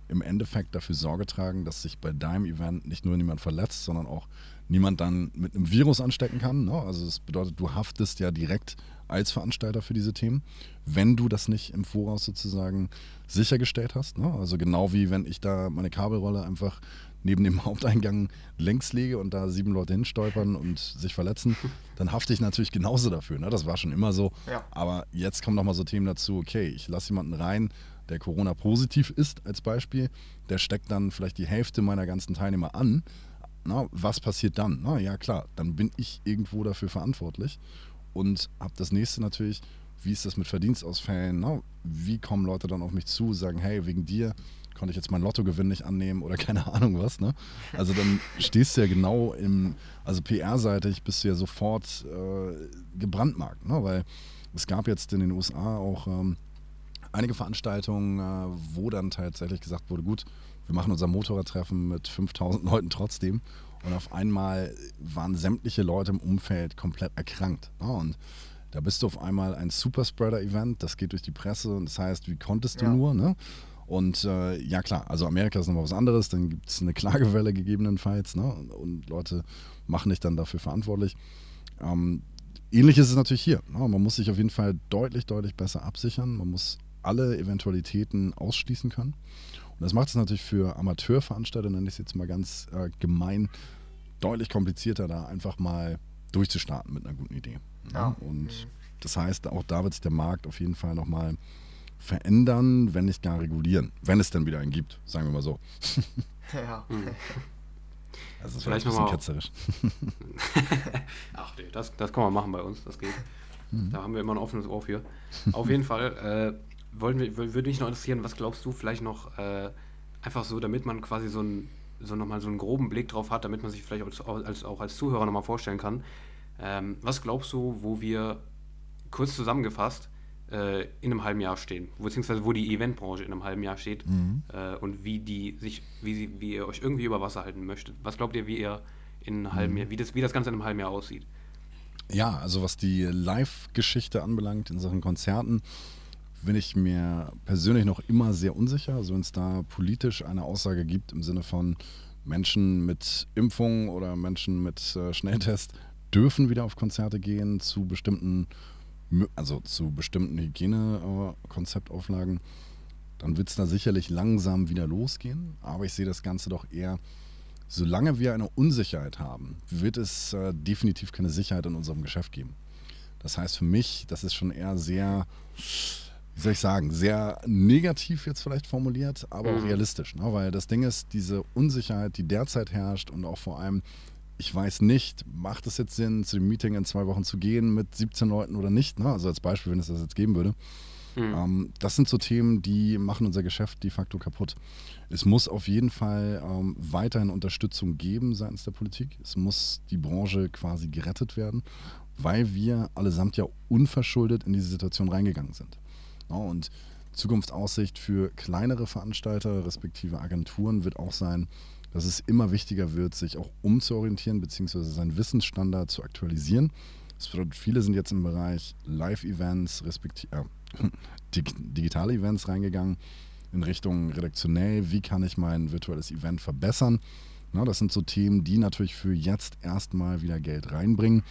Speaker 3: im Endeffekt dafür Sorge tragen, dass sich bei deinem Event nicht nur niemand verletzt, sondern auch niemand dann mit einem Virus anstecken kann. Ne? Also das bedeutet, du haftest ja direkt als Veranstalter für diese Themen, wenn du das nicht im Voraus sozusagen sichergestellt hast. Ne? Also genau wie wenn ich da meine Kabelrolle einfach neben dem Haupteingang längs lege und da sieben Leute hinstolpern und sich verletzen, dann hafte ich natürlich genauso dafür. Ne? Das war schon immer so. Ja. Aber jetzt kommen nochmal so Themen dazu, okay, ich lasse jemanden rein, der Corona-positiv ist als Beispiel, der steckt dann vielleicht die Hälfte meiner ganzen Teilnehmer an. Na, was passiert dann? Na, ja klar, dann bin ich irgendwo dafür verantwortlich und habe das nächste natürlich, wie ist das mit Verdienstausfällen? Na, wie kommen Leute dann auf mich zu, sagen, hey, wegen dir konnte ich jetzt mein Lottogewinn nicht annehmen oder keine Ahnung was. Ne? Also dann stehst du ja genau im, also PR-seitig bist du ja sofort äh, gebrandmarkt, ne? weil es gab jetzt in den USA auch ähm, einige Veranstaltungen, äh, wo dann tatsächlich gesagt wurde, gut, wir machen unser Motorradtreffen mit 5000 Leuten trotzdem. Und auf einmal waren sämtliche Leute im Umfeld komplett erkrankt. Ne? Und Da bist du auf einmal ein Superspreader-Event, das geht durch die Presse und das heißt, wie konntest du ja. nur, ne? Und äh, ja klar, also Amerika ist nochmal was anderes, dann gibt es eine Klagewelle gegebenenfalls, ne? Und, und, Leute machen dich dann dafür verantwortlich. Ähm, ähnlich ist es natürlich hier. Ne? Man muss sich auf jeden Fall deutlich, deutlich besser absichern. Man muss alle Eventualitäten ausschließen können. Und das macht es natürlich für Amateurveranstalter, nenne ich es jetzt mal ganz äh, gemein, deutlich komplizierter, da einfach mal durchzustarten mit einer guten Idee. Ja. Und mhm. das heißt, auch da wird sich der Markt auf jeden Fall nochmal verändern, wenn nicht gar regulieren. Wenn es dann wieder einen gibt, sagen wir mal so. Ja.
Speaker 1: Mhm. Also Vielleicht ein bisschen ketzerisch. Ach nee, das, das kann man machen bei uns, das geht. Mhm. Da haben wir immer ein offenes Ohr für. Auf jeden Fall äh, wollen wir, würde mich noch interessieren, was glaubst du vielleicht noch äh, einfach so, damit man quasi so, ein, so nochmal so einen groben Blick drauf hat, damit man sich vielleicht als, als, auch als Zuhörer nochmal vorstellen kann. Ähm, was glaubst du, wo wir kurz zusammengefasst äh, in einem halben Jahr stehen, beziehungsweise wo die Eventbranche in einem halben Jahr steht mhm. äh, und wie die sich, wie sie, wie ihr euch irgendwie über Wasser halten möchtet. Was glaubt ihr, wie ihr in einem halben mhm. Jahr, wie das, wie das Ganze in einem halben Jahr aussieht?
Speaker 3: Ja, also was die Live-Geschichte anbelangt in Sachen Konzerten, bin ich mir persönlich noch immer sehr unsicher. Also wenn es da politisch eine Aussage gibt im Sinne von Menschen mit Impfung oder Menschen mit äh, Schnelltest dürfen wieder auf Konzerte gehen zu bestimmten also zu bestimmten Hygienekonzeptauflagen, dann wird es da sicherlich langsam wieder losgehen. Aber ich sehe das Ganze doch eher, solange wir eine Unsicherheit haben, wird es äh, definitiv keine Sicherheit in unserem Geschäft geben. Das heißt für mich, das ist schon eher sehr, wie soll ich sagen, sehr negativ jetzt vielleicht formuliert, aber mhm. auch realistisch. Ne? Weil das Ding ist, diese Unsicherheit, die derzeit herrscht und auch vor allem ich weiß nicht, macht es jetzt Sinn, zu dem Meeting in zwei Wochen zu gehen mit 17 Leuten oder nicht? Ne? Also als Beispiel, wenn es das jetzt geben würde. Mhm. Ähm, das sind so Themen, die machen unser Geschäft de facto kaputt. Es muss auf jeden Fall ähm, weiterhin Unterstützung geben seitens der Politik. Es muss die Branche quasi gerettet werden, weil wir allesamt ja unverschuldet in diese Situation reingegangen sind. Ja, und Zukunftsaussicht für kleinere Veranstalter respektive Agenturen wird auch sein, dass es immer wichtiger wird, sich auch umzuorientieren bzw. seinen Wissensstandard zu aktualisieren. Das bedeutet, viele sind jetzt im Bereich Live-Events respektive äh, digitale Events reingegangen in Richtung redaktionell, wie kann ich mein virtuelles Event verbessern. Na, das sind so Themen, die natürlich für jetzt erstmal wieder Geld reinbringen.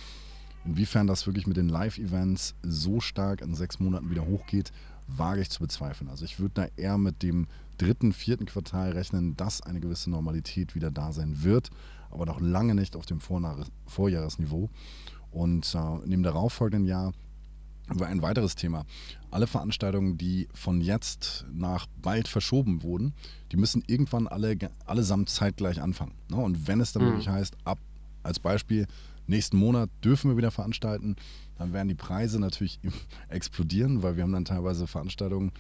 Speaker 3: Inwiefern das wirklich mit den Live-Events so stark in sechs Monaten wieder hochgeht, wage ich zu bezweifeln. Also ich würde da eher mit dem dritten, vierten Quartal rechnen, dass eine gewisse Normalität wieder da sein wird, aber noch lange nicht auf dem Vorjahresniveau. Und äh, in dem darauffolgenden Jahr war ein weiteres Thema. Alle Veranstaltungen, die von jetzt nach bald verschoben wurden, die müssen irgendwann alle allesamt zeitgleich anfangen. Ne? Und wenn es dann mhm. wirklich heißt, ab als Beispiel, nächsten Monat dürfen wir wieder veranstalten, dann werden die Preise natürlich explodieren, weil wir haben dann teilweise Veranstaltungen,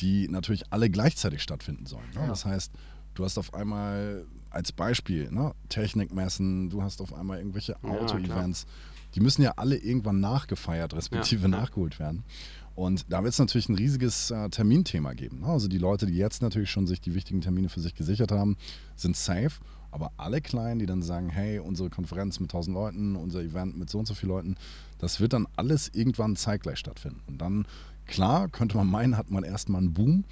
Speaker 3: die natürlich alle gleichzeitig stattfinden sollen. Ne? Ja. Das heißt, du hast auf einmal als Beispiel ne, Technikmessen, du hast auf einmal irgendwelche Auto-Events. die müssen ja alle irgendwann nachgefeiert, respektive ja, nachgeholt werden. Und da wird es natürlich ein riesiges äh, Terminthema geben. Ne? Also die Leute, die jetzt natürlich schon sich die wichtigen Termine für sich gesichert haben, sind safe. Aber alle Kleinen, die dann sagen, hey, unsere Konferenz mit 1000 Leuten, unser Event mit so und so vielen Leuten, das wird dann alles irgendwann zeitgleich stattfinden. Und dann Klar, könnte man meinen, hat man erstmal einen Boom.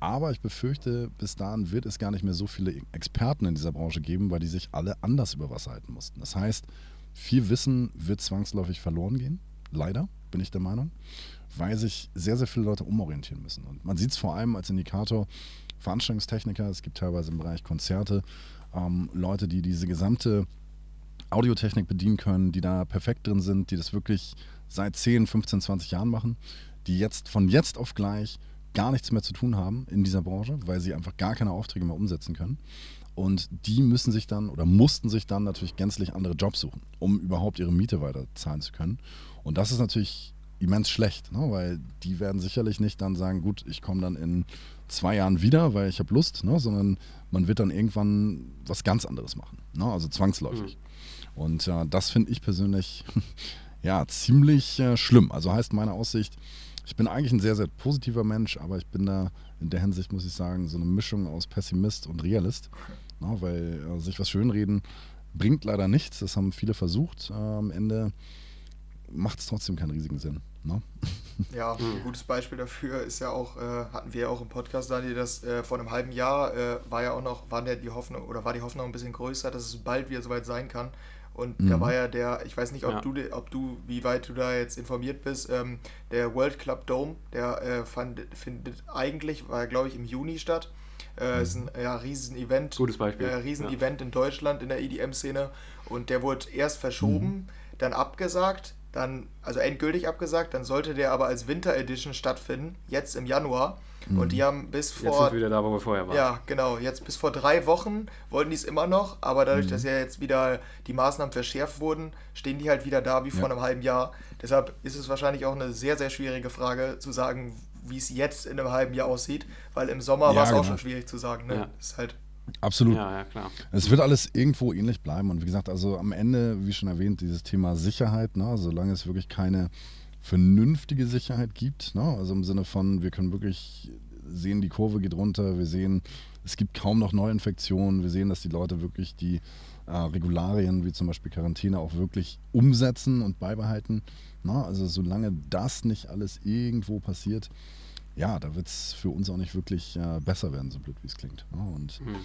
Speaker 3: Aber ich befürchte, bis dahin wird es gar nicht mehr so viele Experten in dieser Branche geben, weil die sich alle anders über Wasser halten mussten. Das heißt, viel Wissen wird zwangsläufig verloren gehen. Leider, bin ich der Meinung. Weil sich sehr, sehr viele Leute umorientieren müssen. Und man sieht es vor allem als Indikator Veranstaltungstechniker. Es gibt teilweise im Bereich Konzerte ähm, Leute, die diese gesamte Audiotechnik bedienen können, die da perfekt drin sind, die das wirklich seit 10, 15, 20 Jahren machen die jetzt von jetzt auf gleich gar nichts mehr zu tun haben in dieser Branche, weil sie einfach gar keine Aufträge mehr umsetzen können. Und die müssen sich dann oder mussten sich dann natürlich gänzlich andere Jobs suchen, um überhaupt ihre Miete weiter zahlen zu können. Und das ist natürlich immens schlecht, ne? weil die werden sicherlich nicht dann sagen, gut, ich komme dann in zwei Jahren wieder, weil ich habe Lust, ne? sondern man wird dann irgendwann was ganz anderes machen, ne? also zwangsläufig. Mhm. Und äh, das finde ich persönlich ja ziemlich äh, schlimm. Also heißt meine Aussicht, ich bin eigentlich ein sehr, sehr positiver Mensch, aber ich bin da in der Hinsicht, muss ich sagen, so eine Mischung aus Pessimist und Realist. Na, weil äh, sich was schönreden bringt leider nichts. Das haben viele versucht. Äh, am Ende macht es trotzdem keinen riesigen Sinn. Ne?
Speaker 2: Ja, ein gutes Beispiel dafür ist ja auch, äh, hatten wir ja auch im Podcast, Daniel, dass äh, vor einem halben Jahr äh, war ja auch noch, war ja die Hoffnung oder war die Hoffnung ein bisschen größer, dass es bald wieder soweit sein kann. Und mhm. da war ja der, ich weiß nicht, ob ja. du, ob du, wie weit du da jetzt informiert bist, ähm, der World Club Dome, der äh, fand, findet eigentlich, war glaube ich im Juni statt. Äh, mhm. ist ein ja, riesen Event.
Speaker 1: Gutes Beispiel.
Speaker 2: Äh, riesen Event in Deutschland in der EDM-Szene. Und der wurde erst verschoben, mhm. dann abgesagt, dann, also endgültig abgesagt, dann sollte der aber als Winter Edition stattfinden, jetzt im Januar. Mhm. Und die haben bis vor. Jetzt
Speaker 1: sind wieder da, wo wir vorher waren.
Speaker 2: Ja, genau. Jetzt bis vor drei Wochen wollten die es immer noch, aber dadurch, mhm. dass ja jetzt wieder die Maßnahmen verschärft wurden, stehen die halt wieder da wie ja. vor einem halben Jahr. Deshalb ist es wahrscheinlich auch eine sehr, sehr schwierige Frage zu sagen, wie es jetzt in einem halben Jahr aussieht, weil im Sommer ja, war es genau. auch schon schwierig zu sagen. Ne? Ja. Ist halt.
Speaker 3: Absolut.
Speaker 1: Ja, ja, klar.
Speaker 3: Es wird alles irgendwo ähnlich bleiben. Und wie gesagt, also am Ende, wie schon erwähnt, dieses Thema Sicherheit, ne, solange es wirklich keine vernünftige Sicherheit gibt, ne, also im Sinne von, wir können wirklich sehen, die Kurve geht runter, wir sehen, es gibt kaum noch Neuinfektionen, wir sehen, dass die Leute wirklich die äh, Regularien wie zum Beispiel Quarantäne auch wirklich umsetzen und beibehalten. Na, also solange das nicht alles irgendwo passiert, ja, da wird es für uns auch nicht wirklich äh, besser werden, so blöd wie es klingt. Ja, und mhm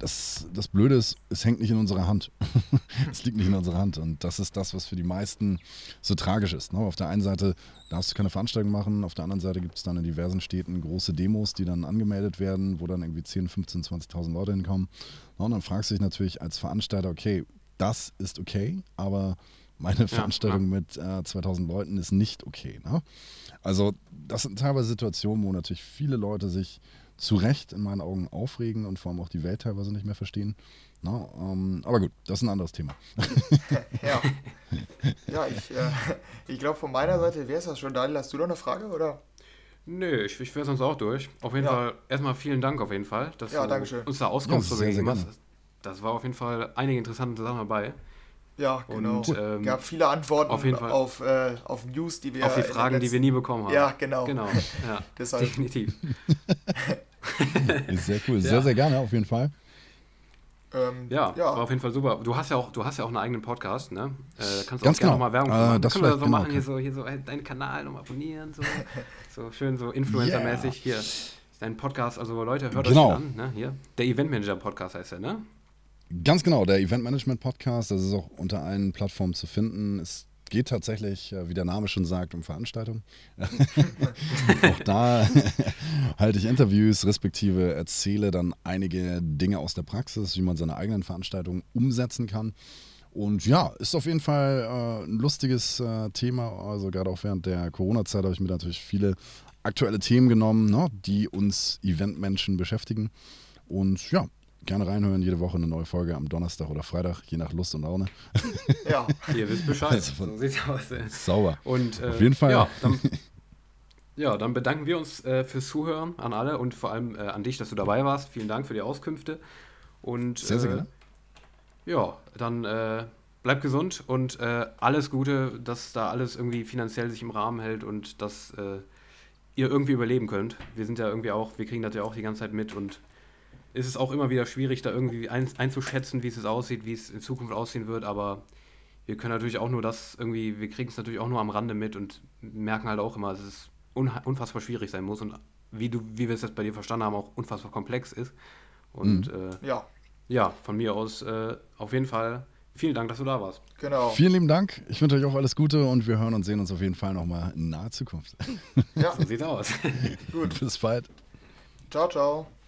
Speaker 3: das, das Blöde ist, es hängt nicht in unserer Hand. es liegt nicht in unserer Hand. Und das ist das, was für die meisten so tragisch ist. Ne? Auf der einen Seite darfst du keine Veranstaltung machen, auf der anderen Seite gibt es dann in diversen Städten große Demos, die dann angemeldet werden, wo dann irgendwie 10, 15, 20.000 Leute hinkommen. und dann fragst du dich natürlich als Veranstalter, okay, das ist okay, aber meine Veranstaltung ja, mit äh, 2000 Leuten ist nicht okay. Ne? Also das sind teilweise Situationen, wo natürlich viele Leute sich zu Recht in meinen Augen aufregen und vor allem auch die Welt teilweise nicht mehr verstehen. Na, ähm, aber gut, das ist ein anderes Thema.
Speaker 2: ja, ja ich, äh, ich glaube, von meiner Seite wäre es das schon. Daniel, hast du noch eine Frage? oder?
Speaker 1: Nö, ich, ich wäre sonst auch durch. Auf jeden ja. Fall, erstmal vielen Dank auf jeden Fall, dass
Speaker 2: ja,
Speaker 1: du uns da Auskunft ja, gegeben hast. Das war auf jeden Fall einige interessante Sachen dabei.
Speaker 2: Ja, genau. Und, ähm, gab viele Antworten auf, jeden Fall. auf, äh, auf News, die wir
Speaker 1: Auf die Fragen, letzten... die wir nie bekommen haben.
Speaker 2: Ja, genau.
Speaker 1: Genau, ja, definitiv.
Speaker 3: Ist sehr cool. Sehr, ja. sehr gerne, auf jeden Fall.
Speaker 1: Ähm, ja, ja, war auf jeden Fall super. Du hast ja auch, du hast ja auch einen eigenen Podcast, ne? Äh, kannst du auch gerne genau. nochmal Werbung machen. Äh, das können wir so genau. machen, hier so, hier so deinen Kanal nochmal abonnieren, so, so schön so Influencer-mäßig yeah. hier. Dein Podcast, also Leute, hört genau. euch an, ne? Hier. Der Event Manager Podcast heißt er, ne?
Speaker 3: Ganz genau, der Event Management Podcast, das ist auch unter allen Plattformen zu finden. Es geht tatsächlich, äh, wie der Name schon sagt, um Veranstaltungen. Auch da halte ich Interviews, respektive erzähle dann einige Dinge aus der Praxis, wie man seine eigenen Veranstaltungen umsetzen kann. Und ja, ist auf jeden Fall äh, ein lustiges äh, Thema. Also gerade auch während der Corona-Zeit habe ich mir natürlich viele aktuelle Themen genommen, ne, die uns Eventmenschen beschäftigen. Und ja, gerne reinhören. Jede Woche eine neue Folge am Donnerstag oder Freitag, je nach Lust und Laune.
Speaker 1: Ja, ihr wisst Bescheid. Also so sieht's aus.
Speaker 3: Sauber.
Speaker 1: Und,
Speaker 3: äh, Auf jeden Fall.
Speaker 1: Ja dann, ja, dann, bedanken wir uns äh, fürs Zuhören an alle und vor allem äh, an dich, dass du dabei warst. Vielen Dank für die Auskünfte. Und,
Speaker 3: sehr, sehr äh, gerne.
Speaker 1: Ja, dann äh, bleib gesund und äh, alles Gute, dass da alles irgendwie finanziell sich im Rahmen hält und dass ihr irgendwie überleben könnt. Wir sind ja irgendwie auch, wir kriegen das ja auch die ganze Zeit mit und ist es auch immer wieder schwierig, da irgendwie ein, einzuschätzen, wie es aussieht, wie es in Zukunft aussehen wird, aber wir können natürlich auch nur das irgendwie, wir kriegen es natürlich auch nur am Rande mit und merken halt auch immer, dass es unfassbar schwierig sein muss und wie du, wie wir es jetzt bei dir verstanden haben, auch unfassbar komplex ist. Und mhm. äh, ja. ja, von mir aus äh, auf jeden Fall vielen Dank, dass du da warst.
Speaker 3: Genau. Vielen lieben Dank. Ich wünsche euch auch alles Gute und wir hören und sehen uns auf jeden Fall nochmal in naher Zukunft.
Speaker 1: Ja, so sieht's aus.
Speaker 3: Gut. Bis bald.
Speaker 2: Ciao, ciao.